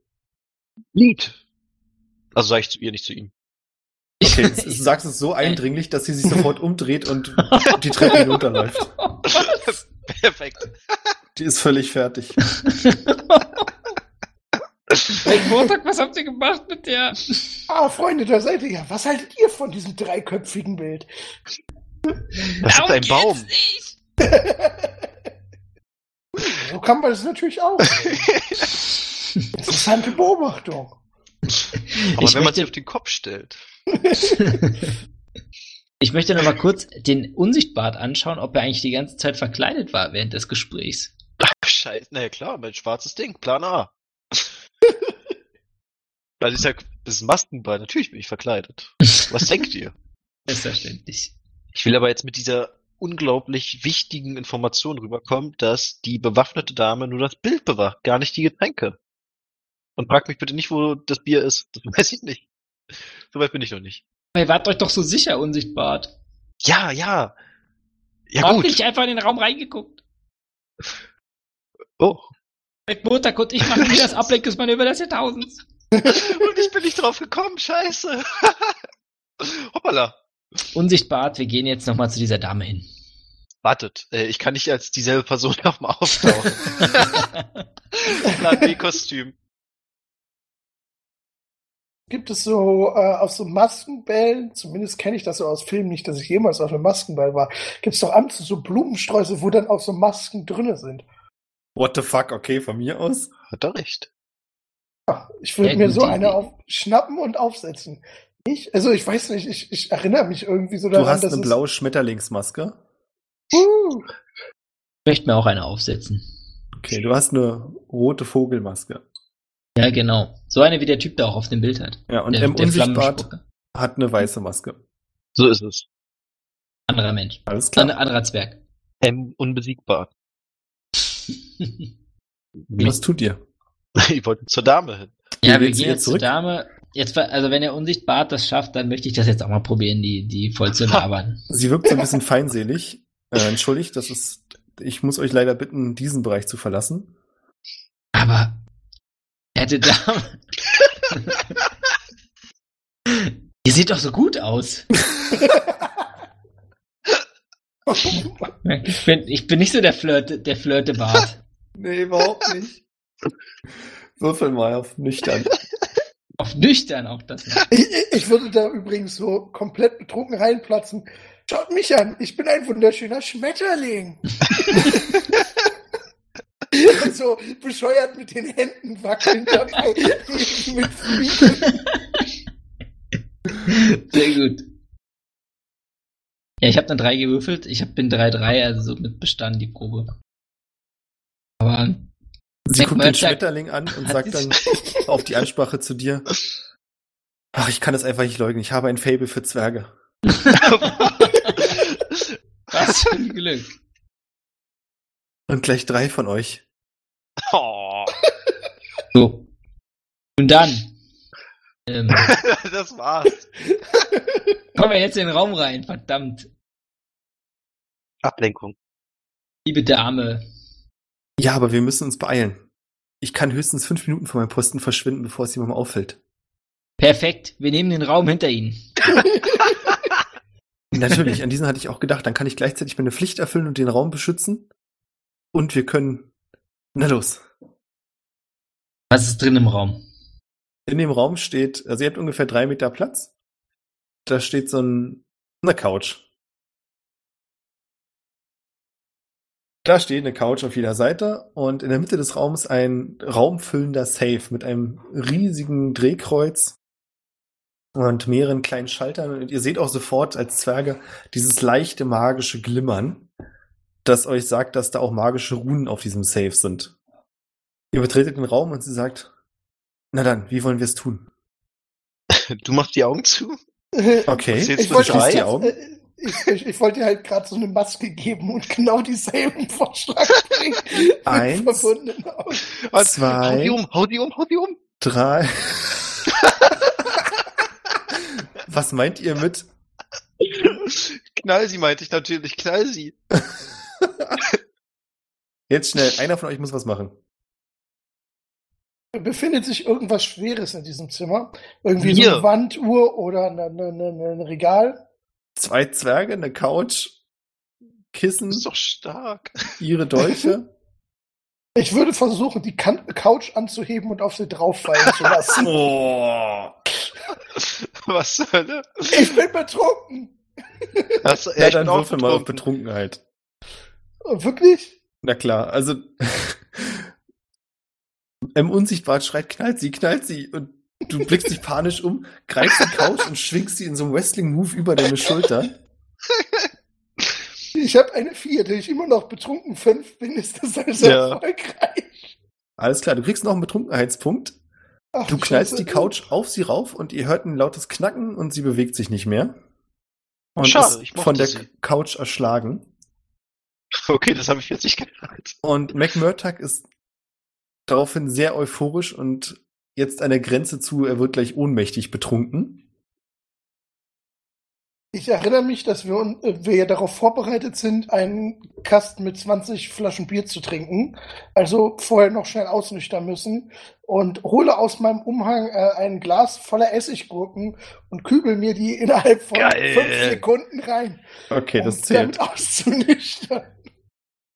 Lied. Also sage ich zu ihr, nicht zu ihm. Okay, du sagst es so eindringlich, dass sie sich sofort umdreht und die Treppe hinunterläuft. Perfekt. Die ist völlig fertig. Hey, Montag, was habt ihr gemacht mit der? Ah, Freunde, da seid ihr ja. Was haltet ihr von diesem dreiköpfigen Bild? Das ist ein Baum. So kann man das natürlich auch. Interessante Beobachtung. Aber Ich wenn man sich auf den Kopf stellt. Ich möchte noch mal kurz den Unsichtbart anschauen, ob er eigentlich die ganze Zeit verkleidet war während des Gesprächs. Ach, scheiße. Na ja, klar, mein schwarzes Ding. Plan A. Das ist ja, das ist ein Maskenball. Natürlich bin ich verkleidet. Was denkt ihr? Selbstverständlich. Ich will aber jetzt mit dieser unglaublich wichtigen Information rüberkommen, dass die bewaffnete Dame nur das Bild bewacht, gar nicht die Getränke. Und fragt mich bitte nicht, wo das Bier ist. Das weiß ich nicht. Soweit bin ich noch nicht. Ihr wart euch doch so sicher, Unsichtbart. Ja, ja. Ja Habt gut. nicht einfach in den Raum reingeguckt. Oh. Mit Montag und ich machen wir das Ablenkungsmanöver des Jahrtausends. Und ich bin nicht drauf gekommen. Scheiße. Hoppala. Unsichtbart, wir gehen jetzt noch mal zu dieser Dame hin. Wartet, äh, ich kann nicht als dieselbe Person nochmal auftauchen. Plan B-Kostüm. Gibt es so äh, auf so Maskenbällen, zumindest kenne ich das so aus Filmen, nicht, dass ich jemals auf einem Maskenball war, gibt es doch abends so Blumensträuße, wo dann auch so Masken drinne sind. What the fuck, okay, von mir aus? Hat er recht. Ja, ich würde Ja, mir so eine auf, schnappen und aufsetzen. Ich, also ich weiß nicht, ich, ich erinnere mich irgendwie so Du daran, hast dass eine blaue Schmetterlingsmaske. Uh, Ich möchte mir auch eine aufsetzen. Okay, du hast eine rote Vogelmaske. Ja, genau. So eine, wie der Typ da auch auf dem Bild hat. Ja, und der, M der Unsichtbart hat eine weiße Maske. So ist es. Anderer Mensch. Alles klar. An, anderer Zwerg. M unbesiegbar. Was tut ihr? Ich wollte zur Dame hin. ja, wir gehen jetzt zur zurück? Dame. Jetzt, also wenn er Unsichtbart das schafft, dann möchte ich das jetzt auch mal probieren, die, die voll zu labern. Sie wirkt so ein bisschen feindselig. Äh, entschuldigt, das ist. Ich muss euch leider bitten, diesen Bereich zu verlassen. Aber hätte Dame. Ihr seht doch so gut aus. Ich bin, ich bin nicht so der Flirte, der Flirtebart. Nee, überhaupt nicht. Würfel mal auf nüchtern. Auf nüchtern auch das. ich, ich- würde da übrigens so komplett betrunken reinplatzen. Schaut mich an, ich bin ein wunderschöner Schmetterling. Und so bescheuert mit den Händen wackeln dabei. mit, mit. Sehr gut. Ja, ich habe dann drei gewürfelt. Ich hab, bin 3-3, also somit bestanden die Probe. Aber Sie guckt den Schmetterling an und sagt dann auf die Ansprache zu dir. Ach, ich kann es einfach nicht leugnen. Ich habe ein Fable für Zwerge. was für ein Glück. Und gleich drei von euch. Oh, So. Und dann. Ähm, das war's. kommen wir jetzt in den Raum rein, verdammt. Ablenkung. Liebe Dame. Ja, aber wir müssen uns beeilen. Ich kann höchstens fünf Minuten von meinem Posten verschwinden, bevor es jemandem auffällt. Perfekt. Wir nehmen den Raum hinter Ihnen. Natürlich, an diesen hatte ich auch gedacht. Dann kann ich gleichzeitig meine Pflicht erfüllen und den Raum beschützen. Und wir können. Na los. Was ist drin im Raum? In dem Raum steht, also ihr habt ungefähr drei Meter Platz. Da steht so ein, eine Couch. Da steht eine Couch auf jeder Seite und in der Mitte des Raums ein raumfüllender Safe mit einem riesigen Drehkreuz und mehreren kleinen Schaltern. Und ihr seht auch sofort als Zwerge dieses leichte magische Glimmern. das euch sagt, dass da auch magische Runen auf diesem Safe sind. Ihr betretet den Raum und sie sagt, na dann, wie wollen wir es tun? Du machst die Augen zu? Okay, Ich wollte, die Augen. Ich, ich, ich wollte dir halt gerade so eine Maske geben und genau dieselben Vorschlag bringen. Eins. verbundenen Augen. Was? Hau Zwei. die um, hau die um, hau die um. Drei. Was meint ihr mit? Knall sie, meinte ich natürlich, knall sie. Jetzt schnell, einer von euch muss was machen. Befindet sich irgendwas Schweres in diesem Zimmer? Irgendwie so Hier. eine Wanduhr oder ein eine, eine, ein Regal? Zwei Zwerge, eine Couch, Kissen, bist doch stark. ihre Dolche. Ich würde versuchen, die kan Couch anzuheben und auf sie drauffallen zu lassen. Oh. Was zur Hölle? ich bin betrunken. Achso, Ja, ich dann würfel mal auf betrunken. Betrunkenheit. Wirklich? Na klar, also M unsichtbar schreit, knallt sie, knallt sie und du blickst dich panisch um, greifst die Couch und schwingst sie in so einem Wrestling-Move über deine Schulter. Ich habe eine vier, da ich immer noch betrunken fünf bin, ist das also Ja. erfolgreich. Alles klar, du kriegst noch einen Betrunkenheitspunkt. Ach, Du knallst die Couch auf sie rauf und ihr hört ein lautes Knacken und sie bewegt sich nicht mehr. Und Schade, ist von der sie. Couch erschlagen. Okay, das habe ich jetzt nicht gehört. Und McMurtag ist daraufhin sehr euphorisch und jetzt an der Grenze zu, er wird gleich ohnmächtig betrunken. Ich erinnere mich, dass wir, äh, wir ja darauf vorbereitet sind, einen Kasten mit 20 Flaschen Bier zu trinken. Also vorher noch schnell ausnüchtern müssen. Und hole aus meinem Umhang äh, ein Glas voller Essiggurken und kübel mir die innerhalb von Geil. fünf Sekunden rein. Okay, das um zählt. damit auszunüchtern.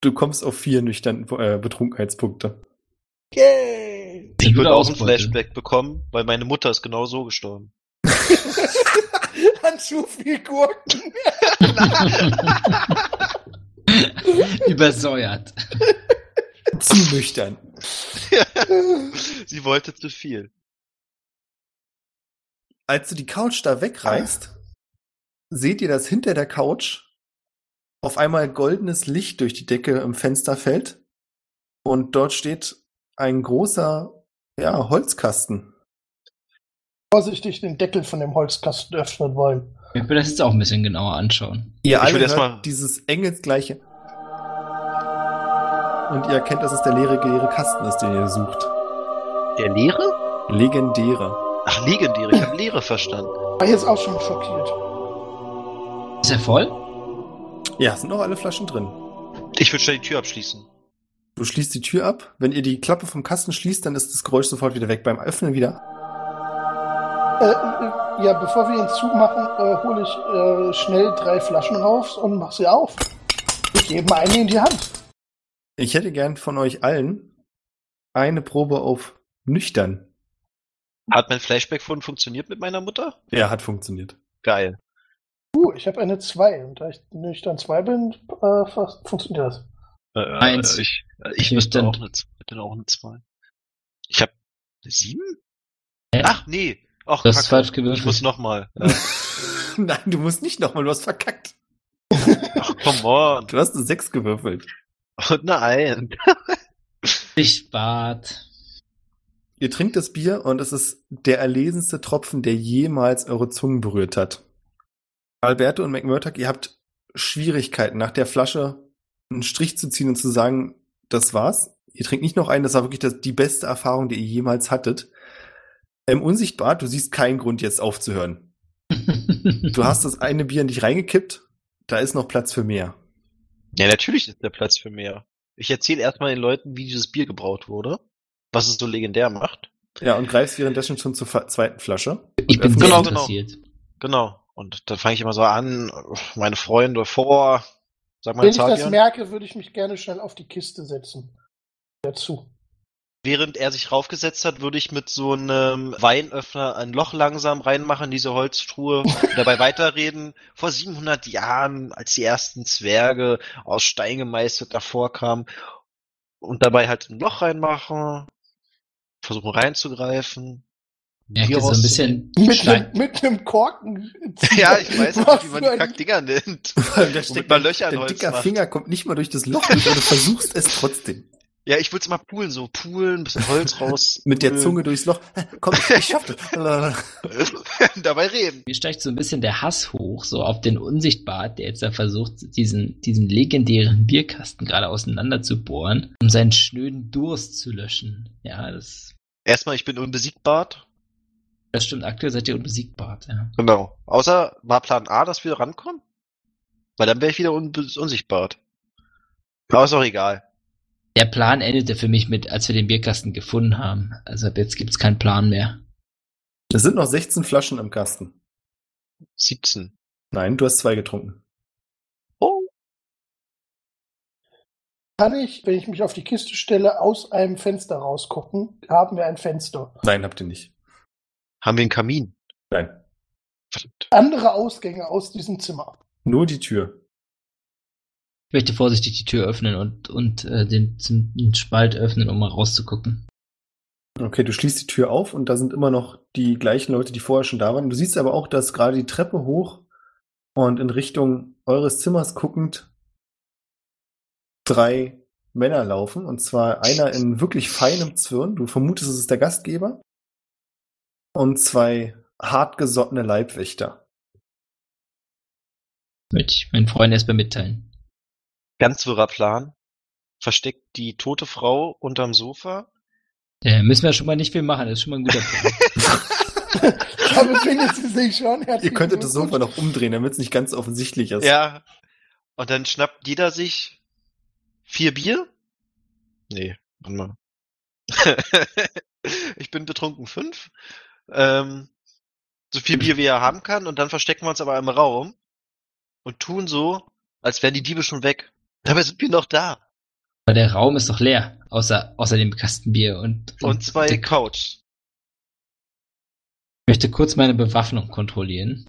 Du kommst auf vier nüchtern äh, Betrunkenheitspunkte. Yay! Ich würde auch ein. Flashback bekommen, weil meine Mutter ist genau so gestorben. An zu viel Gurken. Übersäuert. Zu nüchtern. Sie wollte zu viel. Als du die Couch da wegreißt, seht ihr, dass hinter der Couch auf einmal goldenes Licht durch die Decke im Fenster fällt. Und dort steht ein großer, ja, Holzkasten. Vorsichtig den Deckel von dem Holzkasten öffnen wollen. Ich will das jetzt auch ein bisschen genauer anschauen. Ihr Ich alle hört mal- dieses engelsgleiche. Und ihr erkennt, dass es der leere, leere Kasten ist, den ihr sucht. Der Leere? Legendäre. Ach, legendäre. Ich habe Leere verstanden. War jetzt auch schon schockiert. Ist er voll? Ja, sind noch alle Flaschen drin. Ich würde schnell die Tür abschließen. Du schließt die Tür ab. Wenn ihr die Klappe vom Kasten schließt, dann ist das Geräusch sofort wieder weg. Beim Öffnen wieder. Äh, äh, ja, bevor wir ihn zumachen, äh, hole ich äh, schnell drei Flaschen raus und mach sie auf. Ich gebe mal eine in die Hand. Ich hätte gern von euch allen eine Probe auf nüchtern. Hat mein Flashback von funktioniert mit meiner Mutter? Ja, hat funktioniert. Geil. Uh, ich habe eine zwei und da ich nüchtern zwei bin, äh, funktioniert das. Äh, Eins. äh, Ich, äh, ich müsste Nüchtern. auch eine, auch eine 2. Ich habe eine 7? Hä? Ach, nee. Ach, Du hast Kacke. falsch gewürfelt. Ich muss nochmal. Äh, Nein, du musst nicht nochmal, du hast verkackt. ach, come on. Du hast eine 6 gewürfelt. Und eine 1. Lichtbad. Ihr trinkt das Bier und es ist der erlesenste Tropfen, der jemals eure Zungen berührt hat. Alberto und McMurtag, ihr habt Schwierigkeiten, nach der Flasche einen Strich zu ziehen und zu sagen, das war's. Ihr trinkt nicht noch einen, das war wirklich das, die beste Erfahrung, die ihr jemals hattet. Ähm, unsichtbar, du siehst keinen Grund, jetzt aufzuhören. Du hast das eine Bier in dich reingekippt, da ist noch Platz für mehr. Ja, natürlich ist der Platz für mehr. Ich erzähle erstmal den Leuten, wie dieses Bier gebraut wurde. Was es so legendär macht. Ja, und greifst währenddessen schon zur zweiten Flasche. Ich bin Genau, sehr genau. interessiert. Genau. Und dann fange ich immer so an, meine Freunde vor, sag mal Wenn ich das merke, würde ich mich gerne schnell auf die Kiste setzen. Dazu. Während er sich raufgesetzt hat, würde ich mit so einem Weinöffner ein Loch langsam reinmachen in diese Holztruhe, dabei weiterreden. Vor 700 Jahren, als die ersten Zwerge aus Stein gemeißelt davor kamen und dabei halt ein Loch reinmachen, versuchen reinzugreifen. Merke Hier so ein raus- bisschen Mit, einem, mit einem Korken. Ja, ich weiß nicht, wie man die Kackdinger nennt. da steckt man Löcher in dein Holz dicker macht. Finger kommt nicht mal durch das Loch durch, aber du versuchst es trotzdem. Ja, ich würde es mal poolen, so poolen, ein bisschen Holz raus. Mit der. Zunge durchs Loch. Komm, ich schaff das. Dabei reden. Mir steigt so ein bisschen der Hass hoch, so auf den Unsichtbart, der jetzt da versucht, diesen, diesen legendären Bierkasten gerade auseinander zu bohren, um seinen schnöden Durst zu löschen. Ja, das, Erstmal, ich bin unbesiegbar. Das stimmt. Aktuell seid ihr unbesiegbar, ja. Genau. Außer war Plan A, dass wir rankommen? Weil dann wäre ich wieder unbe unsichtbar. Aber ist auch egal. Der Plan endete für mich mit, als wir den Bierkasten gefunden haben. Also ab jetzt gibt's keinen Plan mehr. Es sind noch 16 Flaschen im Kasten. 17. Nein, du hast zwei getrunken. Oh. Kann ich, wenn ich mich auf die Kiste stelle, aus einem Fenster rausgucken? Haben wir ein Fenster. Nein, habt ihr nicht. Haben wir einen Kamin? Nein. Verdammt. Andere Ausgänge aus diesem Zimmer. Nur die Tür. Ich möchte vorsichtig die Tür öffnen und, und äh, den, den Spalt öffnen, um mal rauszugucken. Okay, du schließt die Tür auf und da sind immer noch die gleichen Leute, die vorher schon da waren. Du siehst aber auch, dass gerade die Treppe hoch und in Richtung eures Zimmers guckend drei Männer laufen. Und zwar einer in wirklich feinem Zwirn. Du vermutest, es ist der Gastgeber. Und zwei hartgesottene Leibwächter. Möchte ich meinen Freunden erstmal mitteilen. Ganz wirrer Plan. Versteckt die tote Frau unterm Sofa. Äh, müssen wir schon mal nicht viel machen, das ist schon mal ein guter Plan. Damit findet sie sich schon. Ihr könntet das. Sofa noch umdrehen, damit es nicht ganz offensichtlich ist. Ja. Und dann schnappt jeder sich vier Bier? Nee, warte mal. ich bin betrunken fünf. Ähm, so viel Bier wie er haben kann und dann verstecken wir uns aber im Raum und tun so, als wären die Diebe schon weg. Dabei sind wir noch da. Aber der Raum ist doch leer, außer, außer dem Kastenbier und, Und zwei der- Couch. Ich möchte kurz meine Bewaffnung kontrollieren.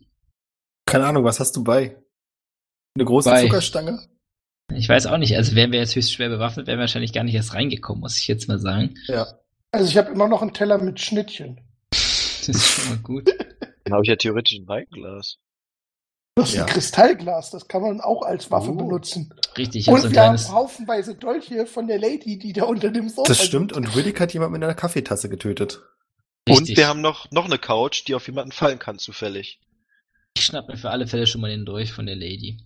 Keine Ahnung, was hast du bei? Eine große Bei. Zuckerstange? Ich weiß auch nicht, also wären wir jetzt höchst schwer bewaffnet, wären wir wahrscheinlich gar nicht erst reingekommen, muss ich jetzt mal sagen. Ja. Also ich habe immer noch einen Teller mit Schnittchen. Das ist schon mal gut. Dann habe ich ja theoretisch ein Weinglas. Das ist Ja. ein Kristallglas, das kann man auch als Waffe Oh. benutzen. Richtig, ich Und so ein wir haben kleines. haufenweise Dolche von der Lady, die da unter dem Sofa Das stimmt. sitzt. Und Riddick hat jemand mit einer Kaffeetasse getötet. Richtig. Und wir haben noch, noch eine Couch, die auf jemanden fallen kann, zufällig. ich schnapp mir für alle Fälle schon mal den durch von der Lady.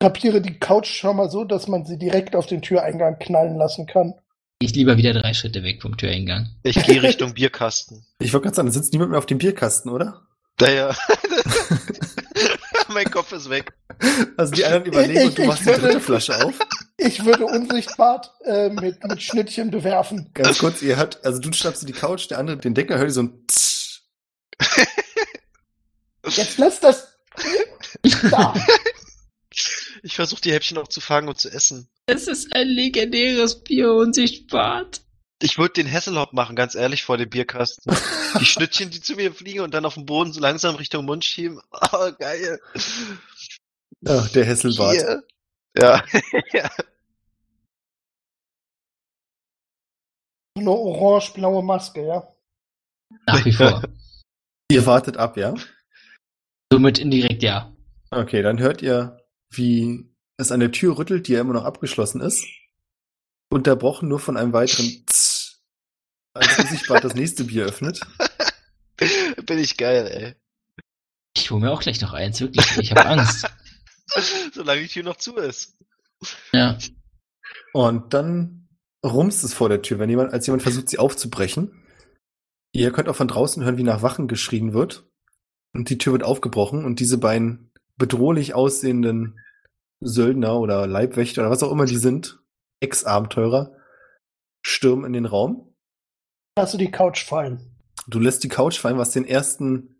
Kapiere die Couch schon mal so, dass man sie direkt auf den Türeingang knallen lassen kann. Ich lieber wieder drei Schritte weg vom Türeingang. Ich gehe Richtung Bierkasten. Ich wollte gerade sagen, da sitzt niemand mehr auf dem Bierkasten, oder? Daher. mein Kopf ist weg. Also die anderen überlegen und du Ich- machst ich die würde- dritte Flasche auf. Ich würde unsichtbar äh, mit, mit Schnittchen bewerfen. Ganz kurz, ihr hört, also du schnappst dir die Couch, der andere den Deckel, hört ihr so ein Tsch. Jetzt lass das da. Ich versuche die Häppchen auch zu fangen und zu essen. Es ist ein legendäres Bier unsichtbar. Ich würde den Hasselhoff machen, ganz ehrlich, vor dem Bierkasten. Die Schnittchen, die zu mir fliegen und dann auf den Boden so langsam Richtung Mund schieben. Oh, geil. Ja, der Hesselbart. Hier. Ja. ja. Eine orange-blaue Maske, ja. Nach wie vor. Ihr wartet ab, ja? Somit indirekt ja. Okay, dann hört ihr, wie es an der Tür rüttelt, die ja immer noch abgeschlossen ist. Unterbrochen nur von einem weiteren Tsch, als unsichtbar das nächste Bier öffnet. Bin ich geil, ey. Ich hole mir auch gleich noch eins, wirklich. Ich habe Angst. Solange die Tür noch zu ist. Ja. Und dann rumst es vor der Tür, wenn jemand, als jemand versucht, sie aufzubrechen. Ihr könnt auch von draußen hören, wie nach Wachen geschrien wird. Und die Tür wird aufgebrochen und diese beiden bedrohlich aussehenden Söldner oder Leibwächter oder was auch immer die sind, Ex-Abenteurer, stürmen in den Raum. Lass du die Couch fallen. Du lässt die Couch fallen, was den ersten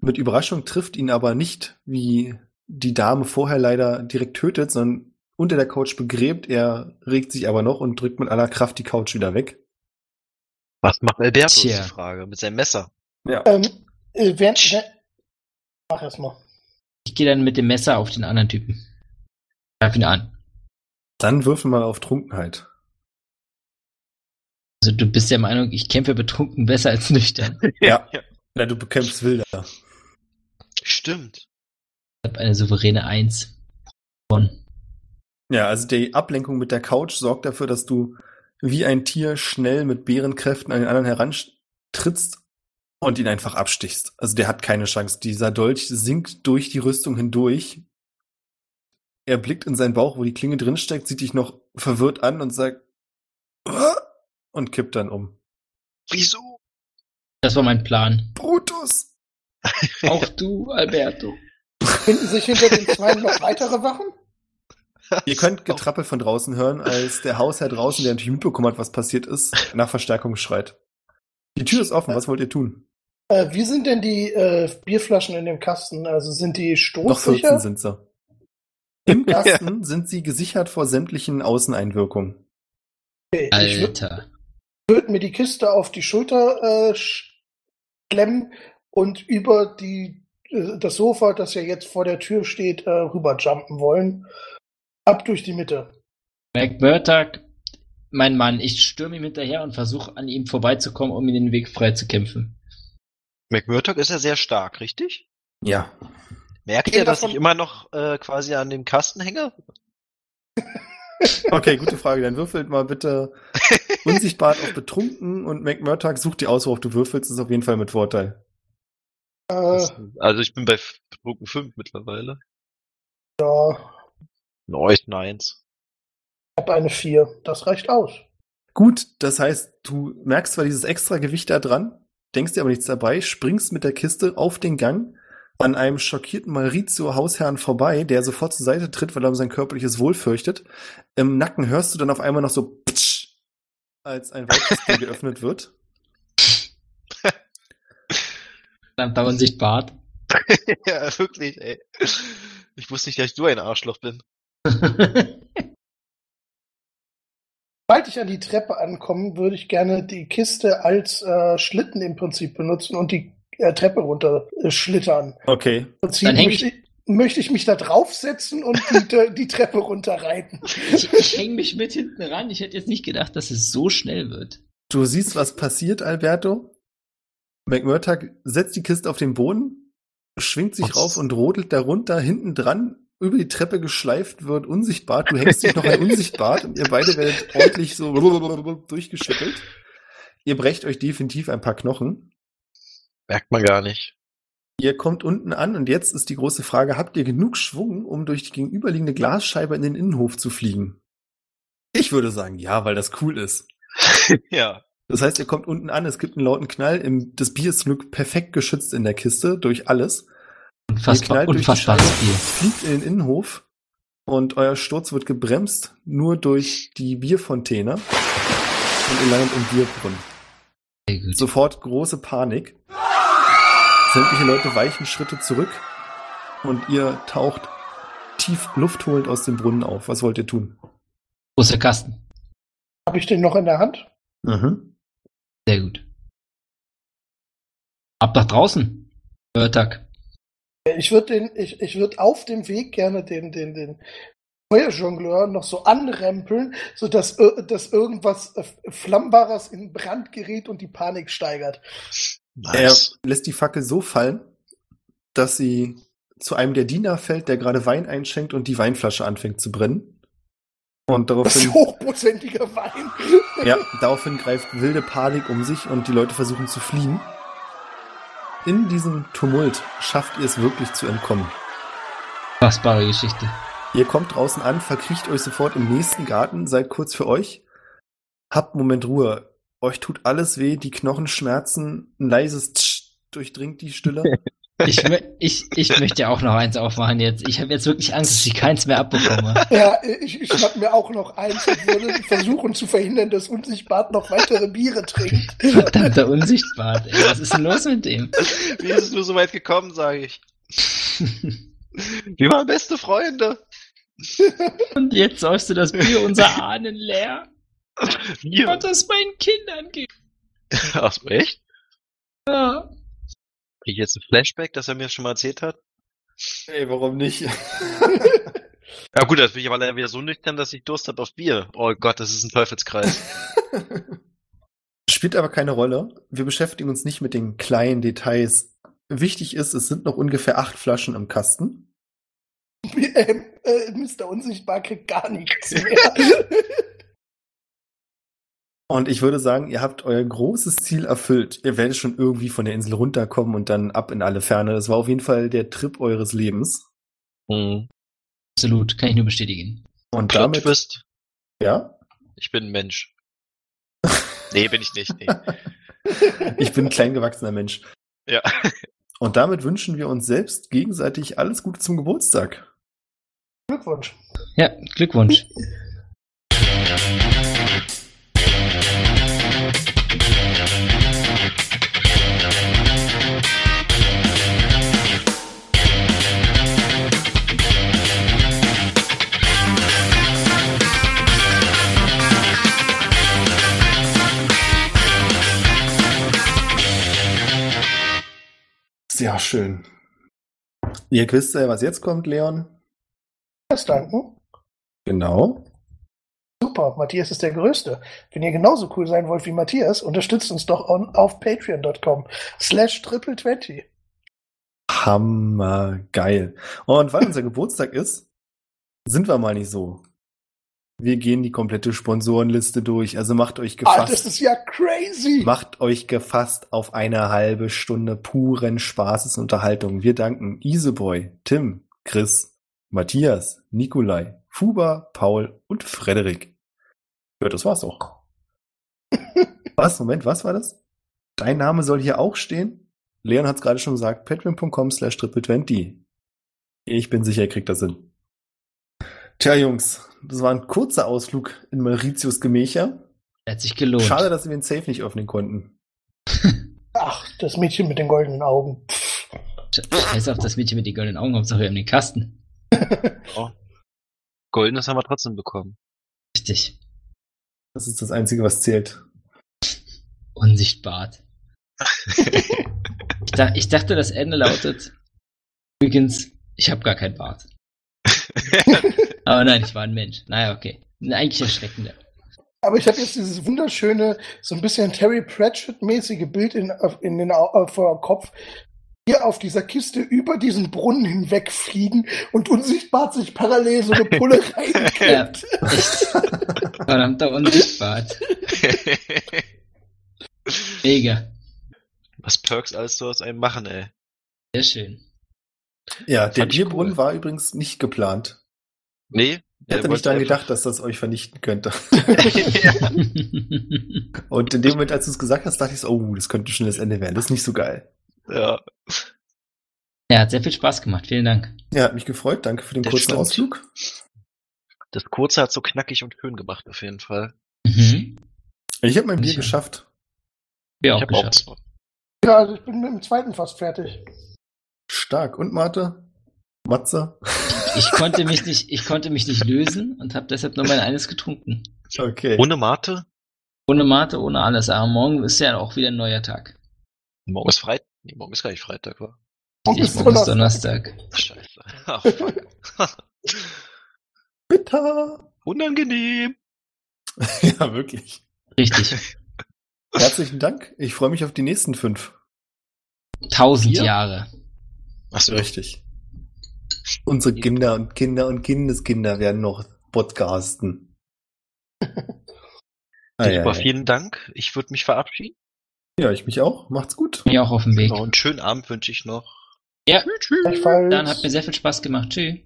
mit Überraschung trifft, ihn aber nicht wie die Dame vorher leider direkt tötet, sondern unter der Couch begräbt. Er regt sich aber noch und drückt mit aller Kraft die Couch wieder weg. Was macht Alberto, ist Tja. die Frage. Mit seinem Messer. Ja. Ähm, äh, während, wer- Mach erst mal. Ich gehe dann mit dem Messer auf den anderen Typen. Greif ihn an. Dann würfel mal auf Trunkenheit. Also du bist der Meinung, ich kämpfe betrunken besser als nüchtern. Ja. Na, du bekämpfst Wilder. Stimmt. Ich habe eine souveräne Eins. Von. Ja, also die Ablenkung mit der Couch sorgt dafür, dass du wie ein Tier schnell mit Bärenkräften an den anderen herantrittst und ihn einfach abstichst. Also der hat keine Chance. Dieser Dolch sinkt durch die Rüstung hindurch. Er blickt in seinen Bauch, wo die Klinge drinsteckt, sieht dich noch verwirrt an und sagt und kippt dann um. Wieso? Das war mein Plan. Brutus! Auch du, Alberto. Finden sich hinter den zwei noch weitere Wachen? Ihr könnt Getrappel von draußen hören, als der Hausherr draußen, der natürlich mitbekommen hat, was passiert ist, nach Verstärkung schreit. Die Tür ist offen, was wollt ihr tun? Äh, wie sind denn die äh, Bierflaschen in dem Kasten? Also sind die Noch 14 stoßsicher? sind sie. Im Kasten sind sie gesichert vor sämtlichen Außeneinwirkungen. Okay, ich würde Alter. würd mir die Kiste auf die Schulter äh, klemmen und über die, äh, das Sofa, das ja jetzt vor der Tür steht, äh, rüberjumpen wollen. Ab durch die Mitte. McMurtag, mein Mann, ich stürme ihm hinterher und versuche an ihm vorbeizukommen, um ihm den Weg frei zu kämpfen. McMurdoch ist ja sehr stark, richtig? Ja. Merkt ihr, dass davon- ich immer noch äh, quasi an dem Kasten hänge? Okay, gute Frage. Dann würfelt mal bitte unsichtbar auf betrunken und McMurtag sucht die aus, worauf du würfelst, ist auf jeden Fall mit Vorteil. Äh, Also ich bin bei Drucken 5 mittlerweile. ja, Neues Neins. ich habe eine 4. Das reicht aus. Gut, das heißt, du merkst zwar dieses extra Gewicht da dran, denkst dir aber nichts dabei, springst mit der Kiste auf den Gang an einem schockierten Maurizio Hausherrn vorbei, der sofort zur Seite tritt, weil er um sein körperliches Wohl fürchtet. Im Nacken hörst du dann auf einmal noch so Ptsch, als ein Tür geöffnet wird. Verdammter Unsichtbart. ja, wirklich, ey. Ich wusste nicht, dass ich so ein Arschloch bin. Sobald ich an die Treppe ankomme, würde ich gerne die Kiste als äh, Schlitten im Prinzip benutzen und die äh, Treppe runter äh, schlittern. Okay. Prinzip Dann häng möchte, möchte ich mich da draufsetzen und die, die Treppe runterreiten. ich ich hänge mich mit hinten ran. Ich hätte jetzt nicht gedacht, dass es so schnell wird. Du siehst, was passiert, Alberto. McMurtag setzt die Kiste auf den Boden, schwingt sich Was? rauf und rodelt darunter, hinten dran, über die Treppe geschleift wird, unsichtbar. Du hängst dich noch ein unsichtbar und ihr beide werdet ordentlich so durchgeschüttelt. Ihr brecht euch definitiv ein paar Knochen. Merkt man gar nicht. Ihr kommt unten an und jetzt ist die große Frage, habt ihr genug Schwung, um durch die gegenüberliegende Glasscheibe in den Innenhof zu fliegen? Ich würde sagen, ja, weil das cool ist. ja. Das heißt, ihr kommt unten an, es gibt einen lauten Knall, im, das Bier ist zum Glück perfekt geschützt in der Kiste durch alles. Ihr Unfassbar, knallt durch die unfassbares Spiel. fliegt in den Innenhof und euer Sturz wird gebremst nur durch die Bierfontäne und ihr landet im Bierbrunnen. Sehr gut. Sofort große Panik. Sämtliche Leute weichen Schritte zurück und ihr taucht tief luftholend aus dem Brunnen auf. Was wollt ihr tun? Großer Kasten. Habe ich den noch in der Hand? Mhm. Sehr gut. Ab nach draußen. Murtag. Ich würde den, ich, ich würde auf dem Weg gerne den, den, den Feuerjongleur noch so anrempeln, sodass dass irgendwas Flammbares in Brand gerät und die Panik steigert. Nice. Er lässt die Fackel so fallen, dass sie zu einem der Diener fällt, der gerade Wein einschenkt und die Weinflasche anfängt zu brennen. Und Das ist daraufhin, hochprozentiger Wein. ja, daraufhin greift wilde Panik um sich und die Leute versuchen zu fliehen. In diesem Tumult schafft ihr es wirklich zu entkommen. Fassbare Geschichte. Ihr kommt draußen an, verkriecht euch sofort im nächsten Garten, seid kurz für euch. Habt einen Moment Ruhe. Euch tut alles weh, die Knochen schmerzen, ein leises Tsch durchdringt die Stille. Ich, ich, ich möchte auch noch eins aufmachen jetzt. Ich habe jetzt wirklich Angst, dass ich keins mehr abbekomme. Ja, ich, ich schnapp mir auch noch eins und würde versuchen zu verhindern, dass Unsichtbar noch weitere Biere trinkt. Verdammter Unsichtbar. Ey, was ist denn los mit dem? Wie ist es nur so weit gekommen, sage ich. Wir waren beste Freunde. Und jetzt säufst du das Bier unserer Ahnen leer. Wir. Und das meinen Kindern gibt. Ach so, echt? Ja. Krieg ich jetzt ein Flashback, das er mir schon mal erzählt hat? Ey, warum nicht? Ja gut, das bin ich aber leider wieder so nüchtern, dass ich Durst habe auf Bier. Oh Gott, das ist ein Teufelskreis. Spielt aber keine Rolle. Wir beschäftigen uns nicht mit den kleinen Details. Wichtig ist, es sind noch ungefähr acht Flaschen im Kasten. Ähm, äh, Mr. Unsichtbar kriegt gar nichts mehr. Und ich würde sagen, ihr habt euer großes Ziel erfüllt. Ihr werdet schon irgendwie von der Insel runterkommen und dann ab in alle Ferne. Das war auf jeden Fall der Trip eures Lebens. Mhm. Absolut, kann ich nur bestätigen. Und Plot damit, Twist. ja, Ich bin ein Mensch. nee, bin ich nicht. Nee. ich bin ein kleingewachsener Mensch. Ja. Und damit wünschen wir uns selbst gegenseitig alles Gute zum Geburtstag. Glückwunsch. Ja, Glückwunsch. Sehr schön. Ihr wisst ja, was jetzt kommt, Leon. Das danken. Genau. Super, Matthias ist der Größte. Wenn ihr genauso cool sein wollt wie Matthias, unterstützt uns doch on, auf patreon.com slash triple twenty. Hammergeil. Und weil unser Geburtstag ist, sind wir mal nicht so. Wir gehen die komplette Sponsorenliste durch. Also macht euch Ah, das gefasst. ist ja crazy. Macht euch gefasst auf eine halbe Stunde puren Spaßes Unterhaltung. Wir danken Iseboy, Tim, Chris, Matthias, Nikolai, Fuba, Paul und Frederik. Ja, das war's auch. was? Moment, was war das? Dein Name soll hier auch stehen? Leon hat's gerade schon gesagt, patreon.com slash triple20. Ich bin sicher, ihr kriegt das hin. Tja, Jungs, das war ein kurzer Ausflug in Mauritius Gemächer. Hat sich gelohnt. Schade, dass wir den Safe nicht öffnen konnten. Ach, das Mädchen mit den goldenen Augen. Scheiß auf das Mädchen mit den goldenen Augen, Hauptsache wir haben den Kasten. Ja. Goldenes haben wir trotzdem bekommen. Richtig. Das ist das Einzige, was zählt. Unsichtbar. Ich, dach, ich dachte, das Ende lautet. Übrigens, ich habe gar kein Bart. Aber nein, ich war ein Mensch. Naja, okay. Eigentlich erschreckender. Aber ich habe jetzt dieses wunderschöne, so ein bisschen Terry Pratchett-mäßige Bild in, in den äh, vor dem Kopf. Hier auf dieser Kiste über diesen Brunnen hinwegfliegen und unsichtbar sich parallel so eine Pulle Ja, reinkippt. echt. Verdammter Unsichtbar. Mega. Was Perks alles so aus einem machen, ey. Sehr schön. Ja, der Bierbrunnen cool. war übrigens nicht geplant. Nee. Ich hätte nicht daran gedacht, dass das euch vernichten könnte. ja. Und in dem Moment, als du es gesagt hast, dachte ich so, oh, das könnte schon das Ende werden. Das ist nicht so geil. ja. Ja, hat sehr viel Spaß gemacht. Vielen Dank. Ja, hat mich gefreut. Danke für den Das kurzen stimmt. Ausflug. Das kurze hat so knackig und schön gemacht, auf jeden Fall. Mhm. Ich habe mein Bier Ja. geschafft. Wir ich auch habe auch geschafft. zwei. Ja, also ich bin mit dem zweiten fast fertig. Stark. Und Marte? Matze? Ich konnte mich nicht, ich konnte mich nicht lösen und habe deshalb nur mein eines getrunken. Okay. Ohne Mate? Ohne Mate, ohne alles. Aber morgen ist ja auch wieder ein neuer Tag. Morgen ist Freitag. Nee, morgen ist gar nicht Freitag, wa? Morgen ist morgen ist Donnerstag. Scheiße. Ach, fuck. Bitter. Unangenehm. ja, wirklich. Richtig. Herzlichen Dank. Ich freue mich auf die nächsten fünf. Tausend Vier? Jahre. Achso. Richtig. Unsere Kinder und Kinder und Kindeskinder werden noch podcasten. Ah, ja, Super, ja. vielen Dank. Ich würde mich verabschieden. ja, ich mich auch. Macht's gut. Mir auch auf dem Weg. Genau, einen schönen Abend wünsche ich noch. Ja, Gleichfalls. dann hat mir sehr viel Spaß gemacht. Tschüss.